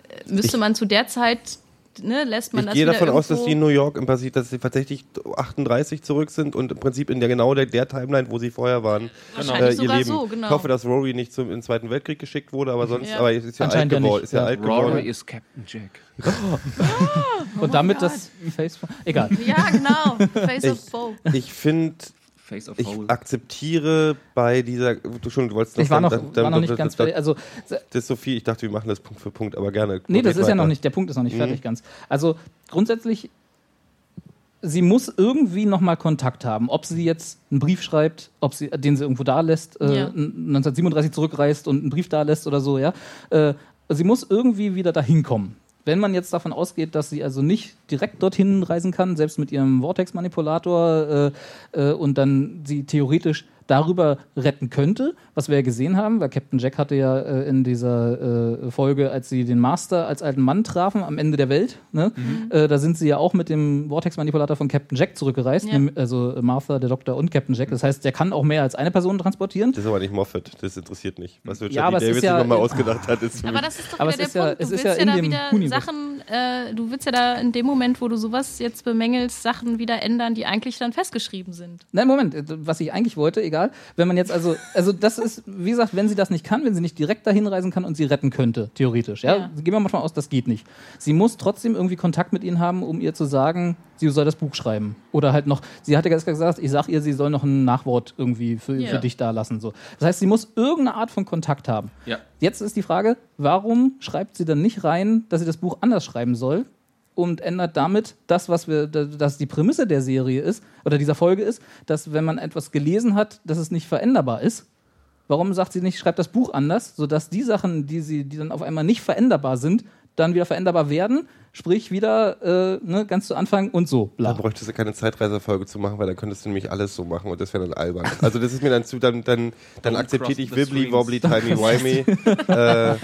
[SPEAKER 2] äh, müsste
[SPEAKER 3] Ich-
[SPEAKER 2] man zu der Zeit, ne, lässt man
[SPEAKER 3] Ich
[SPEAKER 2] das
[SPEAKER 3] gehe
[SPEAKER 2] wieder
[SPEAKER 3] davon aus, dass die in New York im Prinzip, dass sie tatsächlich 38 zurück sind und im Prinzip in der genau der, der Timeline, wo sie vorher waren,
[SPEAKER 2] Wahrscheinlich
[SPEAKER 3] äh, ihr
[SPEAKER 2] sogar
[SPEAKER 3] Leben.
[SPEAKER 2] so, genau.
[SPEAKER 3] Ich hoffe, dass Rory nicht zum in den Zweiten Weltkrieg geschickt wurde, aber sonst,
[SPEAKER 2] Ja.
[SPEAKER 3] aber es ist ja alt geworden. Ist ja,
[SPEAKER 4] Ja.
[SPEAKER 3] alt
[SPEAKER 1] Rory
[SPEAKER 3] geworden.
[SPEAKER 1] ist Captain Jack.
[SPEAKER 4] Und damit das Face. Egal.
[SPEAKER 2] Ja, genau. Face of
[SPEAKER 3] Ich-
[SPEAKER 2] Foe.
[SPEAKER 3] Ich finde,
[SPEAKER 1] Face of
[SPEAKER 3] ich
[SPEAKER 1] Hole.
[SPEAKER 3] akzeptiere bei dieser. Du schon, du wolltest
[SPEAKER 4] Ich war noch,
[SPEAKER 3] dann- dann-
[SPEAKER 4] war noch nicht
[SPEAKER 3] das-
[SPEAKER 4] ganz
[SPEAKER 3] das-
[SPEAKER 4] fertig. Also,
[SPEAKER 3] Das ist so viel. Ich dachte, wir machen das Punkt für Punkt, aber gerne.
[SPEAKER 4] Nee, das ist ja noch
[SPEAKER 3] weiter.
[SPEAKER 4] nicht, der Punkt ist noch nicht
[SPEAKER 3] Mhm.
[SPEAKER 4] fertig ganz. Also grundsätzlich, sie muss irgendwie nochmal Kontakt haben. Ob sie jetzt einen Brief schreibt, ob sie, den sie irgendwo da lässt, äh,
[SPEAKER 2] Ja.
[SPEAKER 4] 1937 zurückreist und einen Brief da lässt oder so, ja. Äh, sie muss irgendwie wieder dahin kommen. Wenn man jetzt davon ausgeht, dass sie also nicht direkt dorthin reisen kann, selbst mit ihrem Vortex-Manipulator äh, äh, und dann sie theoretisch darüber retten könnte, was wir ja gesehen haben, weil Captain Jack hatte ja äh, in dieser äh, Folge, als sie den Master als alten Mann trafen, am Ende der Welt, ne? äh, da sind sie ja auch mit dem Vortex-Manipulator von Captain Jack zurückgereist,
[SPEAKER 2] Ja.
[SPEAKER 4] also Martha, der Doktor und Captain Jack. Das heißt, der kann auch mehr als eine Person transportieren.
[SPEAKER 3] Das ist aber nicht Moffat. Das interessiert nicht. Was Richard
[SPEAKER 4] Ja,
[SPEAKER 3] D. Davis
[SPEAKER 4] ja-
[SPEAKER 3] nochmal ausgedacht hat, ist
[SPEAKER 2] Aber das ist doch wieder
[SPEAKER 4] es
[SPEAKER 2] der
[SPEAKER 4] ja-
[SPEAKER 2] Punkt. Du willst
[SPEAKER 4] ja
[SPEAKER 2] ja,
[SPEAKER 4] in
[SPEAKER 2] da
[SPEAKER 4] dem
[SPEAKER 2] wieder
[SPEAKER 4] Universe.
[SPEAKER 2] Sachen, äh, du willst ja da in dem Moment, wo du sowas jetzt bemängelst, Sachen wieder ändern, die eigentlich dann festgeschrieben sind.
[SPEAKER 4] Nein, Moment, was ich eigentlich wollte, egal. Wenn man jetzt also, also das ist, wie gesagt, wenn sie das nicht kann, wenn sie nicht direkt dahin reisen kann und sie retten könnte, theoretisch, ja,
[SPEAKER 2] Ja.
[SPEAKER 4] gehen wir mal von aus, das geht nicht. Sie muss trotzdem irgendwie Kontakt mit ihnen haben, um ihr zu sagen, sie soll das Buch schreiben. Oder halt noch, sie hatte ganz gesagt, ich sag ihr, sie soll noch ein Nachwort irgendwie für,
[SPEAKER 2] Ja.
[SPEAKER 4] für dich da lassen. So. Das heißt, sie muss irgendeine Art von Kontakt haben.
[SPEAKER 1] Ja.
[SPEAKER 4] Jetzt ist die Frage, warum schreibt sie dann nicht rein, dass sie das Buch anders schreiben soll? Und ändert damit das, was wir, dass die Prämisse der Serie ist, oder dieser Folge ist, dass wenn man etwas gelesen hat, dass es nicht veränderbar ist. Warum sagt sie nicht, schreibt das Buch anders, sodass die Sachen, die sie, die dann auf einmal nicht veränderbar sind, dann wieder veränderbar werden, sprich wieder äh, ne, ganz zu Anfang und so.
[SPEAKER 3] Da
[SPEAKER 4] Bla.
[SPEAKER 3] bräuchtest du keine Zeitreisefolge zu machen, weil dann könntest du nämlich alles so machen und das wäre dann albern. Also das ist mir dann zu, dann, dann, dann akzeptiere ich Wibbly. Wobbly, Timey, Wimey. äh,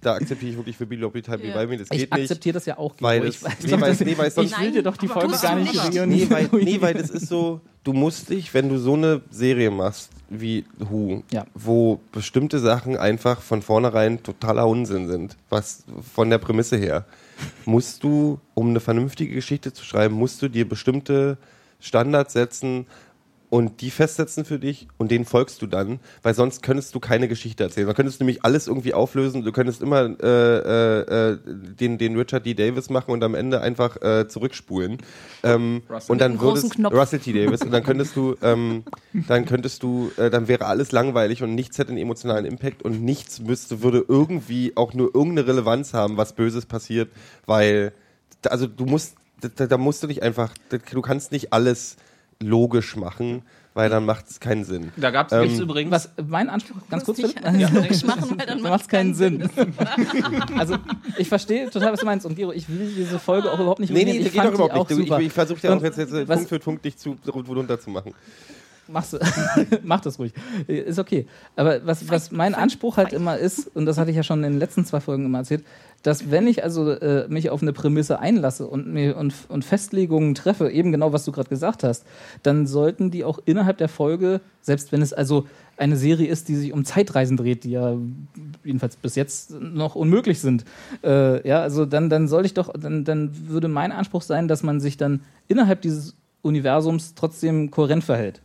[SPEAKER 3] da akzeptiere ich wirklich Wibbly, Wobbly, Timey. Wimey, das
[SPEAKER 4] Ich
[SPEAKER 3] geht nicht.
[SPEAKER 4] akzeptiere das ja auch.
[SPEAKER 3] Weil es-
[SPEAKER 4] ich weiß
[SPEAKER 3] nee,
[SPEAKER 4] doch,
[SPEAKER 3] weil-
[SPEAKER 4] dass-
[SPEAKER 3] nee, weil es sonst-
[SPEAKER 4] ich will dir doch die Folge gar nicht.
[SPEAKER 3] Nee weil, nee, weil das ist so, du musst dich, wenn du so eine Serie machst wie Who,
[SPEAKER 4] Ja.
[SPEAKER 3] wo bestimmte Sachen einfach von vornherein totaler Unsinn sind, was von der Prämisse her, musst du, um eine vernünftige Geschichte zu schreiben, musst du dir bestimmte Standards setzen und die festsetzen für dich und denen folgst du dann, weil sonst könntest du keine Geschichte erzählen. Dann könntest du nämlich alles irgendwie auflösen, du könntest immer äh, äh, äh, den, den Richard D. Davis machen und am Ende einfach äh, zurückspulen. Ähm,
[SPEAKER 1] Russell.
[SPEAKER 3] und dann würdest
[SPEAKER 2] Knopf.
[SPEAKER 3] Russell T. Davis und dann könntest du, ähm, dann könntest du, äh, dann wäre alles langweilig und nichts hätte einen emotionalen Impact und nichts müsste, würde irgendwie auch nur irgendeine Relevanz haben, was Böses passiert, weil, also du musst, da, da musst du nicht einfach, du kannst nicht alles logisch machen, weil dann macht es keinen Sinn.
[SPEAKER 1] Da gab's,
[SPEAKER 3] Ähm,
[SPEAKER 1] gibt's übrigens.
[SPEAKER 4] Was mein Anspruch, ganz kurz, Philipp?
[SPEAKER 2] dich logisch machen, weil dann
[SPEAKER 4] Dann macht keinen Sinn. also ich verstehe total, was du meinst. Und Gero, ich will diese Folge auch überhaupt nicht
[SPEAKER 3] Nee, nee, das
[SPEAKER 4] ich
[SPEAKER 3] geht doch überhaupt nicht. Ich, ich versuche ja auch jetzt, jetzt
[SPEAKER 4] was-
[SPEAKER 3] Punkt für Punkt dich zu runter
[SPEAKER 4] du. Mach das ruhig. Ist okay. Aber was, was mein Anspruch halt immer ist, und das hatte ich ja schon in den letzten zwei Folgen immer erzählt, dass wenn ich also äh, mich auf eine Prämisse einlasse und, mir, und, und Festlegungen treffe, eben genau was du gerade gesagt hast, dann sollten die auch innerhalb der Folge, selbst wenn es also eine Serie ist, die sich um Zeitreisen dreht, die ja jedenfalls bis jetzt noch unmöglich sind, äh, ja, also dann, dann soll ich doch, dann, dann würde mein Anspruch sein, dass man sich dann innerhalb dieses Universums trotzdem kohärent verhält.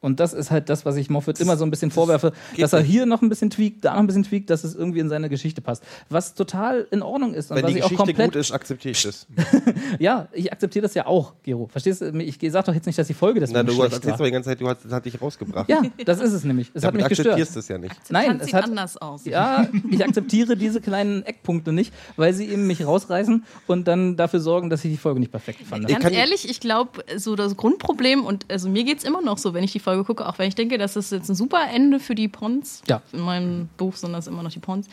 [SPEAKER 4] Und das ist halt das, was ich Moffat immer so ein bisschen vorwerfe, dass er hier noch ein bisschen tweakt, da noch ein bisschen tweakt, dass es irgendwie in seine Geschichte passt. Was total in Ordnung ist. Und
[SPEAKER 3] Wenn
[SPEAKER 4] was
[SPEAKER 3] die
[SPEAKER 4] ich auch
[SPEAKER 3] Geschichte
[SPEAKER 4] komplett,
[SPEAKER 3] gut ist, akzeptiere ich das.
[SPEAKER 4] Ja, ich akzeptiere das ja auch, Gero. Verstehst du? Ich sag doch jetzt nicht, dass die Folge
[SPEAKER 3] Na,
[SPEAKER 4] deswegen
[SPEAKER 3] du
[SPEAKER 4] schlecht
[SPEAKER 3] erzählst doch
[SPEAKER 4] war.
[SPEAKER 3] die ganze Zeit, du hast, das hat dich rausgebracht.
[SPEAKER 4] Ja, das ist es nämlich. Es hat
[SPEAKER 3] Damit
[SPEAKER 4] mich gestört.
[SPEAKER 3] akzeptierst du es ja nicht.
[SPEAKER 4] Nein,
[SPEAKER 2] Nein,
[SPEAKER 4] es
[SPEAKER 2] sieht
[SPEAKER 4] hat-
[SPEAKER 2] anders aus.
[SPEAKER 4] Ja, ich akzeptiere diese kleinen Eckpunkte nicht, weil sie eben mich rausreißen und dann dafür sorgen, dass ich die Folge nicht perfekt fand.
[SPEAKER 2] Ganz ehrlich, ich glaube, so das Grundproblem, und also mir geht es immer noch so, wenn ich die Folge gucke, auch wenn ich denke, das ist jetzt ein super Ende für die Pons.
[SPEAKER 4] Ja.
[SPEAKER 2] In meinem Buch sind das immer noch die Pons.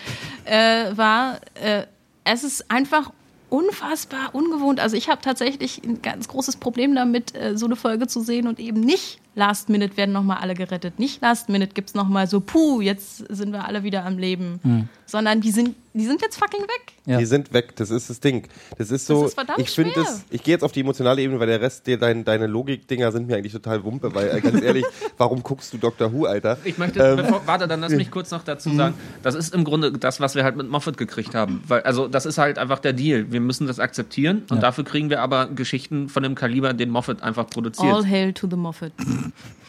[SPEAKER 2] Äh, war, äh, es ist einfach unfassbar ungewohnt. Also ich habe tatsächlich ein ganz großes Problem damit, äh, so eine Folge zu sehen und eben nicht Last Minute werden nochmal alle gerettet. Nicht Last Minute gibt es nochmal so, puh, jetzt sind wir alle wieder am Leben. Sondern die sind, die sind jetzt fucking weg.
[SPEAKER 4] Ja.
[SPEAKER 3] Die sind weg, das ist das Ding. Das ist so,
[SPEAKER 2] Das ist verdammt
[SPEAKER 3] ich finde es, ich gehe jetzt auf die emotionale Ebene, weil der Rest, der, dein, deine Logik-Dinger sind mir eigentlich total wumpe, weil äh, ganz ehrlich, warum guckst du Doctor Who, Alter?
[SPEAKER 1] Ich möchte,
[SPEAKER 3] Ähm,
[SPEAKER 1] bevor, warte, dann lass mich kurz noch dazu sagen. Das ist im Grunde das, was wir halt mit Moffat gekriegt haben. Weil, also, das ist halt einfach der Deal. Wir müssen das akzeptieren und dafür kriegen wir aber Geschichten von dem Kaliber, den Moffat einfach produziert.
[SPEAKER 2] All hail to the Moffat.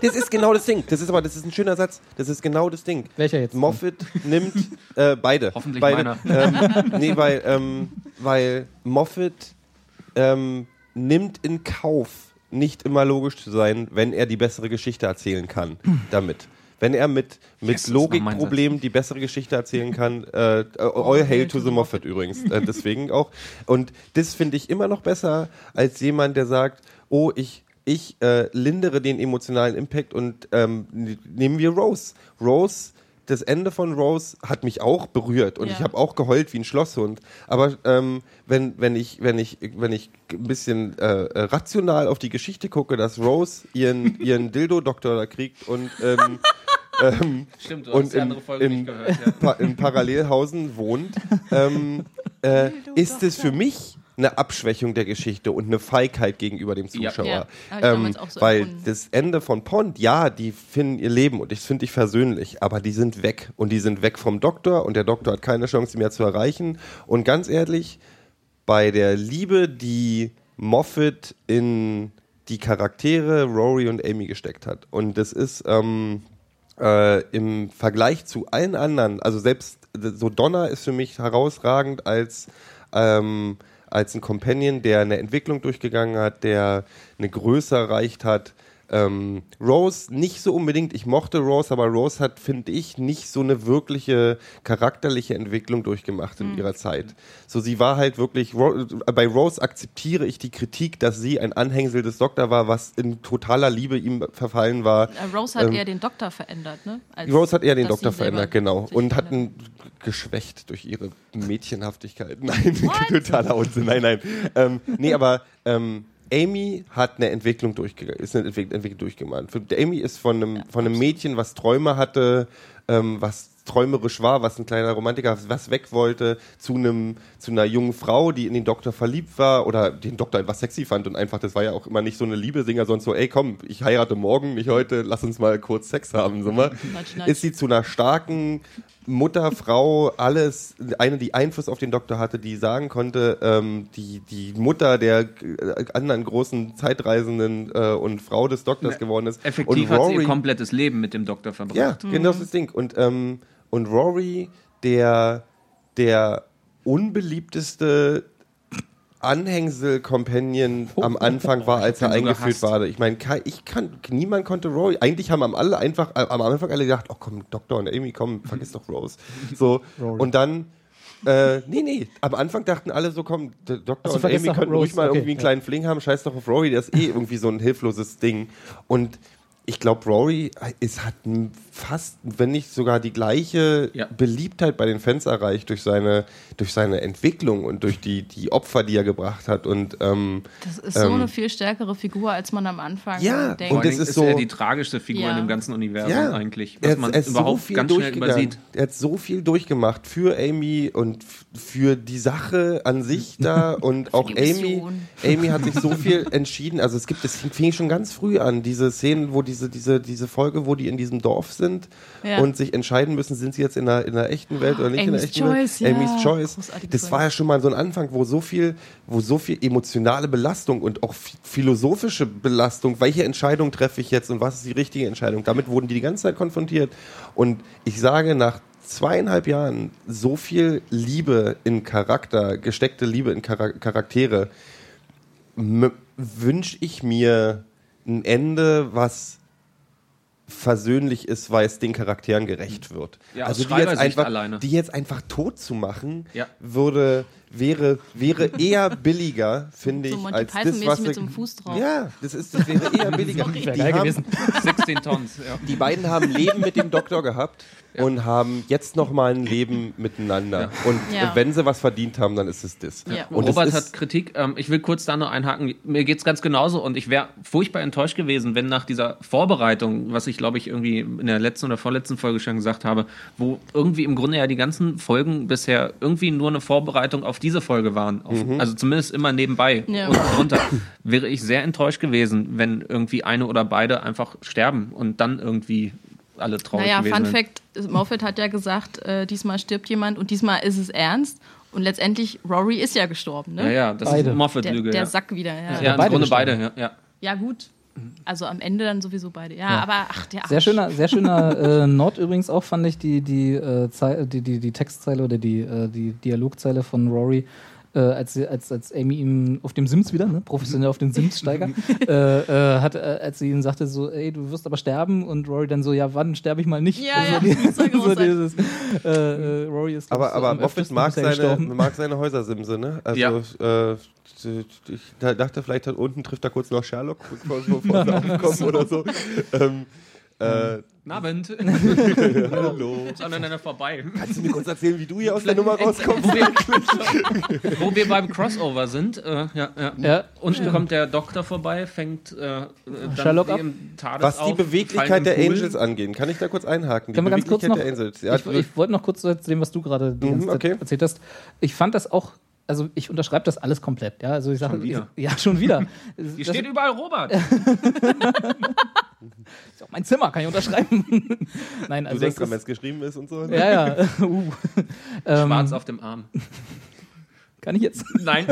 [SPEAKER 3] Das ist genau das Ding. Das ist aber, das ist ein schöner Satz. Das ist genau das Ding.
[SPEAKER 4] Welcher jetzt?
[SPEAKER 3] Moffat nimmt äh, beide.
[SPEAKER 1] Hoffentlich
[SPEAKER 3] beide. Ähm, nee, weil, ähm, weil Moffat ähm, nimmt in Kauf, nicht immer logisch zu sein, wenn er die bessere Geschichte erzählen kann. Damit. Wenn er mit, mit
[SPEAKER 1] Yes,
[SPEAKER 3] Logikproblemen die bessere Geschichte erzählen kann, äh, all hail to the Moffat übrigens, äh, deswegen auch. Und das finde ich immer noch besser als jemand, der sagt, oh, ich, ich äh, lindere den emotionalen Impact und ähm, n- nehmen wir Rose. Rose, das Ende von Rose hat mich auch berührt und
[SPEAKER 2] Ja.
[SPEAKER 3] ich habe auch geheult wie ein Schlosshund. Aber ähm, wenn, wenn, ich, wenn, ich, wenn ich ein bisschen äh, äh, rational auf die Geschichte gucke, dass Rose ihren, ihren Dildo-Doktor da kriegt und ähm, ähm,
[SPEAKER 1] Stimmt, du
[SPEAKER 3] und
[SPEAKER 1] hast die
[SPEAKER 3] in,
[SPEAKER 1] andere Folge
[SPEAKER 3] in,
[SPEAKER 1] nicht gehört. Ja.
[SPEAKER 3] pa Parallelhausen wohnt, ähm, äh, ist es für mich eine Abschwächung der Geschichte und eine Feigheit gegenüber dem
[SPEAKER 1] Ja.
[SPEAKER 3] Zuschauer.
[SPEAKER 2] Ja, ich
[SPEAKER 3] ähm,
[SPEAKER 2] so
[SPEAKER 3] weil
[SPEAKER 2] empfunden.
[SPEAKER 3] das Ende von Pond, ja, die finden ihr Leben und das finde ich versöhnlich, aber die sind weg und die sind weg vom Doktor und der Doktor hat keine Chance, sie mehr zu erreichen. Und ganz ehrlich, bei der Liebe, die Moffat in die Charaktere Rory und Amy gesteckt hat. Und das ist ähm, äh, im Vergleich zu allen anderen, also selbst so Donna ist für mich herausragend als, ähm, als ein Companion, der eine Entwicklung durchgegangen hat, der eine Größe erreicht hat. Ähm, Rose nicht so unbedingt, ich mochte Rose, aber Rose hat, finde ich, nicht so eine wirkliche charakterliche Entwicklung durchgemacht in ihrer Zeit. So, sie war halt wirklich, Ro bei Rose akzeptiere ich die Kritik, dass sie ein Anhängsel des Doktor war, was in totaler Liebe ihm verfallen war.
[SPEAKER 2] Äh, Rose hat
[SPEAKER 3] Ähm,
[SPEAKER 2] eher den Doktor verändert, ne? Als
[SPEAKER 3] Rose hat eher den Doktor verändert, genau. Und hat
[SPEAKER 2] verändert.
[SPEAKER 3] Geschwächt durch ihre Mädchenhaftigkeit. Nein, totaler Unsinn. Nein, nein. Ähm, nee, aber ähm, Amy hat eine Entwicklung durchgegangen, ist eine Entwick Entwicklung durchgemacht. Amy ist von einem, von einem Mädchen, was Träume hatte, ähm, was träumerisch war, was ein kleiner Romantiker, was weg wollte, zu einem, zu einer jungen Frau, die in den Doktor verliebt war oder den Doktor einfach sexy fand und einfach, das war ja auch immer nicht so eine Liebesinger, sondern so, ey komm, ich heirate morgen, nicht heute, lass uns mal kurz Sex haben, so mal.
[SPEAKER 2] Nudge.
[SPEAKER 3] Ist sie zu einer starken Mutter, Frau, alles, eine, die Einfluss auf den Doktor hatte, die sagen konnte, ähm, die, die Mutter der äh, anderen großen Zeitreisenden äh, und Frau des Doktors
[SPEAKER 1] Ne,
[SPEAKER 3] geworden ist.
[SPEAKER 1] Effektiv
[SPEAKER 3] und
[SPEAKER 1] hat sie ihr komplettes Leben mit dem Doktor verbracht.
[SPEAKER 3] ja, genau das ist das Ding. Und, ähm, und Rory, der, der unbeliebteste Anhängsel-Companion am Anfang war, als er eingeführt war. Ich meine, ich kann, niemand konnte Rory. Eigentlich haben am alle einfach, äh, am Anfang alle gedacht, oh komm, Doktor und Amy, komm, vergiss doch Rose. So, und dann, äh, nee, nee, am Anfang dachten alle so, komm, der Doktor
[SPEAKER 4] Also
[SPEAKER 3] und Amy könnten
[SPEAKER 4] Rose,
[SPEAKER 3] ruhig mal
[SPEAKER 4] okay,
[SPEAKER 3] irgendwie einen
[SPEAKER 4] ja.
[SPEAKER 3] kleinen Fling haben, scheiß doch auf Rory, der ist eh irgendwie so ein hilfloses Ding. Und ich glaube, Rory ist, hat fast, wenn nicht sogar die gleiche
[SPEAKER 1] Ja.
[SPEAKER 3] Beliebtheit bei den Fans erreicht durch seine, durch seine Entwicklung und durch die, die Opfer, die er gebracht hat. Und ähm,
[SPEAKER 2] Das ist so
[SPEAKER 3] ähm,
[SPEAKER 2] eine viel stärkere Figur, als man am Anfang
[SPEAKER 3] Ja,
[SPEAKER 2] denkt.
[SPEAKER 3] Und
[SPEAKER 1] Dingen
[SPEAKER 3] ist
[SPEAKER 1] ist
[SPEAKER 3] so-
[SPEAKER 1] er die tragischste Figur
[SPEAKER 2] Ja.
[SPEAKER 1] in dem ganzen Universum
[SPEAKER 3] ja,
[SPEAKER 1] eigentlich,
[SPEAKER 3] er
[SPEAKER 1] was
[SPEAKER 3] hat-
[SPEAKER 1] man
[SPEAKER 3] er ist
[SPEAKER 1] überhaupt
[SPEAKER 3] so viel
[SPEAKER 1] ganz schnell übersieht.
[SPEAKER 3] Er hat so viel durchgemacht für Amy und für die Sache an sich da und auch Amy. Amy hat sich so viel entschieden. Also es gibt, es fing schon ganz früh an, diese Szenen, wo die diese, diese, diese Folge, wo die in diesem Dorf sind
[SPEAKER 2] Ja.
[SPEAKER 3] und sich entscheiden müssen, sind sie jetzt in der, in der echten Welt oder nicht in der
[SPEAKER 2] Amy's
[SPEAKER 3] echten
[SPEAKER 2] Choice,
[SPEAKER 3] Welt.
[SPEAKER 2] ja.
[SPEAKER 3] Amy's Choice.
[SPEAKER 2] Großartige
[SPEAKER 3] Das
[SPEAKER 2] Folge.
[SPEAKER 3] war ja schon mal so ein Anfang, wo so viel, wo so viel emotionale Belastung und auch ph- philosophische Belastung, welche Entscheidung treffe ich jetzt und was ist die richtige Entscheidung? Damit wurden die die ganze Zeit konfrontiert. Und ich sage, nach zweieinhalb Jahren so viel Liebe in Charakter, gesteckte Liebe in Chara- Charaktere, wünsche ich mir ein Ende, was versöhnlich ist, weil es den Charakteren gerecht wird.
[SPEAKER 1] Ja,
[SPEAKER 3] also die jetzt, einfach,
[SPEAKER 1] alleine.
[SPEAKER 3] die jetzt einfach tot zu machen,
[SPEAKER 1] Ja.
[SPEAKER 3] würde wäre wäre eher billiger, finde
[SPEAKER 2] So
[SPEAKER 3] ich,
[SPEAKER 2] Monty
[SPEAKER 3] als das, was
[SPEAKER 2] mit
[SPEAKER 3] wir-
[SPEAKER 2] so einem Fuß drauf.
[SPEAKER 3] Ja, das ist das wäre eher billiger. Die, haben,
[SPEAKER 4] gewesen.
[SPEAKER 1] 16 Tons, ja.
[SPEAKER 3] die beiden haben Leben mit dem Doktor gehabt und haben jetzt noch mal ein Leben miteinander. Und
[SPEAKER 2] Ja.
[SPEAKER 3] wenn sie was verdient haben, dann ist es das.
[SPEAKER 2] Ja.
[SPEAKER 3] Und es
[SPEAKER 1] Robert hat Kritik. Ähm, ich will kurz da noch einhaken. Mir geht's ganz genauso und ich wäre furchtbar enttäuscht gewesen, wenn nach dieser Vorbereitung, was ich glaube ich irgendwie in der letzten oder vorletzten Folge schon gesagt habe, wo irgendwie im Grunde ja die ganzen Folgen bisher irgendwie nur eine Vorbereitung auf diese Folge waren. Auf,
[SPEAKER 3] Mhm.
[SPEAKER 1] Also zumindest immer nebenbei
[SPEAKER 2] Ja.
[SPEAKER 1] und drunter. wäre ich sehr enttäuscht gewesen, wenn irgendwie eine oder beide einfach sterben und dann irgendwie alle traurig
[SPEAKER 2] Naja,
[SPEAKER 1] gewesen
[SPEAKER 2] Fun
[SPEAKER 1] wären.
[SPEAKER 2] Fact: Moffat hat ja gesagt, äh, diesmal stirbt jemand und diesmal ist es ernst. Und letztendlich, Rory ist ja gestorben,
[SPEAKER 1] Ja,
[SPEAKER 2] ne?
[SPEAKER 1] ja, das
[SPEAKER 4] Beide.
[SPEAKER 1] ist Moffat-Lüge.
[SPEAKER 2] der, der
[SPEAKER 1] ja.
[SPEAKER 2] Sack wieder, ja.
[SPEAKER 1] ja, im
[SPEAKER 4] beide
[SPEAKER 1] Grunde
[SPEAKER 4] gestorben.
[SPEAKER 1] beide, ja. ja.
[SPEAKER 2] Ja, gut. Also am Ende dann sowieso beide. Ja, aber ach, der
[SPEAKER 4] Sehr schöner, sehr schöner äh, Nord übrigens auch, fand ich, die, die, äh, die, die, die Textzeile oder die, äh, die Dialogzeile von Rory, äh, als, sie- als, als Amy ihm auf dem Sims wieder, ne, professionell auf den Sims-Steiger, äh, äh, hat, äh, als sie ihm sagte, so, ey, du wirst aber sterben und Rory dann so, ja, wann sterbe ich mal nicht?
[SPEAKER 2] Ja, ja,
[SPEAKER 4] die, so dieses, äh, äh, Rory ist
[SPEAKER 3] Aber, aber Moffat mag seine,
[SPEAKER 4] gestorben.
[SPEAKER 3] mag seine Häusersimse, ne? Also,
[SPEAKER 1] Ja.
[SPEAKER 3] äh, ich da- dachte, vielleicht hat unten trifft er kurz noch Sherlock, bevor sie aufkommen oder so. Ähm, äh,
[SPEAKER 1] Guten Abend.
[SPEAKER 3] hallo.
[SPEAKER 1] Ist aneinander vorbei.
[SPEAKER 3] Kannst du mir kurz erzählen, wie du hier aus der Nummer rauskommst?
[SPEAKER 1] Wo wir, wo wir beim Crossover sind, äh, ja, ja.
[SPEAKER 4] Ja,
[SPEAKER 1] Unten kommt der Doktor vorbei, fängt äh, äh, dann
[SPEAKER 4] Sherlock ab?
[SPEAKER 3] Was die
[SPEAKER 1] auf,
[SPEAKER 3] Beweglichkeit der. Angels angeht, kann ich da kurz einhaken? Die
[SPEAKER 4] Können wir ganz kurz
[SPEAKER 3] Beweglichkeit
[SPEAKER 4] noch-
[SPEAKER 3] der Angels. Ja,
[SPEAKER 4] ich, ich wollte noch kurz zu dem, was du gerade
[SPEAKER 3] Mhm, okay.
[SPEAKER 4] erzählt hast. Ich fand das auch, also ich unterschreibe das alles komplett. Ja, also ich sage,
[SPEAKER 1] Schon wieder?
[SPEAKER 4] ja, schon wieder.
[SPEAKER 1] Hier
[SPEAKER 4] das
[SPEAKER 1] steht überall Robert.
[SPEAKER 4] ist auch mein Zimmer, kann ich unterschreiben. Nein,
[SPEAKER 3] du
[SPEAKER 4] also
[SPEAKER 3] denkst
[SPEAKER 4] es
[SPEAKER 3] dran, wenn es geschrieben ist und so.
[SPEAKER 4] ja, ja. Uh. Ähm,
[SPEAKER 1] Schwarz auf dem Arm.
[SPEAKER 4] kann ich jetzt?
[SPEAKER 1] Nein.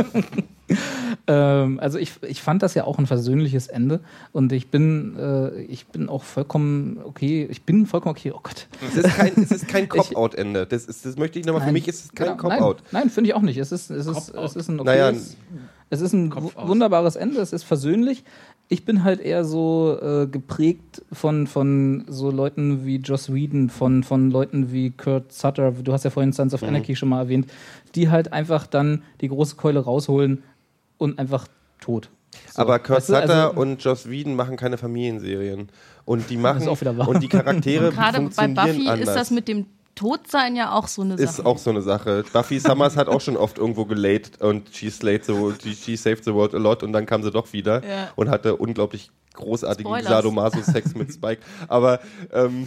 [SPEAKER 4] Ähm, also ich, ich fand das ja auch ein versöhnliches Ende und ich bin, äh, ich bin auch vollkommen okay, ich bin vollkommen okay, oh Gott.
[SPEAKER 3] Es ist kein, es ist kein Cop-Out-Ende. Das, ist- das möchte ich nochmal. Für mich ist es kein
[SPEAKER 4] Genau,
[SPEAKER 3] Cop-Out.
[SPEAKER 4] Nein, nein finde ich auch nicht. Es ist, es ist, es ist ein
[SPEAKER 3] Naja,
[SPEAKER 4] okayes, es ist ein wunderbares Ende, es ist versöhnlich. Ich bin halt eher so äh, geprägt von, von so Leuten wie Joss Whedon, von, von Leuten wie Kurt Sutter, du hast ja vorhin Sons
[SPEAKER 3] Mhm.
[SPEAKER 4] of Anarchy schon mal erwähnt, die halt einfach dann die große Keule rausholen und einfach tot. So,
[SPEAKER 3] Aber Kurt
[SPEAKER 4] weißt du,
[SPEAKER 3] Sutter
[SPEAKER 4] also-
[SPEAKER 3] und Joss Whedon machen keine Familienserien. Und die machen
[SPEAKER 4] ist auch wieder wahr.
[SPEAKER 3] und die Charaktere
[SPEAKER 2] Und gerade bei
[SPEAKER 3] funktionieren
[SPEAKER 2] Buffy
[SPEAKER 3] anders.
[SPEAKER 2] ist das mit dem Todsein ja auch so eine Sache.
[SPEAKER 3] ist auch so eine Sache. Buffy Summers hat auch schon oft irgendwo gelayt und she slayed the, she saved the world a lot und dann kam sie doch wieder
[SPEAKER 2] Ja.
[SPEAKER 3] und hatte unglaublich großartigen
[SPEAKER 2] Spoilers.
[SPEAKER 3] Sadomaso-Sex mit Spike. Aber ähm,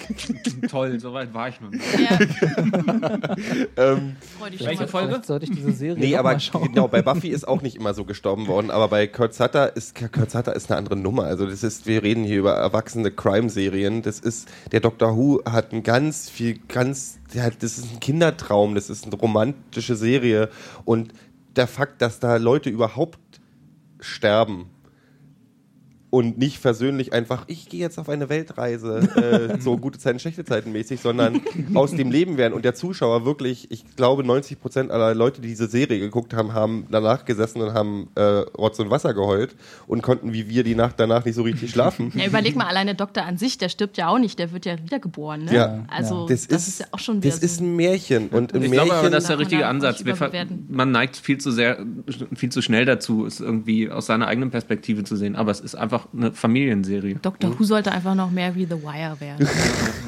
[SPEAKER 1] Toll, soweit war ich noch nicht.
[SPEAKER 2] ja.
[SPEAKER 3] ähm,
[SPEAKER 1] Welche Folge?
[SPEAKER 4] Sollte ich diese Serie
[SPEAKER 3] nee, aber genau, bei Buffy ist auch nicht immer so gestorben worden, aber bei Kurt Sutter ist Kurt Sutter ist eine andere Nummer. Also das ist, wir reden hier über erwachsene Crime-Serien. Das ist, der Doctor Who hat ein ganz viel, ganz, hat, das ist ein Kindertraum, das ist eine romantische Serie und der Fakt, dass da Leute überhaupt sterben und nicht versöhnlich einfach, ich gehe jetzt auf eine Weltreise, äh, so gute Zeiten, schlechte Zeiten mäßig, sondern aus dem Leben werden. Und der Zuschauer wirklich, ich glaube, 90 Prozent aller Leute, die diese Serie geguckt haben, haben danach gesessen und haben äh, Rotz und Wasser geheult und konnten wie wir die Nacht danach nicht so richtig schlafen.
[SPEAKER 2] Ja, überleg mal, allein der Doktor an sich, der stirbt ja auch nicht, der wird ja wiedergeboren. Ne?
[SPEAKER 3] Ja.
[SPEAKER 2] Also,
[SPEAKER 3] Das,
[SPEAKER 2] das,
[SPEAKER 3] ist,
[SPEAKER 2] ja auch schon wieder
[SPEAKER 3] das ist
[SPEAKER 2] so.
[SPEAKER 3] ein Märchen. Und im
[SPEAKER 1] Ich
[SPEAKER 3] Märchen,
[SPEAKER 1] glaube aber, das ist der richtige Ansatz. man neigt viel zu sehr, viel zu schnell dazu, es irgendwie aus seiner eigenen Perspektive zu sehen. Aber es ist einfach eine Familienserie.
[SPEAKER 2] Dr. Who sollte einfach noch mehr wie The Wire werden.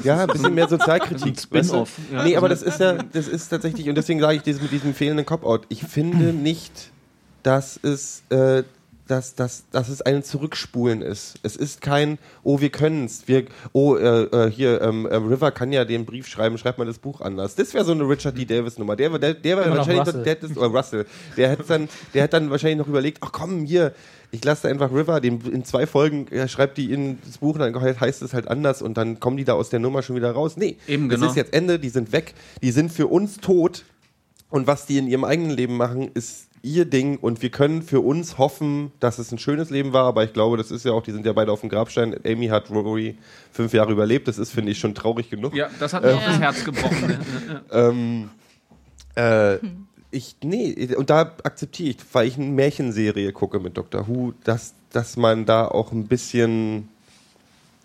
[SPEAKER 3] Ja, ein bisschen mehr Sozialkritik.
[SPEAKER 1] Spin-off,
[SPEAKER 3] Weißt du?
[SPEAKER 1] ja.
[SPEAKER 3] Nee, aber das ist ja, das ist tatsächlich, und deswegen sage ich das mit diesem fehlenden Cop-Out. Ich finde nicht, dass es, äh, dass, dass, dass es ein Zurückspulen ist. Es ist kein, oh, wir können's. Wir, oh, äh, äh, hier, ähm, äh, River kann ja den Brief schreiben, schreibt mal das Buch anders. Das wäre so eine Richard D. Davis-Nummer. Der, der, der wäre wahrscheinlich,
[SPEAKER 4] Russell.
[SPEAKER 3] der, der, oder Russell, der hätte dann, der hat dann wahrscheinlich noch überlegt, ach komm, hier, ich lasse da einfach River, den, in zwei Folgen er schreibt die in das Buch, dann heißt es halt anders und dann kommen die da aus der Nummer schon wieder raus. Nee,
[SPEAKER 1] Eben,
[SPEAKER 3] das
[SPEAKER 1] genau.
[SPEAKER 3] ist jetzt Ende, die sind weg, die sind für uns tot und was die in ihrem eigenen Leben machen, ist ihr Ding und wir können für uns hoffen, dass es ein schönes Leben war, aber ich glaube, das ist ja auch, die sind ja beide auf dem Grabstein. Amy hat Rory fünf Jahre überlebt, das ist, finde ich, schon traurig genug.
[SPEAKER 1] Ja, das hat mir auch das Herz gebrochen. ne?
[SPEAKER 3] Ähm, äh, ich, nee, und da akzeptiere ich, weil ich eine Märchenserie gucke mit Dr. Who, dass, dass man da auch ein bisschen.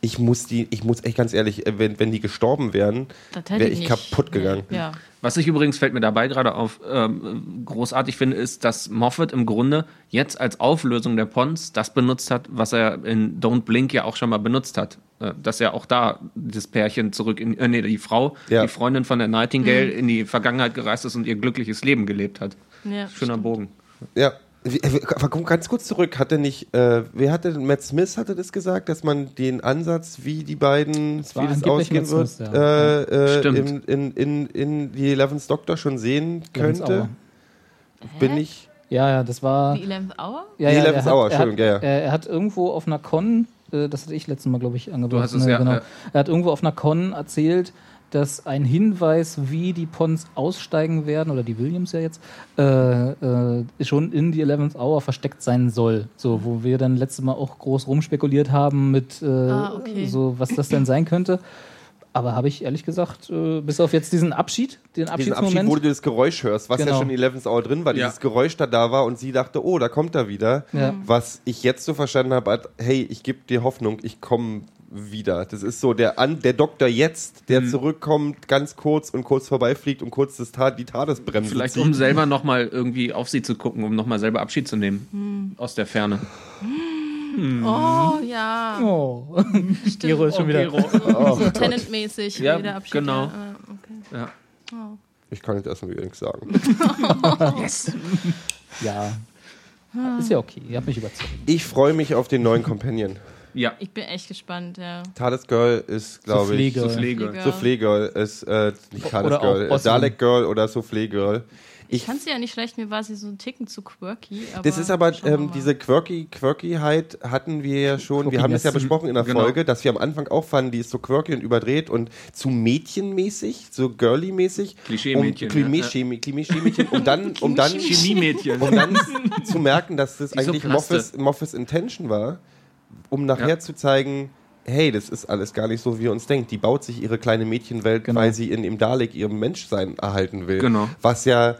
[SPEAKER 3] Ich muss die, ich muss echt ganz ehrlich, äh, wenn, wenn die gestorben wären, wäre ich kaputt gegangen.
[SPEAKER 2] Nee, Ja.
[SPEAKER 1] Was ich übrigens, fällt mir dabei gerade auf, ähm, großartig finde, ist, dass Moffat im Grunde jetzt als Auflösung der Pons das benutzt hat, was er in Don't Blink ja auch schon mal benutzt hat. Äh, dass er auch da das Pärchen zurück in, äh, nee, die Frau,
[SPEAKER 3] Ja.
[SPEAKER 1] die Freundin von der Nightingale in die Vergangenheit gereist ist und ihr glückliches Leben gelebt hat.
[SPEAKER 2] Ja,
[SPEAKER 1] Schöner Bogen.
[SPEAKER 3] Ja. Äh, Komm ganz kurz zurück, hatte nicht, äh, wer hatte, Matt Smith hatte das gesagt, dass man den Ansatz, wie die beiden,
[SPEAKER 4] war
[SPEAKER 3] wie das ausgehen wird,
[SPEAKER 4] Smith, ja.
[SPEAKER 3] äh, äh, in, in, in, in die Eleventh Doctor schon sehen
[SPEAKER 4] Eleventh
[SPEAKER 3] könnte? Bin ich.
[SPEAKER 4] Ja, ja, das war.
[SPEAKER 2] Die 11th Hour?
[SPEAKER 4] Ja,
[SPEAKER 3] Die
[SPEAKER 4] ja,
[SPEAKER 3] 11th
[SPEAKER 4] er hat-
[SPEAKER 3] Hour,
[SPEAKER 4] er hat,
[SPEAKER 3] Entschuldigung, ja, ja.
[SPEAKER 4] Er, hat irgendwo auf einer Con, äh, das hatte ich letztes Mal, glaube ich, angebracht.
[SPEAKER 1] hast es,
[SPEAKER 4] ne,
[SPEAKER 1] ja,
[SPEAKER 4] genau.
[SPEAKER 1] ja.
[SPEAKER 4] Er hat irgendwo auf einer Con erzählt, dass ein Hinweis, wie die Pons aussteigen werden, oder die Williams ja jetzt, äh, äh, schon in die 11th Hour versteckt sein soll. So, wo wir dann letztes Mal auch groß rumspekuliert haben mit, äh,
[SPEAKER 2] Ah, okay.
[SPEAKER 4] so, was das denn sein könnte. Aber habe ich ehrlich gesagt, äh, bis auf jetzt diesen Abschied, den
[SPEAKER 3] Diesen
[SPEAKER 4] Abschiedsmoment.
[SPEAKER 3] Abschied, wo du das Geräusch hörst, was ja
[SPEAKER 4] Genau.
[SPEAKER 3] schon in 11th Hour drin war,
[SPEAKER 1] Ja.
[SPEAKER 3] dieses Geräusch da da war und sie dachte, oh, da kommt er wieder.
[SPEAKER 4] Ja.
[SPEAKER 3] Was ich jetzt so verstanden habe, hey, ich gebe dir Hoffnung, ich komme wieder. Das ist so der, An der Doktor jetzt, der
[SPEAKER 1] Mhm.
[SPEAKER 3] zurückkommt, ganz kurz und kurz vorbeifliegt und kurz das Ta die Tadesbremse
[SPEAKER 1] Vielleicht
[SPEAKER 3] zieht.
[SPEAKER 1] um selber nochmal irgendwie auf sie zu gucken, um nochmal selber Abschied zu nehmen. Aus der Ferne.
[SPEAKER 2] Oh, ja.
[SPEAKER 4] Oh. Gero ist schon wieder.
[SPEAKER 1] Gero.
[SPEAKER 3] Oh,
[SPEAKER 2] So Tenant-mäßig.
[SPEAKER 1] Ja,
[SPEAKER 2] wieder Abschied.
[SPEAKER 1] genau.
[SPEAKER 2] Ja, ah, okay.
[SPEAKER 1] Ja.
[SPEAKER 3] Ich kann jetzt erstmal wieder nichts sagen.
[SPEAKER 4] Ja. Ist ja okay, ihr habt mich überzeugt.
[SPEAKER 3] Ich freue mich auf den neuen Companion.
[SPEAKER 1] Ja.
[SPEAKER 2] Ich bin echt gespannt, ja.
[SPEAKER 3] TARDIS Girl ist, glaube ich,
[SPEAKER 4] Soufflé Girl.
[SPEAKER 1] Soufflé Girl.
[SPEAKER 2] Girl.
[SPEAKER 3] Soufflé Girl ist äh, nicht TARDIS
[SPEAKER 4] Oder auch
[SPEAKER 3] Girl, äh. Dalek Girl oder Soufflé Girl.
[SPEAKER 2] Ich fand sie ja nicht schlecht, mir war sie so ein Ticken zu quirky. Aber
[SPEAKER 3] Das ist aber, ähm, diese Quirky, Quirkyheit hatten wir ja schon, wir haben das ja besprochen in der
[SPEAKER 1] Genau.
[SPEAKER 3] Folge, dass wir am Anfang auch fanden, die ist so quirky und überdreht und zu mädchenmäßig, so girly-mäßig.
[SPEAKER 1] Klischee-Mädchen,
[SPEAKER 3] Um,
[SPEAKER 1] ja.
[SPEAKER 3] Klischee- Klischee-Mädchen, um dann, um dann, um dann zu merken, dass das
[SPEAKER 1] so
[SPEAKER 3] eigentlich. Moffats, Moffats Intention war, um nachher
[SPEAKER 1] Ja.
[SPEAKER 3] zu zeigen, hey, das ist alles gar nicht so, wie ihr uns denkt. Die baut sich ihre kleine Mädchenwelt,
[SPEAKER 4] Genau.
[SPEAKER 3] weil sie in dem Dalek ihrem Menschsein erhalten will.
[SPEAKER 1] Genau.
[SPEAKER 3] Was ja,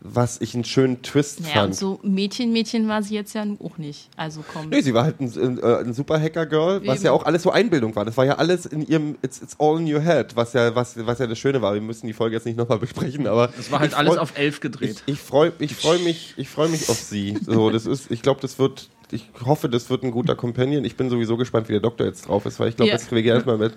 [SPEAKER 3] was ich einen schönen Twist
[SPEAKER 2] Naja,
[SPEAKER 3] fand.
[SPEAKER 2] und so Mädchen, Mädchen war sie jetzt ja auch nicht. Also komm.
[SPEAKER 3] Nee, sie war halt ein, äh, ein super Hacker-Girl, was
[SPEAKER 2] Eben.
[SPEAKER 3] ja auch alles so Einbildung war. Das war ja alles in ihrem It's, it's all in your head, was ja, was, was ja das Schöne war. Wir müssen die Folge jetzt nicht nochmal besprechen, aber.
[SPEAKER 1] Es war halt
[SPEAKER 3] ich
[SPEAKER 1] alles
[SPEAKER 3] freu-
[SPEAKER 1] auf elf
[SPEAKER 3] Ich,
[SPEAKER 1] gedreht.
[SPEAKER 3] ich freue ich freu mich, ich freu mich auf sie. So, das ist, ich glaube, das wird. Ich hoffe, das wird ein guter Companion. Ich bin sowieso gespannt, wie der Doktor jetzt drauf ist, weil ich glaube,
[SPEAKER 2] Ja.
[SPEAKER 3] das- wir,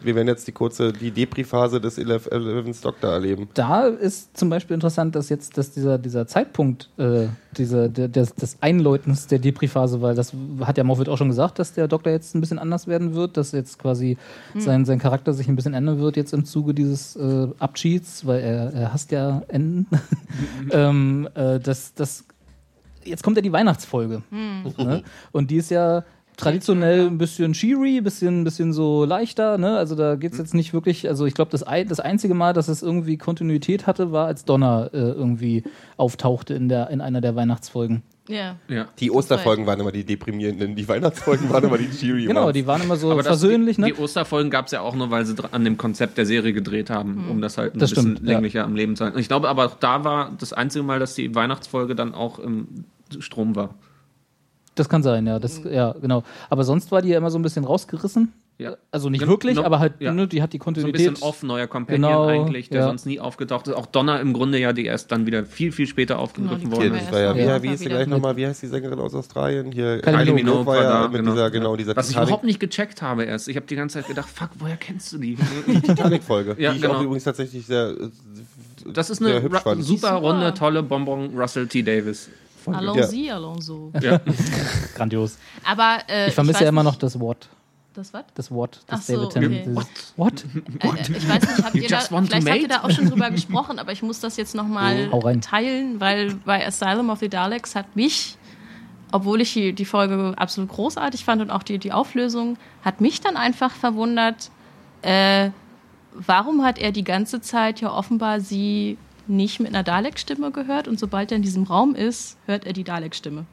[SPEAKER 3] wir werden jetzt die kurze, die Depri-Phase des Eleventh Doctor erleben.
[SPEAKER 4] Da ist zum Beispiel interessant, dass jetzt dass dieser, dieser Zeitpunkt äh, dieser, der, des, des Einläutens der Depri-Phase, weil das hat ja Moffat auch schon gesagt, dass der Doktor jetzt ein bisschen anders werden wird, dass jetzt quasi sein, sein Charakter sich ein bisschen ändern wird jetzt im Zuge dieses äh, Abschieds, weil er, er hasst ja Enden. ähm, äh, das, das, jetzt kommt ja die Weihnachtsfolge. Ne? Und die ist ja traditionell ein bisschen cheery, ein bisschen, bisschen so leichter. Ne? Also da geht es jetzt nicht wirklich, also ich glaube, das, ein, das einzige Mal, dass es irgendwie Kontinuität hatte, war, als Donner äh, irgendwie auftauchte in, der, in einer der Weihnachtsfolgen.
[SPEAKER 2] Ja.
[SPEAKER 1] Ja.
[SPEAKER 3] Die Osterfolgen waren immer die deprimierenden, die Weihnachtsfolgen waren immer die cheery
[SPEAKER 4] Genau, die waren immer so
[SPEAKER 1] Aber das,
[SPEAKER 4] versöhnlich.
[SPEAKER 1] die,
[SPEAKER 4] Ne?
[SPEAKER 1] die Osterfolgen gab es ja auch nur, weil sie an dem Konzept der Serie gedreht haben, um das halt ein
[SPEAKER 4] Das
[SPEAKER 1] bisschen
[SPEAKER 4] stimmt, ja.
[SPEAKER 1] länglicher am Leben zu halten. Ich glaube aber auch da war das einzige Mal, dass die Weihnachtsfolge dann auch im Strom war.
[SPEAKER 4] Das kann sein, ja. Das, ja, genau. Aber sonst war die ja immer so ein bisschen rausgerissen.
[SPEAKER 1] Ja.
[SPEAKER 4] Also nicht
[SPEAKER 1] Gen-
[SPEAKER 4] wirklich,
[SPEAKER 1] no-
[SPEAKER 4] aber halt,
[SPEAKER 1] ja.
[SPEAKER 4] ne, die hat die
[SPEAKER 1] So ein
[SPEAKER 4] Kontinuität.
[SPEAKER 1] bisschen off, neuer Companion
[SPEAKER 4] Genau,
[SPEAKER 1] eigentlich, der
[SPEAKER 4] ja.
[SPEAKER 1] sonst nie aufgetaucht ist. Auch Donner im Grunde ja, die erst dann wieder viel, viel später aufgegriffen
[SPEAKER 2] Genau, die
[SPEAKER 3] Okay,
[SPEAKER 1] worden ist.
[SPEAKER 3] ja,
[SPEAKER 2] erst
[SPEAKER 3] wie,
[SPEAKER 2] mal
[SPEAKER 3] wie hieß sie gleich nochmal? Wie heißt die Sängerin aus Australien? Hier,
[SPEAKER 4] Kylie
[SPEAKER 3] Minogue
[SPEAKER 1] war da,
[SPEAKER 3] mit
[SPEAKER 1] genau.
[SPEAKER 3] dieser, genau, dieser
[SPEAKER 1] Was ich
[SPEAKER 3] Titanic-
[SPEAKER 1] überhaupt nicht gecheckt habe erst. Ich habe die ganze Zeit gedacht, fuck, woher kennst du die?
[SPEAKER 3] Titanic-Folge,
[SPEAKER 1] Ja,
[SPEAKER 3] die ich
[SPEAKER 1] genau.
[SPEAKER 3] auch übrigens tatsächlich sehr,
[SPEAKER 1] Das ist eine super
[SPEAKER 2] Super.
[SPEAKER 1] runde, tolle Bonbon Russell T. Davis
[SPEAKER 2] Allons-y, allons-y.
[SPEAKER 4] Grandios.
[SPEAKER 2] Aber äh,
[SPEAKER 4] Ich vermisse ja immer noch das Wort.
[SPEAKER 2] Das was?
[SPEAKER 4] Das Wort, das
[SPEAKER 2] Ach so,
[SPEAKER 4] David Tennant.
[SPEAKER 2] okay.
[SPEAKER 4] dieses- What?
[SPEAKER 2] Äh, äh, ich weiß nicht, habt
[SPEAKER 1] You
[SPEAKER 2] ihr da, vielleicht habt ihr da auch schon drüber gesprochen, aber ich muss das jetzt nochmal
[SPEAKER 4] rein.
[SPEAKER 2] teilen, weil bei Asylum of the Daleks hat mich, obwohl ich die, die Folge absolut großartig fand und auch die, die Auflösung, hat mich dann einfach verwundert, äh, warum hat er die ganze Zeit ja offenbar sie nicht mit einer Dalek-Stimme gehört und sobald er in diesem Raum ist, hört er die Dalek-Stimme.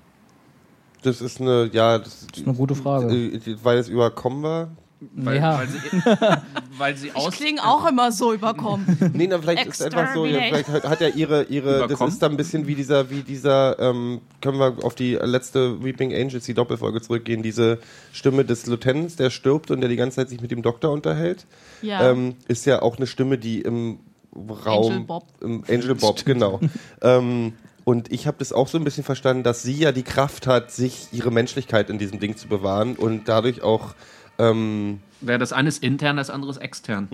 [SPEAKER 3] Das ist eine, ja, das,
[SPEAKER 4] Das ist eine gute Frage.
[SPEAKER 3] äh, weil es überkommen war.
[SPEAKER 1] Weil,
[SPEAKER 4] Ja.
[SPEAKER 1] weil, sie, weil sie
[SPEAKER 2] Ich
[SPEAKER 1] aus.
[SPEAKER 2] klinge auch immer so überkommen.
[SPEAKER 3] Nee, na, vielleicht ist es einfach so, ja, vielleicht hat- er ihre, ihre, das ist dann ein bisschen wie dieser, wie dieser, ähm, können wir auf die letzte Weeping Angels, die Doppelfolge zurückgehen, diese Stimme des Lieutenants, der stirbt und der die ganze Zeit sich mit dem Doktor unterhält,
[SPEAKER 2] Ja.
[SPEAKER 3] ähm, ist ja auch eine Stimme, die im Raum,
[SPEAKER 2] Angel Bob.
[SPEAKER 3] im Angel Bob, genau. ähm, und ich habe das auch so ein bisschen verstanden, dass sie ja die Kraft hat, sich ihre Menschlichkeit in diesem Ding zu bewahren und dadurch auch ähm,
[SPEAKER 1] Ja, das eine ist intern, das andere ist extern.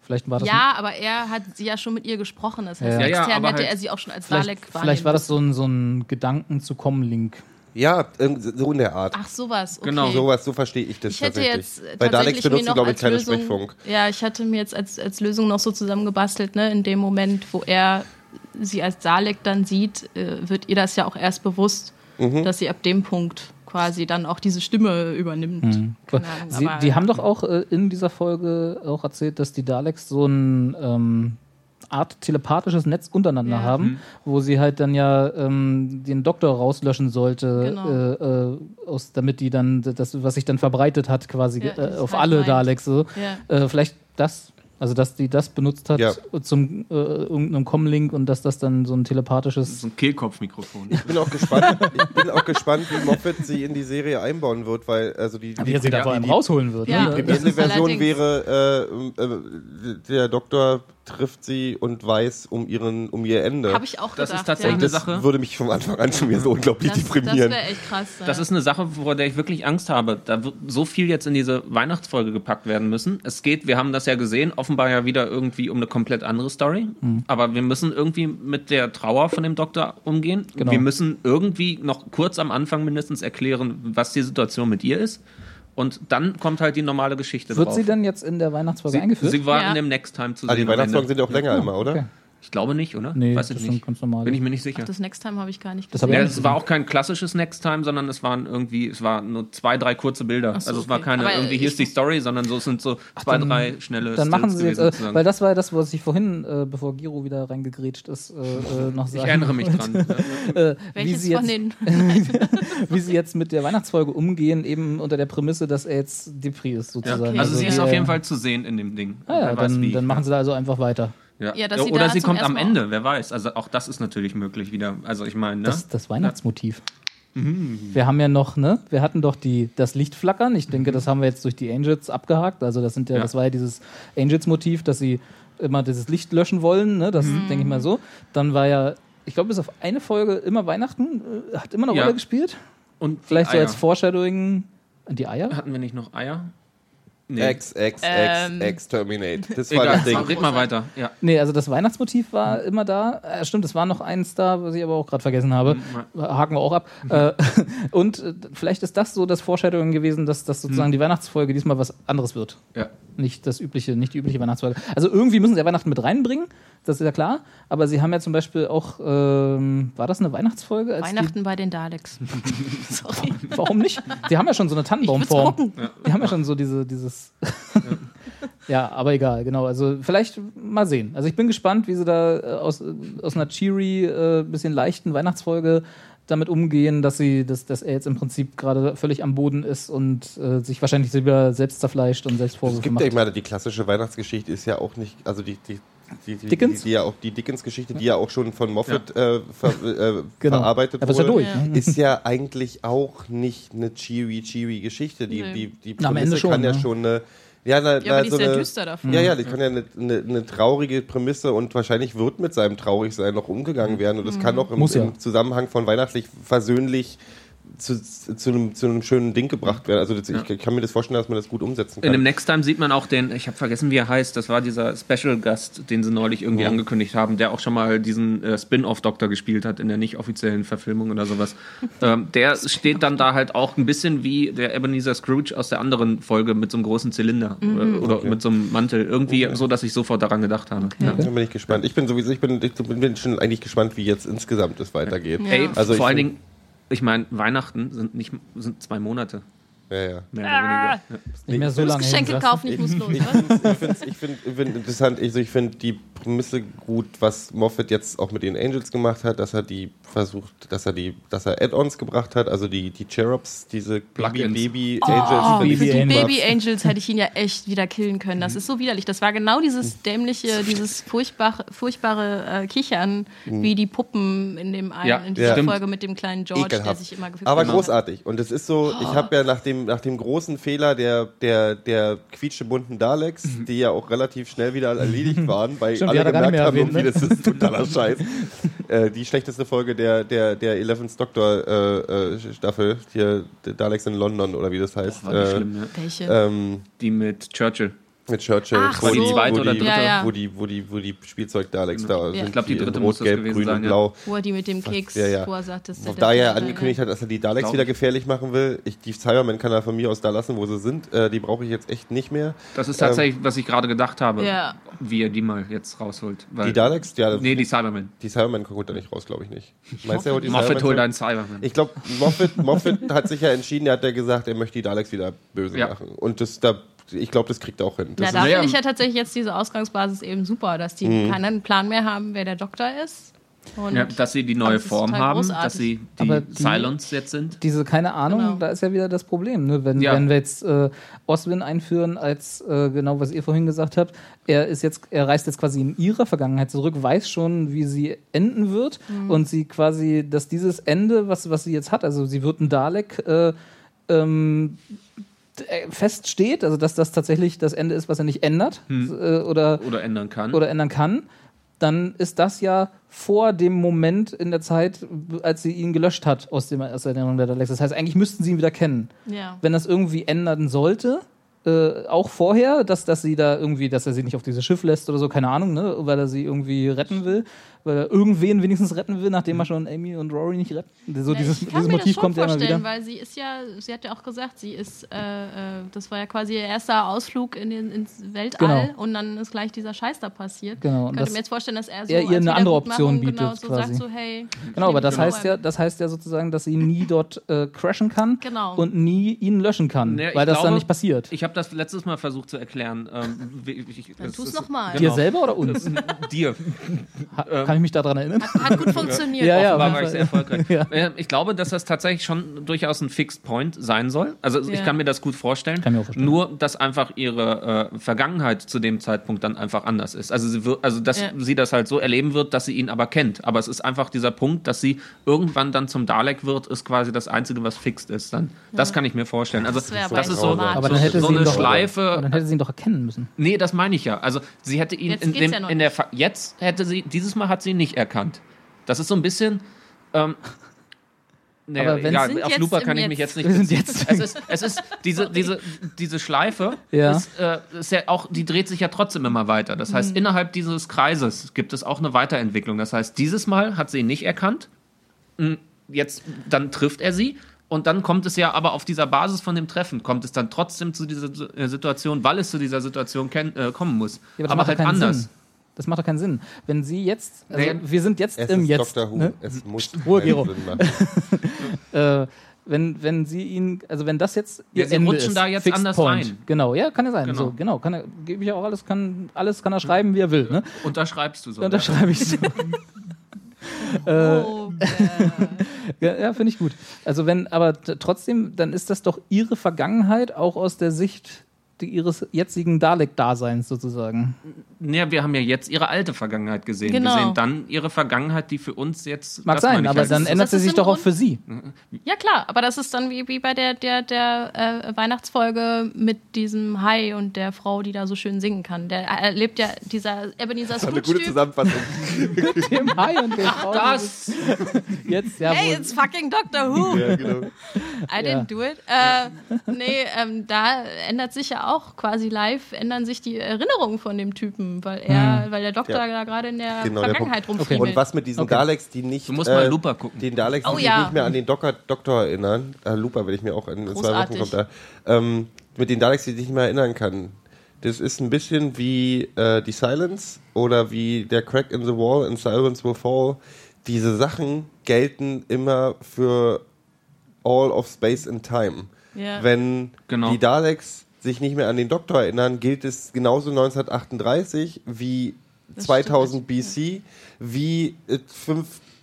[SPEAKER 4] Vielleicht war das
[SPEAKER 2] Ja, aber er hat sie ja schon mit ihr gesprochen. Das heißt,
[SPEAKER 4] Ja.
[SPEAKER 1] Ja, ja,
[SPEAKER 2] extern
[SPEAKER 1] aber
[SPEAKER 2] hätte
[SPEAKER 1] halt-
[SPEAKER 2] er sie auch schon als
[SPEAKER 4] vielleicht,
[SPEAKER 2] Dalek
[SPEAKER 4] vielleicht war das so ein, so ein Gedanken zu kommen Link.
[SPEAKER 3] ja, so in der Art.
[SPEAKER 2] Ach, sowas. Okay.
[SPEAKER 1] Genau,
[SPEAKER 3] Sowas, so verstehe ich das
[SPEAKER 2] Ich hätte
[SPEAKER 3] tatsächlich.
[SPEAKER 2] jetzt
[SPEAKER 3] Bei Daleks
[SPEAKER 2] tatsächlich mir
[SPEAKER 3] benutzen,
[SPEAKER 2] noch
[SPEAKER 3] glaube ich,
[SPEAKER 2] als
[SPEAKER 3] keine
[SPEAKER 2] Lösung,
[SPEAKER 3] Sprechfunk.
[SPEAKER 2] Ja, ich hatte mir jetzt als, als Lösung noch so zusammengebastelt, ne, in dem Moment, wo er sie als Dalek dann sieht, äh, wird ihr das ja auch erst bewusst,
[SPEAKER 3] Mhm.
[SPEAKER 2] dass sie ab dem Punkt quasi dann auch diese Stimme übernimmt. Keine Ahnung,
[SPEAKER 4] Sie, die haben doch auch äh, in dieser Folge auch erzählt, dass die Daleks so ein ähm, Art telepathisches Netz untereinander
[SPEAKER 2] Ja.
[SPEAKER 4] haben, wo sie halt dann ja ähm, den Doktor rauslöschen sollte,
[SPEAKER 2] Genau.
[SPEAKER 4] äh, äh, aus, damit die dann das, was sich dann verbreitet hat, quasi
[SPEAKER 2] Ja,
[SPEAKER 4] äh, auf
[SPEAKER 2] halt
[SPEAKER 4] alle
[SPEAKER 2] meint.
[SPEAKER 4] Daleks. So.
[SPEAKER 2] Ja.
[SPEAKER 4] Äh, vielleicht das, also dass die das benutzt hat
[SPEAKER 3] Ja.
[SPEAKER 4] zum äh, irgendeinem Comlink und dass das dann so ein telepathisches
[SPEAKER 1] So ein Kehlkopfmikrofon.
[SPEAKER 3] Ich bin auch gespannt, ich bin auch gespannt, wie Moffat sie in die Serie einbauen wird, weil also die, die,
[SPEAKER 4] wie er sie da vor allem
[SPEAKER 3] die,
[SPEAKER 4] rausholen wird.
[SPEAKER 2] Ja.
[SPEAKER 4] ne?
[SPEAKER 3] die
[SPEAKER 2] Das ist
[SPEAKER 3] Version wäre, äh, äh, der Doktor trifft sie und weiß um ihren um ihr Ende.
[SPEAKER 2] Habe ich auch
[SPEAKER 1] Das
[SPEAKER 2] gedacht.
[SPEAKER 1] ist tatsächlich
[SPEAKER 2] ja.
[SPEAKER 1] eine
[SPEAKER 3] das
[SPEAKER 1] Sache.
[SPEAKER 3] würde mich vom Anfang an schon wieder so unglaublich
[SPEAKER 2] Das, das
[SPEAKER 3] deprimieren.
[SPEAKER 2] wäre echt krass.
[SPEAKER 1] Das
[SPEAKER 2] ja.
[SPEAKER 1] ist eine Sache, vor der ich wirklich Angst habe. Da wird so viel jetzt in diese Weihnachtsfolge gepackt werden müssen. Es geht, wir haben das ja gesehen, offenbar ja wieder irgendwie um eine komplett andere Story.
[SPEAKER 4] Mhm.
[SPEAKER 1] Aber wir müssen irgendwie mit der Trauer von dem Doktor umgehen.
[SPEAKER 4] Genau.
[SPEAKER 1] Wir müssen irgendwie noch kurz am Anfang mindestens erklären, was die Situation mit ihr ist. Und dann kommt halt die normale Geschichte
[SPEAKER 4] Wird
[SPEAKER 1] drauf.
[SPEAKER 4] sie denn jetzt in der Weihnachtsfolge eingeführt?
[SPEAKER 1] sie war
[SPEAKER 2] Ja.
[SPEAKER 1] in dem Next Time zu
[SPEAKER 3] Ah, die
[SPEAKER 1] sehen. am
[SPEAKER 3] Weihnachtsfolgen
[SPEAKER 1] Ende.
[SPEAKER 3] sind ja auch länger immer, oder?
[SPEAKER 4] okay.
[SPEAKER 1] Ich glaube nicht, oder?
[SPEAKER 4] Nee,
[SPEAKER 1] Weiß
[SPEAKER 4] das sind
[SPEAKER 1] nicht.
[SPEAKER 4] ganz normale.
[SPEAKER 1] Bin ich mir nicht sicher.
[SPEAKER 2] Ach, das Next Time habe ich gar nicht
[SPEAKER 4] Das
[SPEAKER 2] gesehen.
[SPEAKER 4] hab
[SPEAKER 1] Ja, es war auch kein klassisches Next Time, sondern es waren irgendwie, es waren nur zwei, drei kurze Bilder.
[SPEAKER 2] So,
[SPEAKER 1] also es war
[SPEAKER 2] okay.
[SPEAKER 1] keine
[SPEAKER 2] Aber
[SPEAKER 1] irgendwie, hier ist die Story, sondern so es sind so zwei,
[SPEAKER 4] dann-
[SPEAKER 1] drei schnelle
[SPEAKER 4] Dann machen
[SPEAKER 1] Stills
[SPEAKER 4] sie jetzt,
[SPEAKER 1] gewesen,
[SPEAKER 4] äh,
[SPEAKER 1] sozusagen.
[SPEAKER 4] weil das war das, was ich vorhin, äh, bevor Giro wieder reingegrätscht ist, äh, äh, noch sagen
[SPEAKER 1] Ich erinnere mich dran.
[SPEAKER 4] Äh, wie,
[SPEAKER 2] Welches
[SPEAKER 4] sie
[SPEAKER 2] von
[SPEAKER 4] jetzt,
[SPEAKER 2] den?
[SPEAKER 4] wie sie jetzt mit der Weihnachtsfolge umgehen, eben unter der Prämisse, dass er jetzt Depri ist,
[SPEAKER 1] Ja.
[SPEAKER 4] sozusagen.
[SPEAKER 2] Okay.
[SPEAKER 1] Also sie ist
[SPEAKER 4] die,
[SPEAKER 1] auf
[SPEAKER 4] äh,
[SPEAKER 1] jeden Fall zu sehen in dem Ding.
[SPEAKER 4] Ah ja, dann, dann machen sie da also einfach weiter.
[SPEAKER 1] Ja.
[SPEAKER 2] Ja, dass sie
[SPEAKER 1] Oder
[SPEAKER 2] da
[SPEAKER 1] sie kommt am Ende, wer weiß. Also auch das ist natürlich möglich wieder. Also ich meine, ne?
[SPEAKER 4] Das, das Weihnachtsmotiv.
[SPEAKER 1] Mhm.
[SPEAKER 4] Wir haben ja noch, ne? Wir hatten doch die, das Lichtflackern. Ich denke,
[SPEAKER 1] Mhm.
[SPEAKER 4] das haben wir jetzt durch die Angels abgehakt. Also das sind ja,
[SPEAKER 1] Ja.
[SPEAKER 4] das war ja dieses Angels-Motiv, dass sie immer dieses Licht löschen wollen, ne? Das
[SPEAKER 1] Mhm.
[SPEAKER 4] denke ich mal so. Dann war ja, ich glaube, bis auf eine Folge immer Weihnachten, äh, hat immer eine
[SPEAKER 1] Ja.
[SPEAKER 4] Rolle gespielt.
[SPEAKER 1] Und
[SPEAKER 4] Vielleicht so als Foreshadowing an die Eier.
[SPEAKER 1] Hatten wir nicht noch Eier? Nee.
[SPEAKER 3] Ex, ex, ex,
[SPEAKER 2] Ähm.
[SPEAKER 3] exterminate. Das war
[SPEAKER 1] Egal,
[SPEAKER 3] das Ding.
[SPEAKER 1] red mal weiter. Ja.
[SPEAKER 4] Nee, also das Weihnachtsmotiv war immer da. Äh, stimmt, es war noch eins da, was ich aber auch gerade vergessen habe. Haken wir auch ab. Äh, und äh, vielleicht ist das so das Foreshadowing gewesen, dass das sozusagen die Weihnachtsfolge diesmal was anderes wird.
[SPEAKER 1] ja.
[SPEAKER 4] Nicht das übliche, nicht die übliche Weihnachtsfolge. Also irgendwie müssen sie ja Weihnachten mit reinbringen, das ist ja klar. Aber sie haben ja zum Beispiel auch, ähm, war das eine Weihnachtsfolge? Als
[SPEAKER 2] Weihnachten bei den Daleks. Sorry.
[SPEAKER 4] Die, warum nicht? Die haben ja schon so eine Tannenbaumform.
[SPEAKER 2] gucken.
[SPEAKER 4] Die haben ja schon so diese, dieses. ja, aber egal, genau. Also vielleicht mal sehen. Also ich bin gespannt, wie sie da äh, aus, äh, aus einer cheery, äh, bisschen leichten Weihnachtsfolge damit umgehen, dass sie, dass, dass er jetzt im Prinzip gerade völlig am Boden ist und äh, sich wahrscheinlich wieder selbst zerfleischt und selbst
[SPEAKER 3] Es
[SPEAKER 4] Vorwürfe
[SPEAKER 3] gibt ja, ich
[SPEAKER 4] macht.
[SPEAKER 3] meine, die klassische Weihnachtsgeschichte ist ja auch nicht, also die, die, die, die,
[SPEAKER 4] Dickens?
[SPEAKER 3] Die, die, ja auch, die Dickens-Geschichte, die ja auch schon von Moffat äh, ver, äh,
[SPEAKER 4] Genau.
[SPEAKER 3] verarbeitet
[SPEAKER 4] ist ja
[SPEAKER 3] wurde,
[SPEAKER 4] durch. Ne?
[SPEAKER 3] ist ja eigentlich auch nicht eine cheery, cheery Geschichte. Die,
[SPEAKER 2] Nee.
[SPEAKER 3] die, die
[SPEAKER 4] Na, am
[SPEAKER 3] Prämisse
[SPEAKER 4] Ende schon,
[SPEAKER 3] kann ja
[SPEAKER 4] ne?
[SPEAKER 3] schon eine, ja, na,
[SPEAKER 2] Ja, aber die
[SPEAKER 3] so
[SPEAKER 2] ist sehr
[SPEAKER 3] eine,
[SPEAKER 2] düster dafür.
[SPEAKER 3] Ja, ja, die kann ja eine, eine, eine traurige Prämisse und wahrscheinlich wird mit seinem Traurigsein noch umgegangen werden und das kann auch im,
[SPEAKER 4] Muss ja.
[SPEAKER 3] im Zusammenhang von weihnachtlich versöhnlich zu, zu, einem, zu einem schönen Ding gebracht werden. Also das, ich kann mir das vorstellen, dass man das gut umsetzen
[SPEAKER 1] In
[SPEAKER 3] kann.
[SPEAKER 1] dem Next Time sieht man auch den, ich habe vergessen, wie er heißt, das war dieser Special-Gast, den sie neulich irgendwie
[SPEAKER 3] Ja.
[SPEAKER 1] angekündigt haben, der auch schon mal diesen äh, Spin-off-Doktor gespielt hat in der nicht offiziellen Verfilmung oder sowas. ähm, der steht dann da halt auch ein bisschen wie der Ebenezer Scrooge aus der anderen Folge mit so einem großen Zylinder oder, oder mit so einem Mantel. Irgendwie so, dass ich sofort daran gedacht habe. Ja.
[SPEAKER 3] Da bin ich gespannt. Ich bin sowieso, ich bin, ich bin schon eigentlich gespannt, wie jetzt insgesamt es weitergeht.
[SPEAKER 2] Ja.
[SPEAKER 1] Ey,
[SPEAKER 3] Also
[SPEAKER 1] vor allen Dingen, ich meine, Weihnachten sind nicht sind zwei Monate.
[SPEAKER 3] Ja, ja.
[SPEAKER 1] Mehr oder weniger. Ja.
[SPEAKER 4] Nicht mehr so lange
[SPEAKER 2] Geschenke kaufen, ich muss los.
[SPEAKER 3] Ich
[SPEAKER 2] was?
[SPEAKER 3] finde ich ich find, ich find interessant, ich, ich finde die Prämisse gut, was Moffat jetzt auch mit den Angels gemacht hat, dass er die versucht, dass er die, dass er Add-ons gebracht hat, also die, die Cherubs, diese Baby,
[SPEAKER 2] Oh,
[SPEAKER 3] Angels.
[SPEAKER 4] Baby
[SPEAKER 2] für die. Baby Angels hätte ich ihn ja echt wieder killen können. Das ist so widerlich. Das war genau dieses dämliche, dieses furchtbare, furchtbare äh, Kichern, wie die Puppen in dem einen,
[SPEAKER 1] Ja,
[SPEAKER 2] in dieser
[SPEAKER 3] stimmt.
[SPEAKER 2] Folge mit dem kleinen George, der
[SPEAKER 3] Ekelhaft.
[SPEAKER 2] sich immer gefühlt
[SPEAKER 3] Aber
[SPEAKER 2] hat.
[SPEAKER 3] großartig. Und es ist so, ich habe ja nach dem, nach dem großen Fehler der, der, der quietschebunten Daleks, die ja auch relativ schnell wieder erledigt waren, weil
[SPEAKER 4] Stimmt, die
[SPEAKER 3] alle
[SPEAKER 4] er
[SPEAKER 3] gemerkt haben,
[SPEAKER 4] erwähnt,
[SPEAKER 3] das ist totaler Scheiß. äh, die schlechteste Folge der, der, der Eleventh Doctor äh, äh, Staffel, hier Daleks in London oder wie das heißt.
[SPEAKER 1] War nicht
[SPEAKER 3] äh,
[SPEAKER 1] schlimm, ja.
[SPEAKER 2] Welche?
[SPEAKER 3] ähm,
[SPEAKER 1] Die mit Churchill.
[SPEAKER 3] Mit Churchill,
[SPEAKER 2] Ach
[SPEAKER 3] wo,
[SPEAKER 2] so.
[SPEAKER 3] die,
[SPEAKER 1] zweite
[SPEAKER 3] wo,
[SPEAKER 1] oder
[SPEAKER 3] die,
[SPEAKER 1] dritte?
[SPEAKER 2] Ja, ja.
[SPEAKER 3] wo die, wo die, wo die Spielzeug-Daleks da
[SPEAKER 2] Ja.
[SPEAKER 3] sind.
[SPEAKER 1] Ich glaub, die dritte
[SPEAKER 3] Rot,
[SPEAKER 1] muss das
[SPEAKER 3] Gelb,
[SPEAKER 1] gewesen
[SPEAKER 3] Grün
[SPEAKER 1] sein,
[SPEAKER 3] und
[SPEAKER 1] ja.
[SPEAKER 3] Blau.
[SPEAKER 2] wo er die mit dem Keks,
[SPEAKER 3] Ja, ja.
[SPEAKER 2] der
[SPEAKER 3] da er angekündigt hat, dass er die Daleks
[SPEAKER 1] Glaub
[SPEAKER 3] wieder
[SPEAKER 1] ich.
[SPEAKER 3] gefährlich machen will. Ich, die Cybermen kann er von mir aus da lassen, wo sie sind. Äh, die brauche ich jetzt echt nicht mehr.
[SPEAKER 1] Das ist tatsächlich, was ich gerade gedacht habe,
[SPEAKER 2] Ja.
[SPEAKER 1] wie er die mal jetzt rausholt. Weil
[SPEAKER 3] Die Daleks? Ja,
[SPEAKER 1] Nee, die Cybermen.
[SPEAKER 3] die Cybermen holt er nicht raus, glaube ich nicht. Meinst du,
[SPEAKER 1] Moffat
[SPEAKER 3] Cybermen
[SPEAKER 1] holt einen Cyberman.
[SPEAKER 3] Ich glaube, Moffat, Moffat hat sich ja entschieden, er hat ja gesagt, er möchte die Daleks wieder böse machen. Und das, da, ich glaube, das kriegt auch hin.
[SPEAKER 2] Na,
[SPEAKER 3] Das
[SPEAKER 2] da
[SPEAKER 1] sehr-
[SPEAKER 2] finde ich ja tatsächlich jetzt diese Ausgangsbasis eben super, dass die
[SPEAKER 3] Mhm.
[SPEAKER 2] keinen Plan mehr haben, wer der Doktor ist. Und
[SPEAKER 1] Ja, dass sie die neue Form haben,
[SPEAKER 2] großartig.
[SPEAKER 1] dass sie die,
[SPEAKER 4] Aber die-
[SPEAKER 1] Cylons jetzt sind.
[SPEAKER 4] Diese keine Ahnung,
[SPEAKER 2] Genau.
[SPEAKER 4] da ist ja wieder das Problem. Ne? Wenn,
[SPEAKER 1] Ja.
[SPEAKER 4] wenn wir jetzt äh, Oswin einführen, als äh, genau was ihr vorhin gesagt habt, er ist jetzt, er reist jetzt quasi in ihrer Vergangenheit zurück, weiß schon, wie sie enden wird und sie quasi, dass dieses Ende, was, was sie jetzt hat, also sie wird ein Dalek, äh, ähm, äh, feststeht, also dass das tatsächlich das Ende ist, was er nicht ändert äh, oder
[SPEAKER 1] Oder ändern kann.
[SPEAKER 4] oder ändern kann, dann ist das ja vor dem Moment in der Zeit, als sie ihn gelöscht hat aus, dem, aus der Erinnerung der Daleks. Das heißt, eigentlich müssten sie ihn wieder kennen.
[SPEAKER 2] ja.
[SPEAKER 4] Wenn das irgendwie ändern sollte, äh, auch vorher, dass, dass sie da irgendwie, dass er sie nicht auf dieses Schiff lässt oder so, keine Ahnung, ne, weil er sie irgendwie retten will, weil er irgendwen wenigstens retten will, nachdem er schon Amy und Rory nicht rettet. So
[SPEAKER 2] Ja,
[SPEAKER 4] dieses,
[SPEAKER 2] ich kann
[SPEAKER 4] dieses
[SPEAKER 2] mir
[SPEAKER 4] Motiv
[SPEAKER 2] das schon
[SPEAKER 4] kommt ja immer
[SPEAKER 2] vorstellen,
[SPEAKER 4] wieder.
[SPEAKER 2] weil sie ist ja, sie hat ja auch gesagt, sie ist, äh, äh, das war ja quasi ihr erster Ausflug in den, ins Weltall
[SPEAKER 4] Genau.
[SPEAKER 2] und dann ist gleich dieser Scheiß da passiert.
[SPEAKER 4] Genau,
[SPEAKER 2] Ich könnte mir jetzt vorstellen, dass er so
[SPEAKER 4] er ihr eine andere Option
[SPEAKER 2] genau
[SPEAKER 4] bietet,
[SPEAKER 2] so
[SPEAKER 4] quasi.
[SPEAKER 2] sagt so, hey,
[SPEAKER 4] Genau, aber das heißt ja, das heißt ja sozusagen, dass sie nie dort äh, crashen kann
[SPEAKER 2] Genau.
[SPEAKER 4] und nie ihn löschen kann,
[SPEAKER 1] ich
[SPEAKER 4] weil das dann
[SPEAKER 1] glaube,
[SPEAKER 4] nicht passiert.
[SPEAKER 1] Ich habe das letztes Mal versucht zu erklären. Ähm, wie- ich,
[SPEAKER 2] Dann
[SPEAKER 1] es
[SPEAKER 2] tu's
[SPEAKER 1] ist-
[SPEAKER 2] noch mal.
[SPEAKER 1] Genau.
[SPEAKER 4] Dir selber oder uns?
[SPEAKER 1] Dir.
[SPEAKER 4] Ha, kann ich mich daran erinnern?
[SPEAKER 2] Hat gut funktioniert.
[SPEAKER 4] Ja, ja,
[SPEAKER 1] Offenbar war ich sehr erfolgreich.
[SPEAKER 4] Ja.
[SPEAKER 1] Ich glaube, dass das tatsächlich schon durchaus ein Fixed Point sein soll. Also ich
[SPEAKER 2] Ja.
[SPEAKER 1] kann mir das gut vorstellen.
[SPEAKER 4] Kann mir auch vorstellen.
[SPEAKER 1] Nur, dass einfach ihre äh, Vergangenheit zu dem Zeitpunkt dann einfach anders ist. Also, sie wird, also dass
[SPEAKER 2] Ja.
[SPEAKER 1] sie das halt so erleben wird, dass sie ihn aber kennt. Aber es ist einfach dieser Punkt, dass sie irgendwann dann zum Dalek wird, ist quasi das Einzige, was fixed ist. Dann. Das kann ich mir vorstellen. Also
[SPEAKER 2] Das
[SPEAKER 1] das,
[SPEAKER 2] aber
[SPEAKER 1] ist so.
[SPEAKER 4] Aber
[SPEAKER 1] so,
[SPEAKER 4] dann hätte
[SPEAKER 1] so
[SPEAKER 4] ihn
[SPEAKER 1] eine
[SPEAKER 4] doch- Aber
[SPEAKER 1] Schleife.
[SPEAKER 4] dann hätte sie ihn doch erkennen müssen.
[SPEAKER 1] Nee, das meine ich ja. Also sie hätte ihn
[SPEAKER 2] Jetzt
[SPEAKER 1] in, dem,
[SPEAKER 2] ja
[SPEAKER 1] in der. Fa jetzt hätte sie dieses Mal hat sie nicht erkannt. Das ist so ein bisschen. Ähm, naja,
[SPEAKER 4] Aber wenn-
[SPEAKER 1] egal, auf Looper kann ich mich
[SPEAKER 2] Jetzt.
[SPEAKER 1] nicht.
[SPEAKER 4] Wir sind jetzt-
[SPEAKER 1] Es ist, es ist diese, diese, diese Schleife
[SPEAKER 4] Ja.
[SPEAKER 1] ist, äh, ist ja auch, die dreht sich ja trotzdem immer weiter. Das
[SPEAKER 2] Mhm.
[SPEAKER 1] heißt, innerhalb dieses Kreises gibt es auch eine Weiterentwicklung. Das heißt, dieses Mal hat sie ihn nicht erkannt. Mm, Jetzt, dann trifft er sie. Und dann kommt es ja aber auf dieser Basis von dem Treffen, kommt es dann trotzdem zu dieser äh, Situation, weil es zu dieser Situation äh, kommen muss.
[SPEAKER 4] Ja,
[SPEAKER 1] aber
[SPEAKER 4] macht
[SPEAKER 1] halt anders.
[SPEAKER 4] Sinn. Das macht doch keinen Sinn. Wenn sie jetzt, also
[SPEAKER 1] Nee.
[SPEAKER 4] wir sind jetzt
[SPEAKER 3] Es
[SPEAKER 4] im
[SPEAKER 3] ist
[SPEAKER 4] Jetzt.
[SPEAKER 3] Doctor Who.
[SPEAKER 4] Ne?
[SPEAKER 3] Es muss
[SPEAKER 4] Ruhe, Gero.
[SPEAKER 3] Sinn machen.
[SPEAKER 4] Äh, wenn, wenn sie ihn, also wenn das jetzt
[SPEAKER 1] Ja,
[SPEAKER 4] ihr
[SPEAKER 1] sie
[SPEAKER 4] Ende
[SPEAKER 1] rutschen
[SPEAKER 4] ist,
[SPEAKER 1] da jetzt
[SPEAKER 4] Fixed
[SPEAKER 1] anders
[SPEAKER 4] Point.
[SPEAKER 1] rein.
[SPEAKER 4] Genau, ja, kann ja sein.
[SPEAKER 1] Genau.
[SPEAKER 4] So, genau, kann er, gebe ich ja auch alles, kann, alles kann er schreiben, wie er will. Ne?
[SPEAKER 1] Und da schreibst du so.
[SPEAKER 4] Und da schreibe ich so.
[SPEAKER 2] Oh,
[SPEAKER 4] Ja, ja finde ich gut. Also wenn, aber trotzdem, dann ist das doch ihre Vergangenheit auch aus der Sicht ihres jetzigen Dalek-Daseins sozusagen.
[SPEAKER 1] Ja, wir haben ja jetzt ihre alte Vergangenheit gesehen.
[SPEAKER 2] Genau.
[SPEAKER 1] Wir sehen dann ihre Vergangenheit, die für uns jetzt.
[SPEAKER 4] Mag sein, aber dann
[SPEAKER 2] ist-
[SPEAKER 4] ändert sie
[SPEAKER 2] ist
[SPEAKER 4] sich doch auch für sie.
[SPEAKER 2] Ja klar, aber das ist dann wie, wie bei der, der, der äh, Weihnachtsfolge mit diesem Hai und der Frau, die da so schön singen kann. Der erlebt ja dieser Ebenezer
[SPEAKER 3] Das war eine gute. Zusammenfassung.
[SPEAKER 4] Dem Hai und der Frau.
[SPEAKER 1] Das!
[SPEAKER 4] Jetzt, ja,
[SPEAKER 2] Hey, it's fucking Doctor Who.
[SPEAKER 3] ja, genau.
[SPEAKER 2] I didn't do it. Äh, nee, ähm, da ändert sich ja auch quasi live, ändern sich die Erinnerungen von dem Typen, weil er, weil der Doktor
[SPEAKER 3] Ja.
[SPEAKER 2] da gerade in der
[SPEAKER 3] Genau,
[SPEAKER 2] Vergangenheit rumfriemelt.
[SPEAKER 3] Und was mit diesen
[SPEAKER 4] Okay.
[SPEAKER 3] Daleks, die nicht.
[SPEAKER 1] Du musst mal Looper gucken.
[SPEAKER 3] Den Daleks,
[SPEAKER 2] Oh
[SPEAKER 3] die
[SPEAKER 2] ja.
[SPEAKER 3] nicht mehr an den Doktor, Doktor erinnern. Äh, Looper will ich mir auch in zwei Wochen kommt da. Ähm, mit den Daleks, die sich nicht mehr erinnern kann. Das ist ein bisschen wie äh, die Silence oder wie der Crack in the Wall in Silence Will Fall. Diese Sachen gelten immer für all of space and time.
[SPEAKER 2] Ja.
[SPEAKER 3] Wenn
[SPEAKER 1] Genau.
[SPEAKER 3] die Daleks sich nicht mehr an den Doktor erinnern, gilt es genauso 1938 wie
[SPEAKER 2] Das
[SPEAKER 3] 2000 BC, wie äh,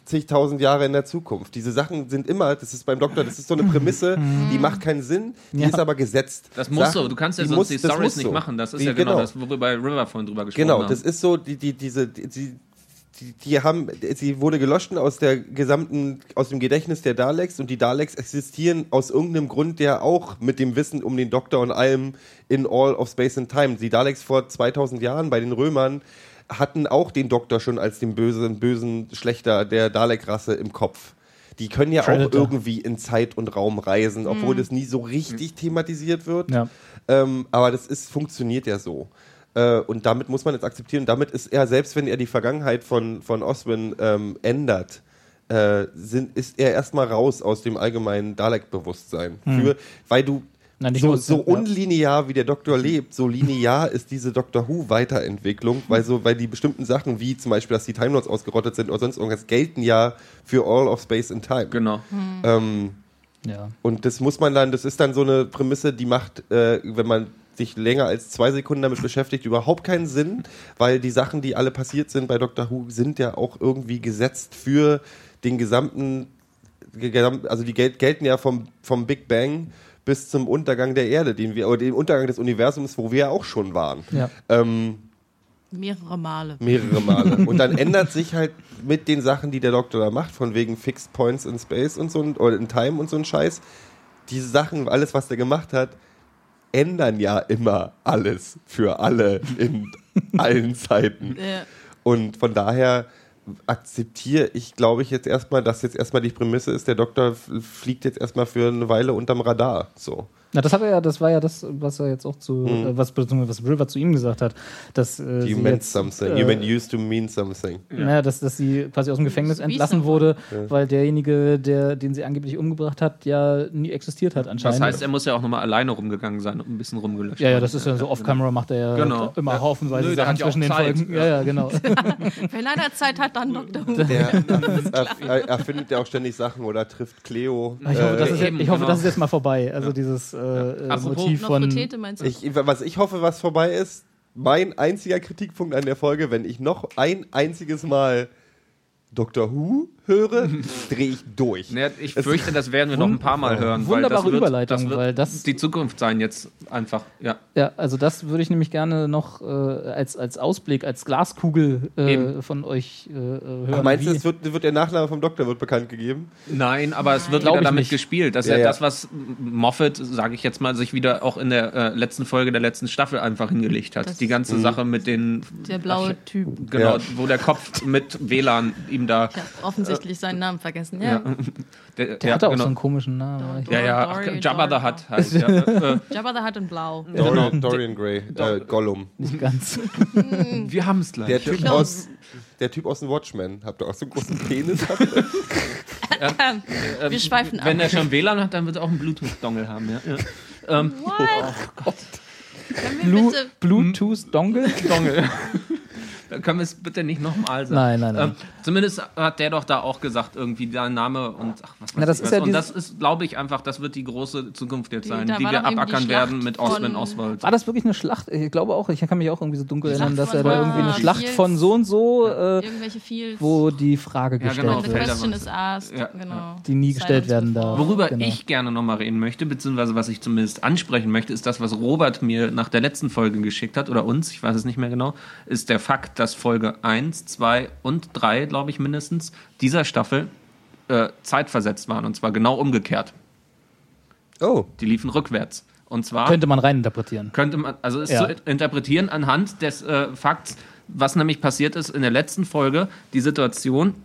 [SPEAKER 3] 50.000 Jahre in der Zukunft. Diese Sachen sind immer, das ist beim Doktor, das ist so eine Prämisse, die macht keinen Sinn, die
[SPEAKER 4] Ja.
[SPEAKER 3] ist aber gesetzt.
[SPEAKER 1] Das muss
[SPEAKER 3] Sachen,
[SPEAKER 1] so. Du kannst ja
[SPEAKER 3] die
[SPEAKER 1] sonst
[SPEAKER 3] muss-
[SPEAKER 1] die
[SPEAKER 3] das
[SPEAKER 1] Stories
[SPEAKER 3] muss
[SPEAKER 1] nicht
[SPEAKER 3] so.
[SPEAKER 1] machen. Das ist
[SPEAKER 3] Die-
[SPEAKER 1] ja genau, das, wo wir bei River vorhin drüber gesprochen
[SPEAKER 3] Genau,
[SPEAKER 1] haben.
[SPEAKER 3] das ist so, die, die, diese, die, die, die, haben, sie wurde gelöscht aus der gesamten, aus dem Gedächtnis der Daleks und die Daleks existieren aus irgendeinem Grund, der auch mit dem Wissen um den Doktor und allem in All of Space and Time. Die Daleks vor 2000 Jahren bei den Römern hatten auch den Doktor schon als den bösen, bösen Schlechter der Dalek-Rasse im Kopf. Die können ja auch
[SPEAKER 4] Predator.
[SPEAKER 3] irgendwie in Zeit und Raum reisen, obwohl das nie so richtig thematisiert wird.
[SPEAKER 4] Ja.
[SPEAKER 3] Ähm, aber das ist, funktioniert ja so. Äh, und damit muss man jetzt akzeptieren. Damit ist er, selbst wenn er die Vergangenheit von, von Oswin ähm, ändert, äh, sind, ist er erstmal raus aus dem allgemeinen Dalek-Bewusstsein. Für, weil du
[SPEAKER 4] Nein,
[SPEAKER 3] so, so unlinear wie der Doktor lebt, so linear ist diese Doctor Who-Weiterentwicklung, weil so, weil die bestimmten Sachen, wie zum Beispiel, dass die Time Lords ausgerottet sind oder sonst irgendwas, gelten ja für All of Space and Time.
[SPEAKER 1] genau.
[SPEAKER 3] Ähm,
[SPEAKER 4] ja.
[SPEAKER 3] und das muss man dann, das ist dann so eine Prämisse, die macht, äh, wenn man sich länger als zwei Sekunden damit beschäftigt, überhaupt keinen Sinn, weil die Sachen, die alle passiert sind bei Doctor Who, sind ja auch irgendwie gesetzt für den gesamten, gesam- also die gel gelten ja vom, vom Big Bang bis zum Untergang der Erde, den wir, oder dem Untergang des Universums, wo wir ja auch schon waren.
[SPEAKER 4] Ja.
[SPEAKER 3] Ähm,
[SPEAKER 2] Mehrere Male.
[SPEAKER 3] mehrere Male. Und dann ändert sich halt mit den Sachen, die der Doktor da macht, von wegen Fixed Points in Space und so ein, oder in Time und so ein Scheiß, diese Sachen, alles, was der gemacht hat, ändern ja immer alles für alle in allen Zeiten.
[SPEAKER 2] Ja.
[SPEAKER 3] Und von daher akzeptiere ich, glaube ich, jetzt erstmal, dass jetzt erstmal die Prämisse ist, der Doktor fliegt jetzt erstmal für eine Weile unterm Radar. So.
[SPEAKER 4] Na, das hat er ja, das war ja das, was er jetzt auch zu, äh, was, was River zu ihm gesagt hat, dass äh,
[SPEAKER 3] You
[SPEAKER 4] sie
[SPEAKER 3] meant
[SPEAKER 4] jetzt,
[SPEAKER 3] something.
[SPEAKER 4] äh,
[SPEAKER 3] you meant used to mean something.
[SPEAKER 4] Naja, dass, dass sie quasi aus dem Gefängnis entlassen wurde, weil derjenige, der, den sie angeblich umgebracht hat, ja nie existiert hat anscheinend.
[SPEAKER 1] Das heißt, er muss ja auch nochmal alleine rumgegangen sein und ein bisschen rumgelöscht.
[SPEAKER 4] ja, ja, das ist ja so off-camera macht er ja
[SPEAKER 1] Genau.
[SPEAKER 4] immer
[SPEAKER 1] Ja.
[SPEAKER 4] haufenweise
[SPEAKER 1] Nö,
[SPEAKER 4] Sachen
[SPEAKER 1] ja
[SPEAKER 4] zwischen den
[SPEAKER 1] Zeit.
[SPEAKER 4] Folgen. Ja, ja, genau.
[SPEAKER 2] Wenn einer Zeit hat, dann Doctor Who.
[SPEAKER 3] Der er, er, er findet ja auch ständig Sachen oder trifft Cleo.
[SPEAKER 4] Ich hoffe, das ist,
[SPEAKER 1] eben,
[SPEAKER 4] ich hoffe
[SPEAKER 1] genau.
[SPEAKER 4] das ist jetzt mal vorbei. Also dieses äh, äh,
[SPEAKER 1] Apropos
[SPEAKER 4] Motiv von.
[SPEAKER 2] Nofretete meinst du?
[SPEAKER 3] Ich, was ich hoffe, was vorbei ist, mein einziger Kritikpunkt an der Folge, wenn ich noch ein einziges Mal Doctor Who höre, drehe ich durch.
[SPEAKER 1] Ne, ich fürchte, das werden wir noch ein paar Mal hören. weil
[SPEAKER 4] Wunderbare
[SPEAKER 1] das wird,
[SPEAKER 4] Überleitung,
[SPEAKER 1] das wird
[SPEAKER 4] weil das-
[SPEAKER 1] die Zukunft sein jetzt einfach. Ja.
[SPEAKER 4] Ja, also das würde ich nämlich gerne noch äh, als, als Ausblick, als Glaskugel äh, von euch äh, hören.
[SPEAKER 3] Ach, meinst du, es wird, wird der Nachname vom Doktor wird bekannt gegeben?
[SPEAKER 1] Nein, aber es wird wieder damit
[SPEAKER 4] nicht.
[SPEAKER 1] gespielt. Das ist
[SPEAKER 3] Ja,
[SPEAKER 1] ja,
[SPEAKER 3] ja.
[SPEAKER 1] das, was Moffat, sage ich jetzt mal, sich wieder auch in der äh, letzten Folge der letzten Staffel einfach hingelegt hat.
[SPEAKER 2] Das-
[SPEAKER 1] Die ganze Sache mit den.
[SPEAKER 2] Der blaue Typ.
[SPEAKER 1] Genau,
[SPEAKER 3] Ja.
[SPEAKER 1] wo der Kopf mit WLAN ihm da.
[SPEAKER 2] Ich habe offensichtlich seinen Namen vergessen. Ja.
[SPEAKER 1] Der,
[SPEAKER 4] Der
[SPEAKER 1] ja,
[SPEAKER 4] hatte auch
[SPEAKER 1] genau.
[SPEAKER 4] so einen komischen Namen.
[SPEAKER 1] Ja, ja,
[SPEAKER 2] Dory,
[SPEAKER 1] Jabba the Hutt halt. Ja, äh,
[SPEAKER 2] Jabba the Hutt in Blau.
[SPEAKER 3] Dorian, Dorian Gray, äh, Gollum.
[SPEAKER 4] Nicht ganz.
[SPEAKER 1] wir haben es gleich.
[SPEAKER 3] Der typ, aus, der typ aus dem Watchmen. Habt ihr auch so einen großen Penis?
[SPEAKER 2] Wir schweifen ab.
[SPEAKER 1] Wenn er schon WLAN hat, dann wird er auch einen Bluetooth-Dongle haben. Ja. Ja. Ähm,
[SPEAKER 2] What? Können wir
[SPEAKER 4] Blue,
[SPEAKER 2] bitte
[SPEAKER 4] Bluetooth Dongle?
[SPEAKER 1] Dongle. können wir es bitte nicht nochmal sagen?
[SPEAKER 4] Nein, nein, nein.
[SPEAKER 1] Ähm, zumindest hat der doch da auch gesagt, irgendwie dein Name und ach, was weiß
[SPEAKER 4] Na, das
[SPEAKER 1] ich
[SPEAKER 4] ist
[SPEAKER 1] was.
[SPEAKER 4] ja
[SPEAKER 1] und das ist, glaube ich, einfach, das wird die große Zukunft jetzt
[SPEAKER 2] Die-
[SPEAKER 1] sein, die wir
[SPEAKER 2] die
[SPEAKER 1] abackern
[SPEAKER 2] Schlacht
[SPEAKER 1] werden mit Osman Oswald.
[SPEAKER 4] War das wirklich eine Schlacht? Ich glaube auch, ich kann mich auch irgendwie so dunkel
[SPEAKER 2] Die
[SPEAKER 4] erinnern, dass er da irgendwie eine
[SPEAKER 2] Ah,
[SPEAKER 4] Schlacht
[SPEAKER 2] Fields.
[SPEAKER 4] von so und so, äh, wo die Frage
[SPEAKER 1] Ja,
[SPEAKER 4] gestellt
[SPEAKER 1] genau,
[SPEAKER 2] When the
[SPEAKER 4] wird,
[SPEAKER 2] question is asked.
[SPEAKER 1] Ja,
[SPEAKER 2] genau.
[SPEAKER 4] die nie gestellt werden darf.
[SPEAKER 1] Worüber
[SPEAKER 4] Genau.
[SPEAKER 1] ich gerne nochmal reden möchte, beziehungsweise was ich zumindest ansprechen möchte, ist das, was Robert mir nach der letzten Folge geschickt hat, oder uns, ich weiß es nicht mehr genau, ist der Fakt, dass Folge 1, 2 und 3, glaube ich mindestens, dieser Staffel äh, zeitversetzt waren. Und zwar genau umgekehrt.
[SPEAKER 3] Oh,
[SPEAKER 1] Die liefen rückwärts. Und zwar
[SPEAKER 4] Könnte man reininterpretieren.
[SPEAKER 1] könnte man, also es
[SPEAKER 4] Ja.
[SPEAKER 1] zu interpretieren anhand des äh, Fakts, was nämlich passiert ist in der letzten Folge, die Situation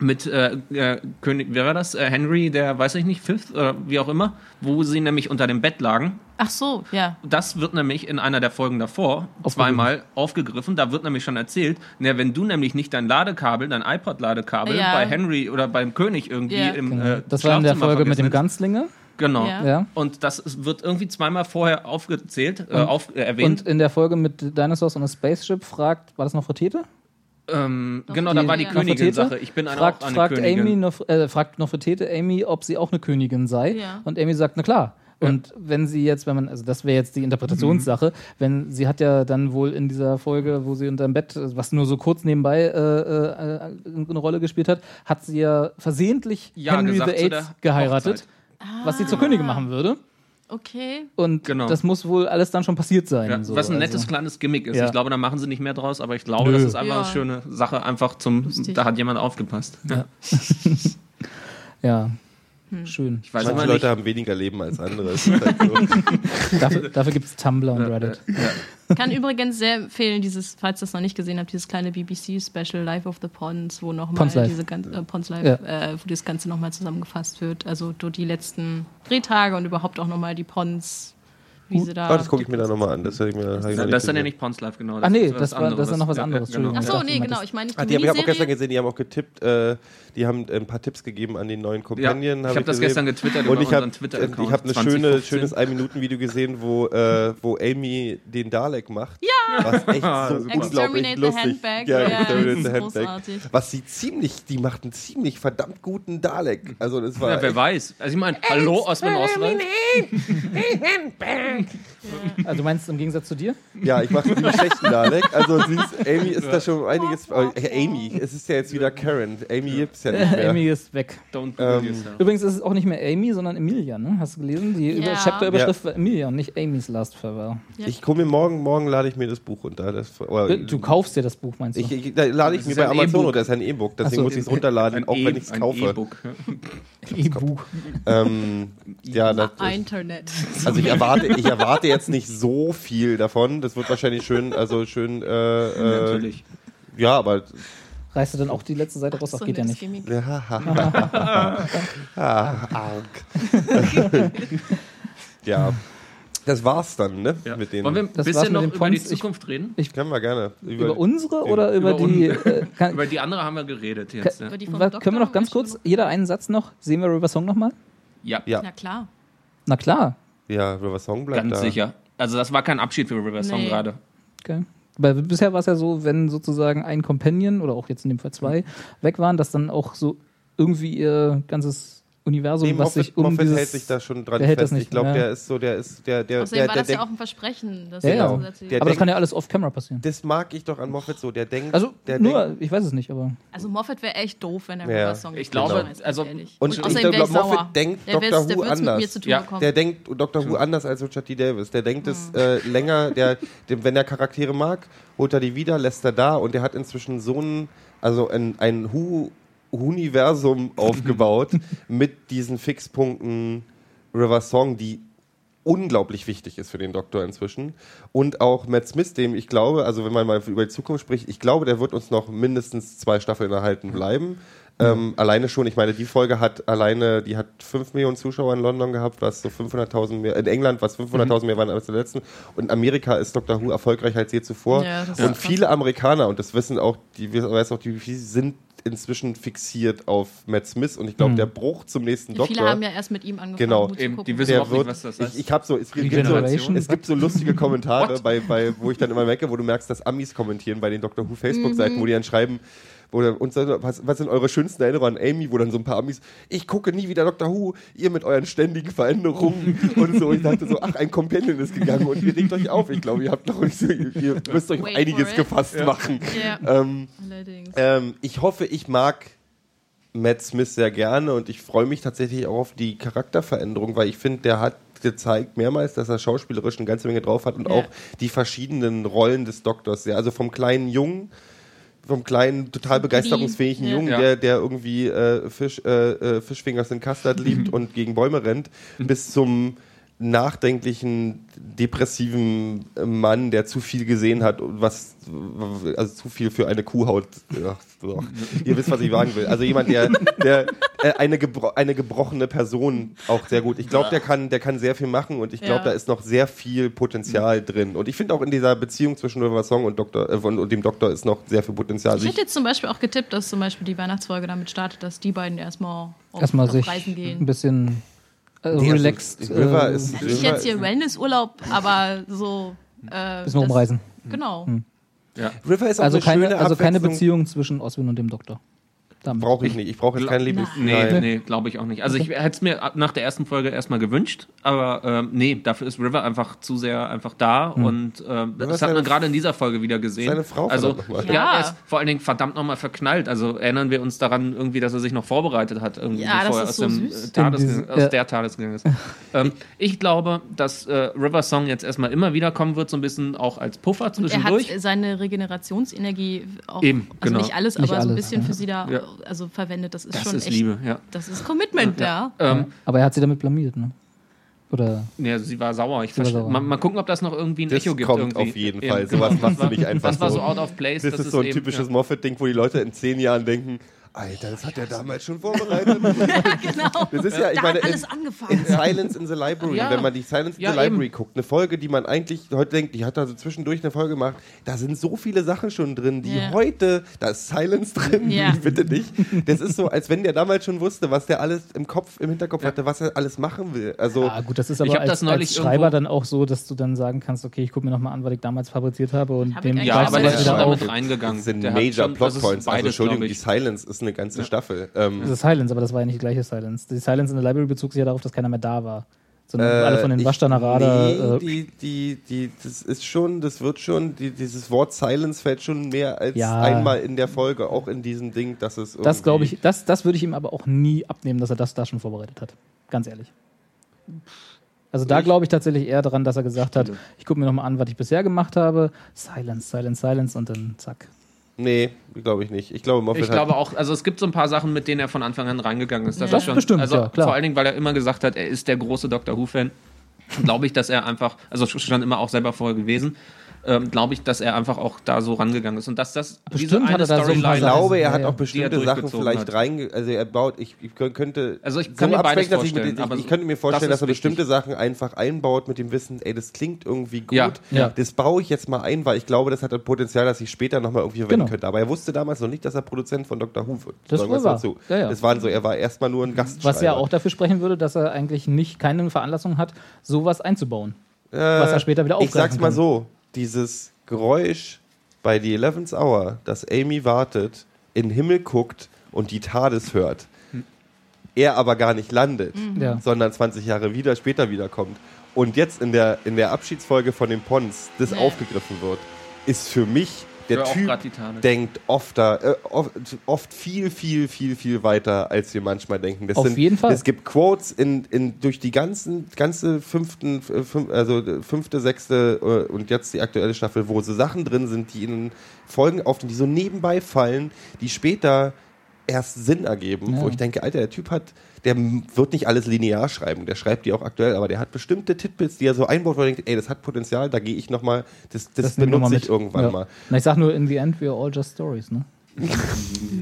[SPEAKER 1] mit äh, äh, König, wer war das? Äh, Henry, der weiß ich nicht, Fifth oder wie auch immer, wo sie nämlich unter dem Bett lagen.
[SPEAKER 2] Ach so, ja.
[SPEAKER 1] Das wird nämlich in einer der Folgen davor
[SPEAKER 4] Aufgegriffen.
[SPEAKER 1] zweimal aufgegriffen. Da wird nämlich schon erzählt, na, wenn du nämlich nicht dein Ladekabel, dein iPod-Ladekabel
[SPEAKER 2] Ja.
[SPEAKER 1] bei Henry oder beim König irgendwie
[SPEAKER 2] Ja.
[SPEAKER 1] im
[SPEAKER 4] Genau.
[SPEAKER 1] äh,
[SPEAKER 4] Das war in der Folge mit dem Ganzlinge.
[SPEAKER 1] Genau.
[SPEAKER 2] Ja.
[SPEAKER 1] Und das ist- wird irgendwie zweimal vorher aufgezählt, äh, auf, äh, erwähnt.
[SPEAKER 4] Und in der Folge mit Dinosaurs und a Spaceship fragt, war das noch Nofretete?
[SPEAKER 1] Ähm, genau, da war die
[SPEAKER 2] ja.
[SPEAKER 1] Königin-Sache. Ich bin eine,
[SPEAKER 4] fragt,
[SPEAKER 1] auch eine
[SPEAKER 4] fragt
[SPEAKER 1] Königin.
[SPEAKER 4] Amy, Nof äh, fragt Nofretete Amy, ob sie auch eine Königin sei.
[SPEAKER 2] Ja.
[SPEAKER 4] Und Amy sagt, na klar. Und wenn sie jetzt, wenn man, also das wäre jetzt die Interpretationssache,
[SPEAKER 1] Mhm.
[SPEAKER 4] wenn sie hat ja dann wohl in dieser Folge, wo sie unterm Bett, was nur so kurz nebenbei äh, äh, eine Rolle gespielt hat, hat sie ja versehentlich
[SPEAKER 1] Ja
[SPEAKER 4] Henry the Eighth geheiratet, was sie zur Königin machen würde.
[SPEAKER 2] Okay.
[SPEAKER 4] Und
[SPEAKER 1] Genau.
[SPEAKER 4] das muss wohl alles dann schon passiert sein.
[SPEAKER 1] Ja,
[SPEAKER 4] so.
[SPEAKER 1] was ein nettes
[SPEAKER 4] also.
[SPEAKER 1] kleines Gimmick ist.
[SPEAKER 4] Ja.
[SPEAKER 1] Ich glaube, da machen sie nicht mehr draus, aber ich glaube,
[SPEAKER 4] Nö.
[SPEAKER 1] das ist einfach
[SPEAKER 2] Ja.
[SPEAKER 1] eine schöne Sache, einfach zum,
[SPEAKER 2] Lustig.
[SPEAKER 1] da hat jemand aufgepasst. Ja.
[SPEAKER 4] Ja,
[SPEAKER 2] Hm.
[SPEAKER 4] schön.
[SPEAKER 1] Ich weiß
[SPEAKER 3] manche Leute
[SPEAKER 1] nicht.
[SPEAKER 3] haben weniger Leben als andere. Halt so.
[SPEAKER 4] Dafür, dafür gibt es Tumblr und Reddit.
[SPEAKER 2] Kann übrigens sehr empfehlen, dieses, falls ihr das noch nicht gesehen habt, dieses kleine BBC-Special Life of the Ponds, wo nochmal diese ganze äh, Ponds Life,
[SPEAKER 4] Ja.
[SPEAKER 2] äh, wo das Ganze nochmal zusammengefasst wird. Also durch die letzten Drehtage und überhaupt auch nochmal die Ponds, wie sie da.
[SPEAKER 3] Oh, das gucke ich mir dann nochmal an. Das, ich mir, ich
[SPEAKER 1] Das,
[SPEAKER 3] nicht
[SPEAKER 1] das ist dann ja nicht Pons Life, genau.
[SPEAKER 4] Ah, nee,
[SPEAKER 1] was
[SPEAKER 4] das war- das ist ja noch was
[SPEAKER 1] Ja,
[SPEAKER 4] anderes,
[SPEAKER 1] Ja, genau.
[SPEAKER 2] Ach
[SPEAKER 4] Ich
[SPEAKER 2] so, nee, genau. Ich meine nicht
[SPEAKER 3] Ah,
[SPEAKER 2] die
[SPEAKER 3] die habe ich hab auch gestern gesehen, die haben auch getippt, äh, die haben ein paar Tipps gegeben an den neuen
[SPEAKER 1] Ja,
[SPEAKER 3] Companion.
[SPEAKER 1] ich
[SPEAKER 3] hab
[SPEAKER 1] habe das
[SPEAKER 3] gesehen.
[SPEAKER 1] gestern getwittert
[SPEAKER 3] Und
[SPEAKER 1] über
[SPEAKER 3] ich habe
[SPEAKER 1] unseren Twitter-Account.
[SPEAKER 3] ich hab ein
[SPEAKER 1] 2015.
[SPEAKER 3] schöne, schönes 1-Minuten-Video gesehen, wo, äh, wo Amy den Dalek macht. Ja! Was echt so unglaublich
[SPEAKER 2] Exterminate the
[SPEAKER 3] lustig.
[SPEAKER 2] Handbag.
[SPEAKER 3] Ja,
[SPEAKER 2] Ja,
[SPEAKER 3] Exterminate
[SPEAKER 2] das
[SPEAKER 3] the
[SPEAKER 2] ist
[SPEAKER 3] Handbag.
[SPEAKER 2] großartig.
[SPEAKER 3] Was sie ziemlich, die macht einen ziemlich verdammt guten Dalek. Also das war
[SPEAKER 1] Ja, wer weiß. Also ich meine, hallo Osman Oswald.
[SPEAKER 4] Also du meinst im Gegensatz zu dir?
[SPEAKER 3] Ja, ich mache einen schlechten Dalek. Also ist, Amy ist da schon einiges. Äh, Amy, es ist ja jetzt wieder Karen. Amy gibt's ja nicht mehr.
[SPEAKER 4] Amy ist weg.
[SPEAKER 1] Don't
[SPEAKER 3] Ähm.
[SPEAKER 4] Übrigens ist es auch nicht mehr Amy, sondern Emilia, ne? Hast du gelesen? Die
[SPEAKER 2] Ja.
[SPEAKER 4] Über Chapterüberschrift war Emilia und nicht Amy's Last Farewell.
[SPEAKER 3] Ich komme mir morgen, morgen lade ich mir das Buch runter. Das, oder,
[SPEAKER 4] Du kaufst dir das Buch, meinst du?
[SPEAKER 3] ich, ich, da lade ich mir bei Amazon
[SPEAKER 1] E-Book.
[SPEAKER 3] runter. Das ist ein E-Book. Deswegen
[SPEAKER 4] so.
[SPEAKER 3] muss ich es runterladen, auch
[SPEAKER 1] E-
[SPEAKER 3] wenn ich es
[SPEAKER 1] ein
[SPEAKER 3] kaufe.
[SPEAKER 1] E-Book.
[SPEAKER 4] E-Buch.
[SPEAKER 3] Ähm, ja,
[SPEAKER 2] Internet.
[SPEAKER 3] also ich erwarte, ich erwarte jetzt nicht so viel davon. Das wird wahrscheinlich schön, also schön. Äh, äh,
[SPEAKER 1] Natürlich.
[SPEAKER 3] Ja, aber
[SPEAKER 4] Reißt du dann auch die letzte Seite raus? Ach,
[SPEAKER 2] So
[SPEAKER 4] geht ja nicht.
[SPEAKER 2] Gimmick.
[SPEAKER 3] ah, arg. ja, das war's dann, ne?
[SPEAKER 1] Ja.
[SPEAKER 3] Mit den.
[SPEAKER 1] Wollen wir ein
[SPEAKER 4] Das war's
[SPEAKER 1] bisschen
[SPEAKER 4] mit
[SPEAKER 1] noch über die
[SPEAKER 4] Pons. Ich-
[SPEAKER 1] Zukunft reden?
[SPEAKER 3] können wir gerne.
[SPEAKER 4] Über unsere oder über,
[SPEAKER 1] über
[SPEAKER 4] die. Äh, kann,
[SPEAKER 1] Über die andere haben wir geredet jetzt. Ja,
[SPEAKER 2] Über die vom
[SPEAKER 4] was,
[SPEAKER 2] Doktor
[SPEAKER 4] können wir noch ganz kurz, jeder einen Satz noch? Sehen wir River Song nochmal?
[SPEAKER 1] ja.
[SPEAKER 3] Ja,
[SPEAKER 2] Na klar.
[SPEAKER 4] Na klar.
[SPEAKER 3] Ja, River Song bleibt
[SPEAKER 1] ganz
[SPEAKER 3] da.
[SPEAKER 1] sicher. Also das war kein Abschied für River Song
[SPEAKER 2] Nee.
[SPEAKER 1] gerade.
[SPEAKER 4] Okay. Weil bisher war es ja so, wenn sozusagen ein Companion oder auch jetzt in dem Fall zwei weg waren, dass dann auch so irgendwie ihr ganzes Universum,
[SPEAKER 3] Nee,
[SPEAKER 4] was
[SPEAKER 3] Moffat,
[SPEAKER 4] sich um
[SPEAKER 3] Moffat
[SPEAKER 4] dieses
[SPEAKER 3] hält sich da schon dran
[SPEAKER 4] der hält das
[SPEAKER 3] fest.
[SPEAKER 4] nicht,
[SPEAKER 3] ich glaube,
[SPEAKER 4] ja.
[SPEAKER 3] der ist so, der ist, der, der,
[SPEAKER 2] Außerdem
[SPEAKER 3] der,
[SPEAKER 2] war
[SPEAKER 3] der
[SPEAKER 2] das ja auch ein Versprechen. Dass
[SPEAKER 4] Ja, ja.
[SPEAKER 2] das
[SPEAKER 4] aber das
[SPEAKER 3] denkt-
[SPEAKER 4] kann ja alles off-camera passieren.
[SPEAKER 3] das mag ich doch an Moffat so. Der denkt,
[SPEAKER 4] Also
[SPEAKER 3] der
[SPEAKER 4] nur,
[SPEAKER 3] denkt,
[SPEAKER 4] ich weiß es nicht, aber
[SPEAKER 2] Also Moffat wäre echt doof, wenn er
[SPEAKER 3] Ja.
[SPEAKER 2] River Song
[SPEAKER 1] Ich glaube,
[SPEAKER 2] ganz
[SPEAKER 1] also-
[SPEAKER 2] ehrlich.
[SPEAKER 3] und ich
[SPEAKER 2] außerdem wär
[SPEAKER 3] glaube. Moffat denkt
[SPEAKER 2] der
[SPEAKER 3] Dr.
[SPEAKER 2] der
[SPEAKER 3] Who anders.
[SPEAKER 2] zu tun
[SPEAKER 1] Ja,
[SPEAKER 2] bekommen.
[SPEAKER 3] der denkt Dr. Who anders als Richard D. Davis. Der denkt es äh, länger, der, wenn er Charaktere mag, holt er die wieder, lässt er da und der hat inzwischen so ein, also ein, ein Who Universum aufgebaut mit diesen Fixpunkten River Song, die unglaublich wichtig ist für den Doktor inzwischen. Und auch Matt Smith, dem ich glaube, also wenn man mal über die Zukunft spricht, ich glaube, der wird uns noch mindestens zwei Staffeln erhalten bleiben. Ähm, alleine schon, ich meine, die Folge hat alleine, die hat 5 Millionen Zuschauer in London gehabt, was so 500.000 mehr, in England, was 500.000 mehr waren als der letzten. Und in Amerika ist Doctor Who erfolgreicher als je zuvor.
[SPEAKER 2] Ja,
[SPEAKER 3] und
[SPEAKER 2] krass.
[SPEAKER 3] viele Amerikaner, und das wissen auch, die weiß auch die sind inzwischen fixiert auf Matt Smith und ich glaube,
[SPEAKER 4] Mhm.
[SPEAKER 3] der Bruch zum nächsten Doktor.
[SPEAKER 2] Viele haben ja erst mit ihm angefangen,
[SPEAKER 3] Genau.
[SPEAKER 1] Eben, die wissen
[SPEAKER 3] der
[SPEAKER 1] auch nicht,
[SPEAKER 3] wird,
[SPEAKER 1] was das heißt.
[SPEAKER 3] ich, ich habe so, es gibt, so, es gibt so lustige Kommentare, bei, bei, wo ich dann immer merke, wo du merkst, dass Amis kommentieren bei den Doctor Who Facebook-Seiten,
[SPEAKER 2] Mhm.
[SPEAKER 3] wo die dann schreiben, wo dann, und so, was, was sind eure schönsten Erinnerungen an Amy, wo dann so ein paar Amis, ich gucke nie wieder Doctor Who, ihr mit euren ständigen Veränderungen und so. Ich dachte so, ach, ein Companion ist gegangen und ihr regt euch auf. Ich glaube, ihr habt noch nicht so, ihr, müsst euch
[SPEAKER 2] Wait
[SPEAKER 3] einiges gefasst machen.
[SPEAKER 2] Ja,
[SPEAKER 3] Ähm,
[SPEAKER 2] allerdings.
[SPEAKER 3] ähm, ich hoffe, ich mag Matt Smith sehr gerne und ich freue mich tatsächlich auch auf die Charakterveränderung, weil ich finde, der hat gezeigt mehrmals, dass er schauspielerisch eine ganze Menge drauf hat und
[SPEAKER 2] Ja.
[SPEAKER 3] auch die verschiedenen Rollen des Doktors. Ja, also vom kleinen Jungen, vom kleinen, total begeisterungsfähigen
[SPEAKER 2] Ja.
[SPEAKER 3] Jungen,
[SPEAKER 1] Ja.
[SPEAKER 3] der, der irgendwie äh, Fisch, äh, äh, Fischfingers in Custard liebt und gegen Bäume rennt, bis zum nachdenklichen, depressiven Mann, der zu viel gesehen hat und was, also zu viel für eine Kuhhaut. Ja, so. Ihr wisst, was ich sagen will. Also jemand, der, der äh, eine, gebro eine gebrochene Person auch sehr gut. Ich glaube, der kann, der kann sehr viel machen und ich glaube,
[SPEAKER 2] Ja.
[SPEAKER 3] da ist noch sehr viel Potenzial drin. Und ich finde auch in dieser Beziehung zwischen River Song und, Doktor, äh, und, und dem Doktor ist noch sehr viel Potenzial.
[SPEAKER 2] Ich
[SPEAKER 3] Also
[SPEAKER 2] hätte jetzt zum Beispiel auch getippt, dass zum Beispiel die Weihnachtsfolge damit startet, dass die beiden erstmal auf,
[SPEAKER 4] Erstmal
[SPEAKER 2] auf
[SPEAKER 4] sich
[SPEAKER 2] Reisen
[SPEAKER 4] ein
[SPEAKER 2] gehen.
[SPEAKER 4] bisschen äh,
[SPEAKER 3] Nee, also
[SPEAKER 4] relaxed.
[SPEAKER 3] River
[SPEAKER 4] äh,
[SPEAKER 3] ist-
[SPEAKER 2] Also nicht jetzt hier Wellnessurlaub, aber so. Äh,
[SPEAKER 4] bisschen rumreisen.
[SPEAKER 2] Genau.
[SPEAKER 1] ja.
[SPEAKER 3] River ist auch
[SPEAKER 4] Also
[SPEAKER 3] eine
[SPEAKER 4] keine,
[SPEAKER 3] schöne
[SPEAKER 4] also keine. Beziehung zwischen Oswin und dem Doktor.
[SPEAKER 3] Brauche ich nicht. Ich brauche jetzt keinen Lieblings...
[SPEAKER 1] Nee,
[SPEAKER 3] Nein.
[SPEAKER 1] nee, glaube ich auch nicht. Also ich hätte es mir nach der ersten Folge erstmal gewünscht, aber ähm, nee, dafür ist River einfach zu sehr einfach da und ähm, das hat man gerade in dieser Folge wieder gesehen.
[SPEAKER 3] seine Frau,
[SPEAKER 1] also ja,
[SPEAKER 2] Ja.
[SPEAKER 1] er ist vor allen Dingen verdammt nochmal verknallt. Also erinnern wir uns daran irgendwie, dass er sich noch vorbereitet hat, irgendwie
[SPEAKER 2] Ja,
[SPEAKER 1] bevor er
[SPEAKER 2] das
[SPEAKER 1] aus,
[SPEAKER 2] so
[SPEAKER 1] dem,
[SPEAKER 4] In diesem-
[SPEAKER 1] aus
[SPEAKER 4] ja.
[SPEAKER 1] der TARDIS gegangen ist. ähm, ich glaube, dass äh, River Song jetzt erstmal immer wieder kommen wird, so ein bisschen auch als Puffer
[SPEAKER 2] Er hat
[SPEAKER 1] zwischendurch.
[SPEAKER 2] seine Regenerationsenergie auch,
[SPEAKER 1] Eben,
[SPEAKER 2] also
[SPEAKER 1] genau.
[SPEAKER 2] nicht alles,
[SPEAKER 4] Nicht
[SPEAKER 2] aber so ein
[SPEAKER 4] alles,
[SPEAKER 2] bisschen
[SPEAKER 4] ja.
[SPEAKER 2] für sie da
[SPEAKER 1] Ja.
[SPEAKER 2] Also verwendet. Das ist
[SPEAKER 1] das
[SPEAKER 2] schon
[SPEAKER 1] ist
[SPEAKER 2] echt.
[SPEAKER 1] Liebe, ja.
[SPEAKER 2] Das ist Commitment, ja.
[SPEAKER 1] Ähm,
[SPEAKER 4] Aber er hat sie damit blamiert, ne? Oder
[SPEAKER 1] Ja, sie war sauer. Ich
[SPEAKER 4] Sie war
[SPEAKER 1] verstehe.
[SPEAKER 4] sauer.
[SPEAKER 1] Mal, mal gucken, ob das noch irgendwie ein
[SPEAKER 3] Das
[SPEAKER 1] Echo gibt.
[SPEAKER 3] kommt
[SPEAKER 1] irgendwie.
[SPEAKER 3] auf jeden
[SPEAKER 1] Eben,
[SPEAKER 3] Fall.
[SPEAKER 1] genau.
[SPEAKER 3] Sowas machst
[SPEAKER 1] Das
[SPEAKER 3] du nicht einfach
[SPEAKER 1] Das war
[SPEAKER 3] so.
[SPEAKER 1] so out of place.
[SPEAKER 3] Das, ist so ein
[SPEAKER 1] eben,
[SPEAKER 3] typisches
[SPEAKER 1] ja.
[SPEAKER 3] Moffat-Ding, wo die Leute in zehn Jahren denken, Alter, das hat er damals schon vorbereitet.
[SPEAKER 2] genau.
[SPEAKER 3] Das ist ja, ich
[SPEAKER 2] Da
[SPEAKER 3] meine,
[SPEAKER 2] hat
[SPEAKER 3] in,
[SPEAKER 2] alles angefangen.
[SPEAKER 3] in Silence in the Library,
[SPEAKER 1] Ja.
[SPEAKER 3] wenn man die Silence in
[SPEAKER 1] Ja,
[SPEAKER 3] the Library
[SPEAKER 1] eben.
[SPEAKER 3] guckt, eine Folge, die man eigentlich heute denkt, die hat da so zwischendurch eine Folge gemacht, da sind so viele Sachen schon drin, die
[SPEAKER 2] Ja.
[SPEAKER 3] heute, da ist Silence drin,
[SPEAKER 2] Ja.
[SPEAKER 3] bitte nicht. Das ist so, als wenn der damals schon wusste, was der alles im Kopf, im Hinterkopf hatte, was er alles machen will. Also,
[SPEAKER 4] Ah, gut, das ist
[SPEAKER 1] Ich
[SPEAKER 4] aber
[SPEAKER 1] hab das
[SPEAKER 4] als,
[SPEAKER 1] neulich
[SPEAKER 4] als Schreiber
[SPEAKER 1] irgendwo-
[SPEAKER 4] dann auch so, dass du dann sagen kannst, okay, ich gucke mir nochmal an, was ich damals fabriziert habe und
[SPEAKER 2] Hab ich
[SPEAKER 4] dem
[SPEAKER 1] Ja, aber
[SPEAKER 4] du
[SPEAKER 1] der
[SPEAKER 4] was
[SPEAKER 1] ist schon damit reingegangen.
[SPEAKER 3] das sind
[SPEAKER 1] Der hat
[SPEAKER 3] Major Plotpoints. Also, Entschuldigung, die. Silence ist eine ganze Staffel. Ähm,
[SPEAKER 4] Das ist Silence, aber das war ja nicht die gleiche Silence. Die Silence in the Library bezog sich ja darauf, dass keiner mehr da war. Sondern alle von den Radar.
[SPEAKER 3] Nee,
[SPEAKER 4] äh,
[SPEAKER 3] die, die, die, das ist schon, das wird schon, die, dieses Wort Silence fällt schon mehr als
[SPEAKER 4] Ja.
[SPEAKER 3] einmal in der Folge, auch in diesem Ding, dass es irgendwie...
[SPEAKER 4] das glaube ich, das, das würde ich ihm aber auch nie abnehmen, dass er das da schon vorbereitet hat. Ganz ehrlich. Also da glaube ich tatsächlich eher daran, dass er gesagt hat, ich gucke mir nochmal an, was ich bisher gemacht habe. Silence, Silence, Silence und dann zack.
[SPEAKER 3] Nee, glaube ich nicht. Ich glaube, Moffat
[SPEAKER 1] Ich glaube auch, also es gibt so ein paar Sachen, mit denen er von Anfang an reingegangen ist. Das
[SPEAKER 2] Ja.
[SPEAKER 1] ist schon,
[SPEAKER 4] bestimmt,
[SPEAKER 1] also
[SPEAKER 4] ja, klar.
[SPEAKER 1] Vor allen Dingen, weil er immer gesagt hat, er ist der große Doctor Who-Fan. Glaube ich, dass er einfach, also schon immer auch selber vorher gewesen, ähm, glaube ich, dass er einfach auch da so rangegangen ist. Und dass das
[SPEAKER 4] Bestimmt hat er da so
[SPEAKER 3] ich glaube, er hat auch bestimmte Sachen vielleicht
[SPEAKER 1] hat.
[SPEAKER 3] reinge... Also er baut... Ich, ich könnte...
[SPEAKER 1] Also ich kann mir beides
[SPEAKER 3] absprechen, dass ich, mit,
[SPEAKER 1] vorstellen,
[SPEAKER 3] ich,
[SPEAKER 1] aber
[SPEAKER 3] ich könnte mir vorstellen,
[SPEAKER 1] das
[SPEAKER 3] dass er
[SPEAKER 1] wichtig.
[SPEAKER 3] bestimmte Sachen einfach einbaut mit dem Wissen, ey, das klingt irgendwie gut.
[SPEAKER 1] Ja,
[SPEAKER 4] ja.
[SPEAKER 3] Das baue ich jetzt mal ein, weil ich glaube, das hat das Potenzial, dass ich später nochmal irgendwie verwenden
[SPEAKER 4] Genau.
[SPEAKER 3] könnte. Aber er wusste damals noch nicht, dass er Produzent von Dr. Who wird.
[SPEAKER 4] Das wahr.
[SPEAKER 3] dazu.
[SPEAKER 4] Ja, ja.
[SPEAKER 3] Das waren so, er war erstmal nur ein Gastschreiber.
[SPEAKER 4] Was ja auch dafür sprechen würde, dass er eigentlich nicht keine Veranlassung hat, sowas einzubauen.
[SPEAKER 3] Äh,
[SPEAKER 4] was er später wieder
[SPEAKER 3] Ich sag's
[SPEAKER 4] aufgreifen
[SPEAKER 3] mal
[SPEAKER 4] kann.
[SPEAKER 3] so, dieses Geräusch bei The 11th Hour, dass Amy wartet, in den Himmel guckt und die TARDIS hört, er aber gar nicht landet,
[SPEAKER 4] Ja.
[SPEAKER 3] sondern 20 Jahre wieder später wiederkommt und jetzt in der, in der Abschiedsfolge von den Pons das
[SPEAKER 2] Ja.
[SPEAKER 3] aufgegriffen wird, ist für mich der Typ denkt oft, da, äh, oft, oft viel, viel, viel, viel weiter, als wir manchmal denken. Das
[SPEAKER 4] Auf jeden Fall.
[SPEAKER 3] Es gibt Quotes in, in, durch die ganzen, ganze fünften, fünf, also äh, fünfte, sechste äh, und jetzt die aktuelle Staffel, wo so Sachen drin sind, die in Folgen auftauchen, die so nebenbei fallen, die später erst Sinn ergeben,
[SPEAKER 4] Ja.
[SPEAKER 3] wo ich denke, Alter, der Typ hat, der wird nicht alles linear schreiben, der schreibt die auch aktuell, aber der hat bestimmte Titbits, die er so einbaut, wo er denkt, ey, das hat Potenzial, da gehe ich nochmal, das, das,
[SPEAKER 4] wir
[SPEAKER 3] benutze
[SPEAKER 4] mal
[SPEAKER 3] ich irgendwann
[SPEAKER 4] Ja.
[SPEAKER 3] mal.
[SPEAKER 4] Na, ich sag nur, in the end, we are all just stories, ne?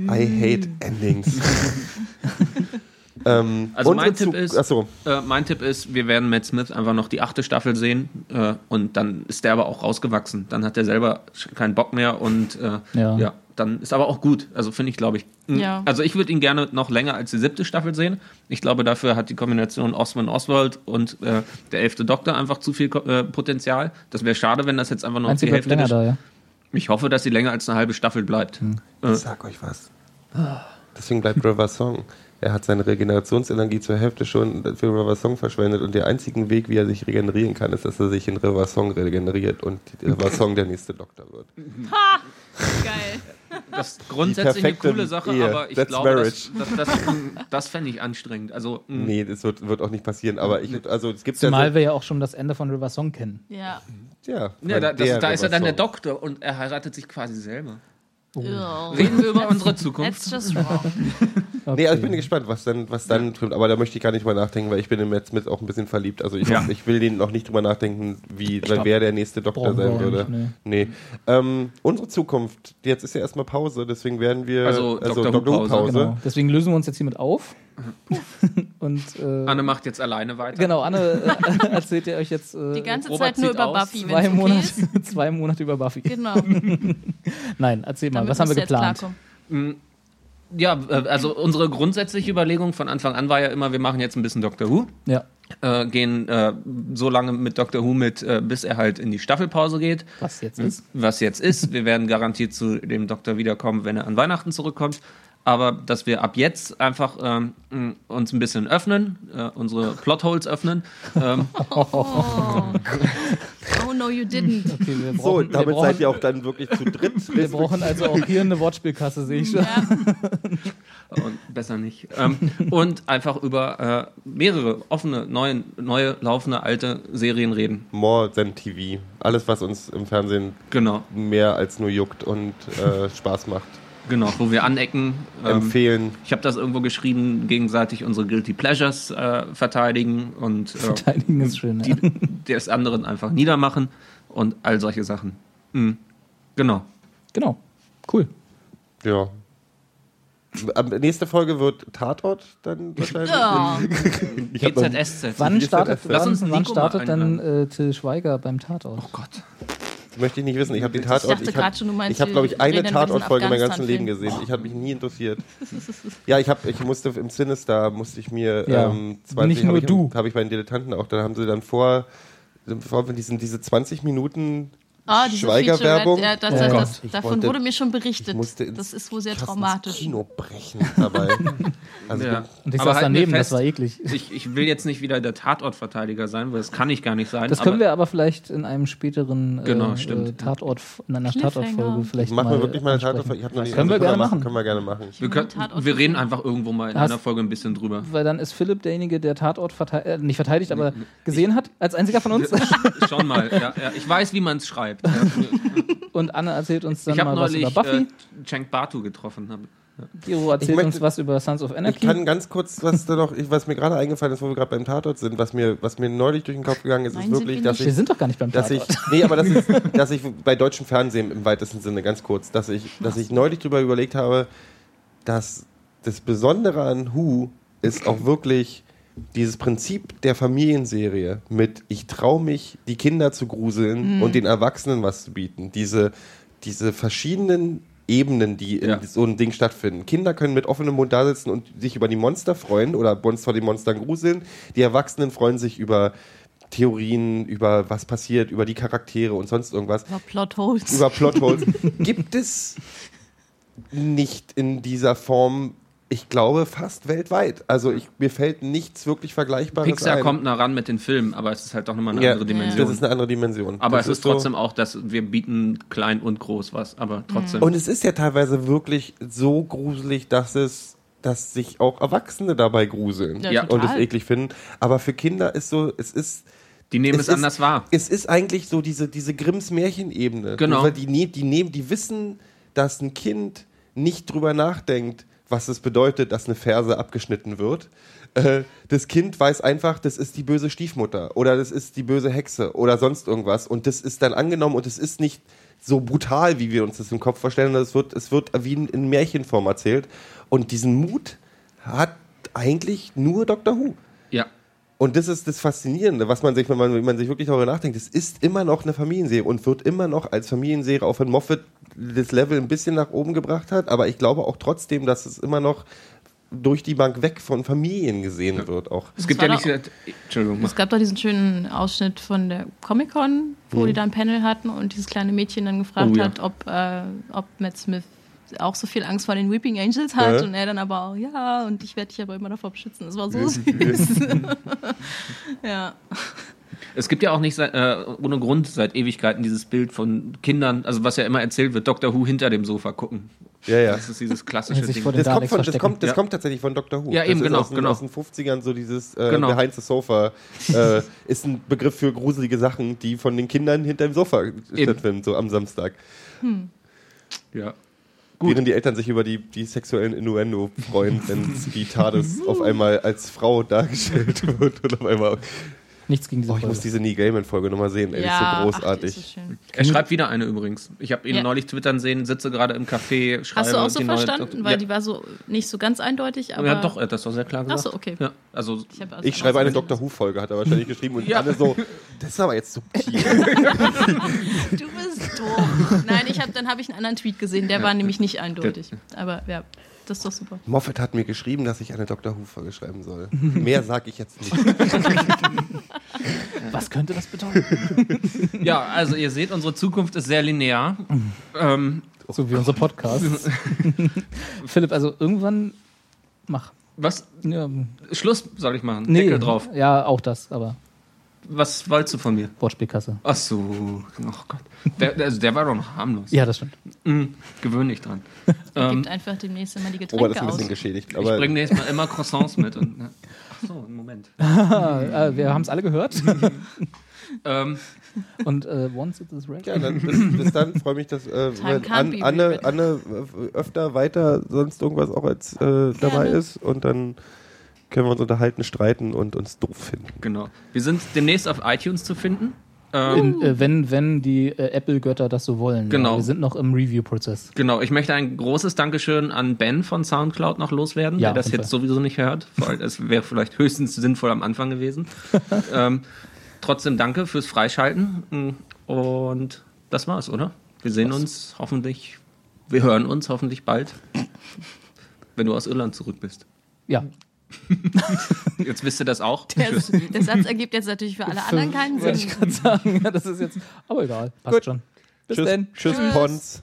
[SPEAKER 3] I hate endings. Ähm,
[SPEAKER 1] Also mein Tipp ist-
[SPEAKER 3] achso,
[SPEAKER 1] Äh, mein Tipp ist, wir werden Matt Smith einfach noch die achte Staffel sehen äh, und dann ist der aber auch rausgewachsen. Dann hat er selber keinen Bock mehr und äh,
[SPEAKER 4] Ja.
[SPEAKER 1] ja. dann ist aber auch gut. Also finde ich, glaube ich.
[SPEAKER 2] Ja.
[SPEAKER 1] Also ich würde ihn gerne noch länger als die siebte Staffel sehen. Ich glaube, dafür hat die Kombination Osman Oswald und äh, der elfte Doktor einfach zu viel äh, Potenzial. Das wäre schade, wenn das jetzt einfach
[SPEAKER 4] Meinst du,
[SPEAKER 1] die Hälfte
[SPEAKER 4] länger da, ja?
[SPEAKER 1] Ich hoffe, dass sie länger als eine halbe Staffel bleibt. Äh,
[SPEAKER 3] ich sag euch was. Deswegen bleibt River Song. Er hat seine Regenerationsenergie zur Hälfte schon für River Song verschwendet und der einzige Weg, wie er sich regenerieren kann, ist, dass er sich in River Song regeneriert und River Song der nächste Doktor wird.
[SPEAKER 2] Geil.
[SPEAKER 1] Das ist grundsätzlich eine
[SPEAKER 3] perfekte
[SPEAKER 1] coole Sache,
[SPEAKER 3] Ehe.
[SPEAKER 1] aber ich
[SPEAKER 3] That's
[SPEAKER 1] glaube,
[SPEAKER 3] marriage.
[SPEAKER 1] das, das, das, das fände ich anstrengend. Also, mm,
[SPEAKER 3] Nee, das wird, wird auch nicht passieren, aber ich, also es gibt ja
[SPEAKER 4] Zumal
[SPEAKER 3] so,
[SPEAKER 4] wir ja auch schon das Ende von River Song kennen.
[SPEAKER 2] Ja.
[SPEAKER 3] ja,
[SPEAKER 1] Ja, da, das, da ist er dann der. Doktor und er heiratet sich quasi selber.
[SPEAKER 2] Ugh.
[SPEAKER 1] Reden wir über unsere Zukunft.
[SPEAKER 2] That's just wrong.
[SPEAKER 3] Nee, also ich bin gespannt, was dann, was dann kommt. Aber da möchte ich gar nicht mal nachdenken, weil ich bin im Matt Smith auch ein bisschen verliebt. Also ich,
[SPEAKER 1] Ja.
[SPEAKER 3] ich will den noch nicht drüber nachdenken, wie,
[SPEAKER 4] glaub,
[SPEAKER 3] wer der nächste Doktor sein würde.
[SPEAKER 4] nicht,
[SPEAKER 3] nee. Ähm, unsere Zukunft, jetzt ist ja erstmal Pause, deswegen werden wir
[SPEAKER 1] Also Dr. Who Pause.
[SPEAKER 3] Pause.
[SPEAKER 4] Genau. Deswegen lösen wir uns jetzt hiermit auf. Und äh,
[SPEAKER 1] Anne macht jetzt alleine weiter.
[SPEAKER 4] genau, Anne äh, erzählt ihr euch jetzt äh,
[SPEAKER 2] Die ganze
[SPEAKER 1] Robert
[SPEAKER 2] Zeit nur über
[SPEAKER 1] aus.
[SPEAKER 2] Buffy,
[SPEAKER 4] zwei,
[SPEAKER 2] okay
[SPEAKER 4] Monate,
[SPEAKER 2] ist.
[SPEAKER 4] zwei Monate über Buffy.
[SPEAKER 2] Genau.
[SPEAKER 4] Nein, erzähl mal,
[SPEAKER 2] Damit
[SPEAKER 4] was haben wir geplant?
[SPEAKER 2] klarkommen.
[SPEAKER 1] Ja, äh, also unsere grundsätzliche Überlegung von Anfang an war ja immer, wir machen jetzt ein bisschen Doctor Who.
[SPEAKER 4] Ja,
[SPEAKER 1] Äh, gehen äh, so lange mit Doctor Who mit, äh, bis er halt in die Staffelpause geht.
[SPEAKER 4] was jetzt ist.
[SPEAKER 1] Was jetzt ist. Wir werden garantiert zu dem Doktor wiederkommen, wenn er an Weihnachten zurückkommt. Aber dass wir ab jetzt einfach ähm, uns ein bisschen öffnen, äh, unsere Plotholes öffnen. Ähm,
[SPEAKER 2] Oh no, you didn't.
[SPEAKER 4] Okay, wir
[SPEAKER 3] So,
[SPEAKER 4] brauchen, wir
[SPEAKER 3] damit
[SPEAKER 4] brauchen,
[SPEAKER 3] seid ihr auch dann wirklich zu dritt.
[SPEAKER 4] Wir brauchen also auch hier eine Wortspielkasse, sehe ich schon.
[SPEAKER 2] Ja.
[SPEAKER 1] und besser nicht. Ähm, und einfach über äh, mehrere offene, neue, neue, laufende, alte Serien reden.
[SPEAKER 3] More than TV. Alles, was uns im Fernsehen
[SPEAKER 1] Genau,
[SPEAKER 3] mehr als nur juckt und äh, Spaß macht.
[SPEAKER 1] Genau, wo wir anecken. Ähm,
[SPEAKER 3] Empfehlen.
[SPEAKER 1] ich habe das irgendwo geschrieben, gegenseitig unsere Guilty Pleasures äh, verteidigen und äh,
[SPEAKER 4] Verteidigen ist schön.
[SPEAKER 1] die
[SPEAKER 4] Ja.
[SPEAKER 1] des anderen einfach niedermachen und all solche Sachen. Mhm. Genau.
[SPEAKER 4] Genau, cool.
[SPEAKER 3] Ja. Nächste Folge wird Tatort dann wahrscheinlich.
[SPEAKER 2] Ja.
[SPEAKER 1] GZSZ.
[SPEAKER 4] Wann startet,
[SPEAKER 3] das?
[SPEAKER 1] Lass
[SPEAKER 4] wann,
[SPEAKER 1] uns
[SPEAKER 4] wann startet
[SPEAKER 1] mal
[SPEAKER 4] denn äh, Till Schweiger beim Tatort?
[SPEAKER 1] Oh Gott.
[SPEAKER 3] Das möchte ich nicht wissen. Ich habe den
[SPEAKER 2] Ich
[SPEAKER 3] Tatort.
[SPEAKER 2] dachte
[SPEAKER 3] Ich
[SPEAKER 2] grad
[SPEAKER 3] habe,
[SPEAKER 2] schon, du meinst,
[SPEAKER 3] ich habe glaube ich, eine Tatortfolge mein ganzes Leben gesehen. Ich habe mich nie interessiert. Ja, ich habe, ich musste im Sinister musste ich mir
[SPEAKER 4] Ja,
[SPEAKER 3] ähm,
[SPEAKER 4] nicht nur
[SPEAKER 3] habe ich,
[SPEAKER 4] du.
[SPEAKER 3] habe ich bei den Dilettanten auch. Da haben sie dann vor, vor diesen diese 20 Minuten
[SPEAKER 2] Ah, diese
[SPEAKER 3] Schweiger-Werbung.
[SPEAKER 2] Ja, das,
[SPEAKER 4] ja.
[SPEAKER 2] das,
[SPEAKER 3] Ich
[SPEAKER 2] davon
[SPEAKER 3] wollte-
[SPEAKER 2] wurde mir schon
[SPEAKER 3] Ich
[SPEAKER 2] berichtet.
[SPEAKER 3] musste ins,
[SPEAKER 2] Das ist wohl sehr traumatisch.
[SPEAKER 3] Kino brechen dabei. Also
[SPEAKER 1] Ja.
[SPEAKER 4] Und ich
[SPEAKER 1] Aber
[SPEAKER 4] saß
[SPEAKER 1] wir
[SPEAKER 4] daneben, das
[SPEAKER 1] fest,
[SPEAKER 4] war eklig.
[SPEAKER 1] Ich, ich will jetzt nicht wieder der Tatortverteidiger sein, weil das kann ich gar nicht sein.
[SPEAKER 4] Das können wir aber vielleicht in einem späteren
[SPEAKER 1] Genau,
[SPEAKER 4] äh,
[SPEAKER 1] stimmt.
[SPEAKER 4] äh, Tatort, in einer. Tatortfolge vielleicht
[SPEAKER 3] Machen wir wirklich mal eine
[SPEAKER 4] ansprechen.
[SPEAKER 3] Tatort. Ich hab noch nie-
[SPEAKER 4] Können wir
[SPEAKER 3] also
[SPEAKER 4] gerne machen.
[SPEAKER 3] Können wir gerne machen.
[SPEAKER 1] wir, können, wir reden einfach irgendwo mal in
[SPEAKER 4] Hast-
[SPEAKER 1] einer Folge ein bisschen drüber.
[SPEAKER 4] Weil dann ist Philipp derjenige, der Tatort verteidigt, äh, nicht verteidigt, aber gesehen hat, als einziger von uns.
[SPEAKER 1] Schauen mal. Ja, ja. Ich weiß, wie man es schreibt. Ja.
[SPEAKER 4] Und Anne erzählt uns dann
[SPEAKER 1] Ich
[SPEAKER 4] mal was
[SPEAKER 1] neulich
[SPEAKER 4] über Buffy.
[SPEAKER 1] äh, Cenk Batu getroffen. Hab.
[SPEAKER 4] Giro erzählt
[SPEAKER 3] möchte-
[SPEAKER 4] uns was über Sons of
[SPEAKER 3] Ich
[SPEAKER 4] Anarchy.
[SPEAKER 3] kann ganz kurz, was da noch, ich- was mir gerade eingefallen ist, wo wir gerade beim Tatort sind, was mir, was mir neulich durch den Kopf gegangen ist,
[SPEAKER 2] Nein,
[SPEAKER 3] ist wirklich,
[SPEAKER 2] wir
[SPEAKER 3] dass
[SPEAKER 2] nicht.
[SPEAKER 4] Wir
[SPEAKER 3] ich,
[SPEAKER 4] sind doch gar nicht beim
[SPEAKER 3] dass ich,
[SPEAKER 4] Tatort.
[SPEAKER 3] nee, aber das ist, dass ich bei deutschem Fernsehen im weitesten Sinne ganz kurz, dass ich, dass ich neulich drüber überlegt habe, dass das Besondere an Who ist auch wirklich dieses Prinzip der Familienserie mit ich traue mich, die Kinder zu gruseln und den Erwachsenen was zu bieten. Diese, diese verschiedenen Ebenen, die in
[SPEAKER 1] Ja.
[SPEAKER 3] so einem Ding stattfinden. Kinder können mit offenem Mund da sitzen und sich über die Monster freuen oder vor den Monstern gruseln. Die Erwachsenen freuen sich über Theorien, über was passiert, über die Charaktere und sonst irgendwas
[SPEAKER 2] Über Plotholes.
[SPEAKER 3] über Plotholes. Gibt es nicht in dieser Form, ich glaube, fast weltweit. Also ich, mir fällt nichts wirklich Vergleichbares
[SPEAKER 1] Pixar
[SPEAKER 3] ein.
[SPEAKER 1] kommt nah ran mit den Filmen, aber es ist halt doch nochmal eine
[SPEAKER 3] ja,
[SPEAKER 1] andere Dimension.
[SPEAKER 3] Das ist eine andere Dimension.
[SPEAKER 1] aber
[SPEAKER 3] das
[SPEAKER 1] es ist
[SPEAKER 3] so-
[SPEAKER 1] trotzdem auch, dass wir bieten klein und groß was, aber trotzdem.
[SPEAKER 3] Und es ist ja teilweise wirklich so gruselig, dass es dass sich auch Erwachsene dabei gruseln
[SPEAKER 2] Ja,
[SPEAKER 3] und es eklig finden. Aber für Kinder ist so, es ist
[SPEAKER 1] die nehmen es,
[SPEAKER 3] ist,
[SPEAKER 1] anders wahr.
[SPEAKER 3] Es ist eigentlich so diese, diese Grimms Märchenebene.
[SPEAKER 1] Genau.
[SPEAKER 3] Die, ne- die, nehmen, die wissen, dass ein Kind nicht drüber nachdenkt, was es bedeutet, dass eine Ferse abgeschnitten wird. Äh, das Kind weiß einfach, das ist die böse Stiefmutter oder das ist die böse Hexe oder sonst irgendwas. Und das ist dann angenommen und es ist nicht so brutal, wie wir uns das im Kopf vorstellen. Es wird, es wird wie in, Märchenform erzählt. Und diesen Mut hat eigentlich nur Doctor Who.
[SPEAKER 1] Ja.
[SPEAKER 3] Und das ist das Faszinierende, was man sich, wenn man, wenn man sich wirklich darüber nachdenkt, es ist immer noch eine Familienserie und wird immer noch als Familienserie, auch wenn Moffat das Level ein bisschen nach oben gebracht hat, aber ich glaube auch trotzdem, dass es immer noch durch die Bank weg von Familien gesehen wird. Auch.
[SPEAKER 1] Es gibt ja nicht.
[SPEAKER 2] doch-
[SPEAKER 1] Entschuldigung.
[SPEAKER 2] Es gab doch diesen schönen Ausschnitt von der Comic-Con, wo die da ein Panel hatten und dieses kleine Mädchen dann gefragt
[SPEAKER 1] Oh ja.
[SPEAKER 2] hat, ob, äh, ob Matt Smith auch so viel Angst vor den Weeping Angels hat
[SPEAKER 3] Ja.
[SPEAKER 2] und er dann aber auch, ja, und ich werde dich aber immer davor beschützen. Das war so süß. ja.
[SPEAKER 1] Es gibt ja auch nicht äh, ohne Grund seit Ewigkeiten dieses Bild von Kindern, also was ja immer erzählt wird, Doctor Who hinter dem Sofa gucken.
[SPEAKER 3] Ja, ja.
[SPEAKER 1] Das ist dieses klassische Ding.
[SPEAKER 3] Das kommt, von, das, kommt, das
[SPEAKER 1] Ja.
[SPEAKER 3] kommt tatsächlich von Dr. Who.
[SPEAKER 1] Ja, eben, genau,
[SPEAKER 3] aus, den-
[SPEAKER 1] genau.
[SPEAKER 3] aus den 50ern so dieses äh,
[SPEAKER 1] Genau.
[SPEAKER 3] Behind the Sofa äh, ist ein Begriff für gruselige Sachen, die von den Kindern hinter dem Sofa stattfinden, so am Samstag.
[SPEAKER 1] Ja.
[SPEAKER 3] Während die Eltern sich über die, die sexuellen Innuendo freuen, wenn die TARDIS auf einmal als Frau dargestellt wird und auf einmal.
[SPEAKER 4] Nichts gegen diese
[SPEAKER 3] Oh, ich muss
[SPEAKER 4] Folge.
[SPEAKER 3] diese Neil Gaiman-Folge nochmal sehen, ey, die ist so
[SPEAKER 2] ach,
[SPEAKER 3] großartig.
[SPEAKER 2] die ist so schön.
[SPEAKER 1] Er schreibt wieder eine übrigens. Ich habe ihn
[SPEAKER 2] Ja.
[SPEAKER 1] neulich twittern sehen, sitze gerade im Café, schreibe
[SPEAKER 2] Hast du auch so
[SPEAKER 1] neue
[SPEAKER 2] verstanden?
[SPEAKER 1] Doktor-
[SPEAKER 2] Weil
[SPEAKER 1] ja.
[SPEAKER 2] die war so nicht so ganz eindeutig, aber.
[SPEAKER 1] ja, doch, er hat das doch sehr klar gesagt.
[SPEAKER 2] Ach so, okay.
[SPEAKER 1] Ja, also
[SPEAKER 2] Ich, also
[SPEAKER 3] ich schreibe eine Doctor Who-Folge, hat er wahrscheinlich geschrieben und
[SPEAKER 1] Ja.
[SPEAKER 3] alle so, das ist aber jetzt subtil.
[SPEAKER 2] Du bist doof. Nein, ich hab, dann habe ich einen anderen Tweet gesehen, der war nämlich nicht eindeutig. Aber ja, das ist doch super.
[SPEAKER 3] Moffat hat mir geschrieben, dass ich eine Doctor Who-Folge schreiben soll. Mehr sage ich jetzt nicht.
[SPEAKER 4] Was könnte das bedeuten?
[SPEAKER 1] Ja, also ihr seht, unsere Zukunft ist sehr linear. ähm,
[SPEAKER 4] So wie unser Podcast. Philipp, also irgendwann mach.
[SPEAKER 1] was?
[SPEAKER 4] Ja,
[SPEAKER 1] Schluss soll ich machen.
[SPEAKER 4] nee,
[SPEAKER 1] Deckel drauf.
[SPEAKER 4] Ja, auch das, aber
[SPEAKER 1] Was wolltest du von mir?
[SPEAKER 4] Wortspielkasse.
[SPEAKER 1] Ach so, oh Gott. Der, der- also der war doch noch harmlos.
[SPEAKER 4] Ja, das stimmt.
[SPEAKER 1] Mhm, gewöhn dich dran. Ähm,
[SPEAKER 2] Gibt einfach demnächst immer die
[SPEAKER 3] Robert ist
[SPEAKER 2] Getränke
[SPEAKER 3] ein
[SPEAKER 2] aus.
[SPEAKER 3] bisschen geschädigt.
[SPEAKER 1] ich
[SPEAKER 3] Aber
[SPEAKER 1] bringe nächstes Mal immer Croissants mit. Und, ja. Ach so, einen Moment.
[SPEAKER 4] Ah, äh, wir haben es alle gehört.
[SPEAKER 1] Ähm,
[SPEAKER 4] Und äh, once it is ready.
[SPEAKER 3] ja, dann, bis, bis dann freue mich, dass äh, An, Anne. Anne äh, öfter weiter sonst irgendwas auch als äh, dabei ist und dann können wir uns unterhalten, streiten und uns doof finden.
[SPEAKER 1] genau. Wir sind demnächst auf iTunes zu finden. Ähm,
[SPEAKER 4] In, äh, wenn, wenn die äh, Apple-Götter das so wollen.
[SPEAKER 1] Genau.
[SPEAKER 4] Ja, wir sind noch im Review-Prozess.
[SPEAKER 1] Genau, ich möchte ein großes Dankeschön an Ben von Soundcloud noch loswerden,
[SPEAKER 4] Ja,
[SPEAKER 1] der das jetzt sowieso nicht hört. Weil es wäre vielleicht höchstens sinnvoll am Anfang gewesen. ähm, trotzdem danke fürs Freischalten. Und das war's, oder? Wir sehen uns hoffentlich, wir hören uns hoffentlich bald, wenn du aus Irland zurück bist.
[SPEAKER 4] Ja.
[SPEAKER 1] Jetzt wisst ihr das auch.
[SPEAKER 2] Der, der Satz ergibt jetzt natürlich für alle anderen keinen
[SPEAKER 4] Wollte ich
[SPEAKER 2] Sinn.
[SPEAKER 4] gerade sagen. Ja, das ist jetzt. Aber egal. Passt
[SPEAKER 3] Gut.
[SPEAKER 4] schon. Bis
[SPEAKER 3] Tschüss,
[SPEAKER 4] dann.
[SPEAKER 3] tschüss,
[SPEAKER 2] Tschüss.
[SPEAKER 3] Pons.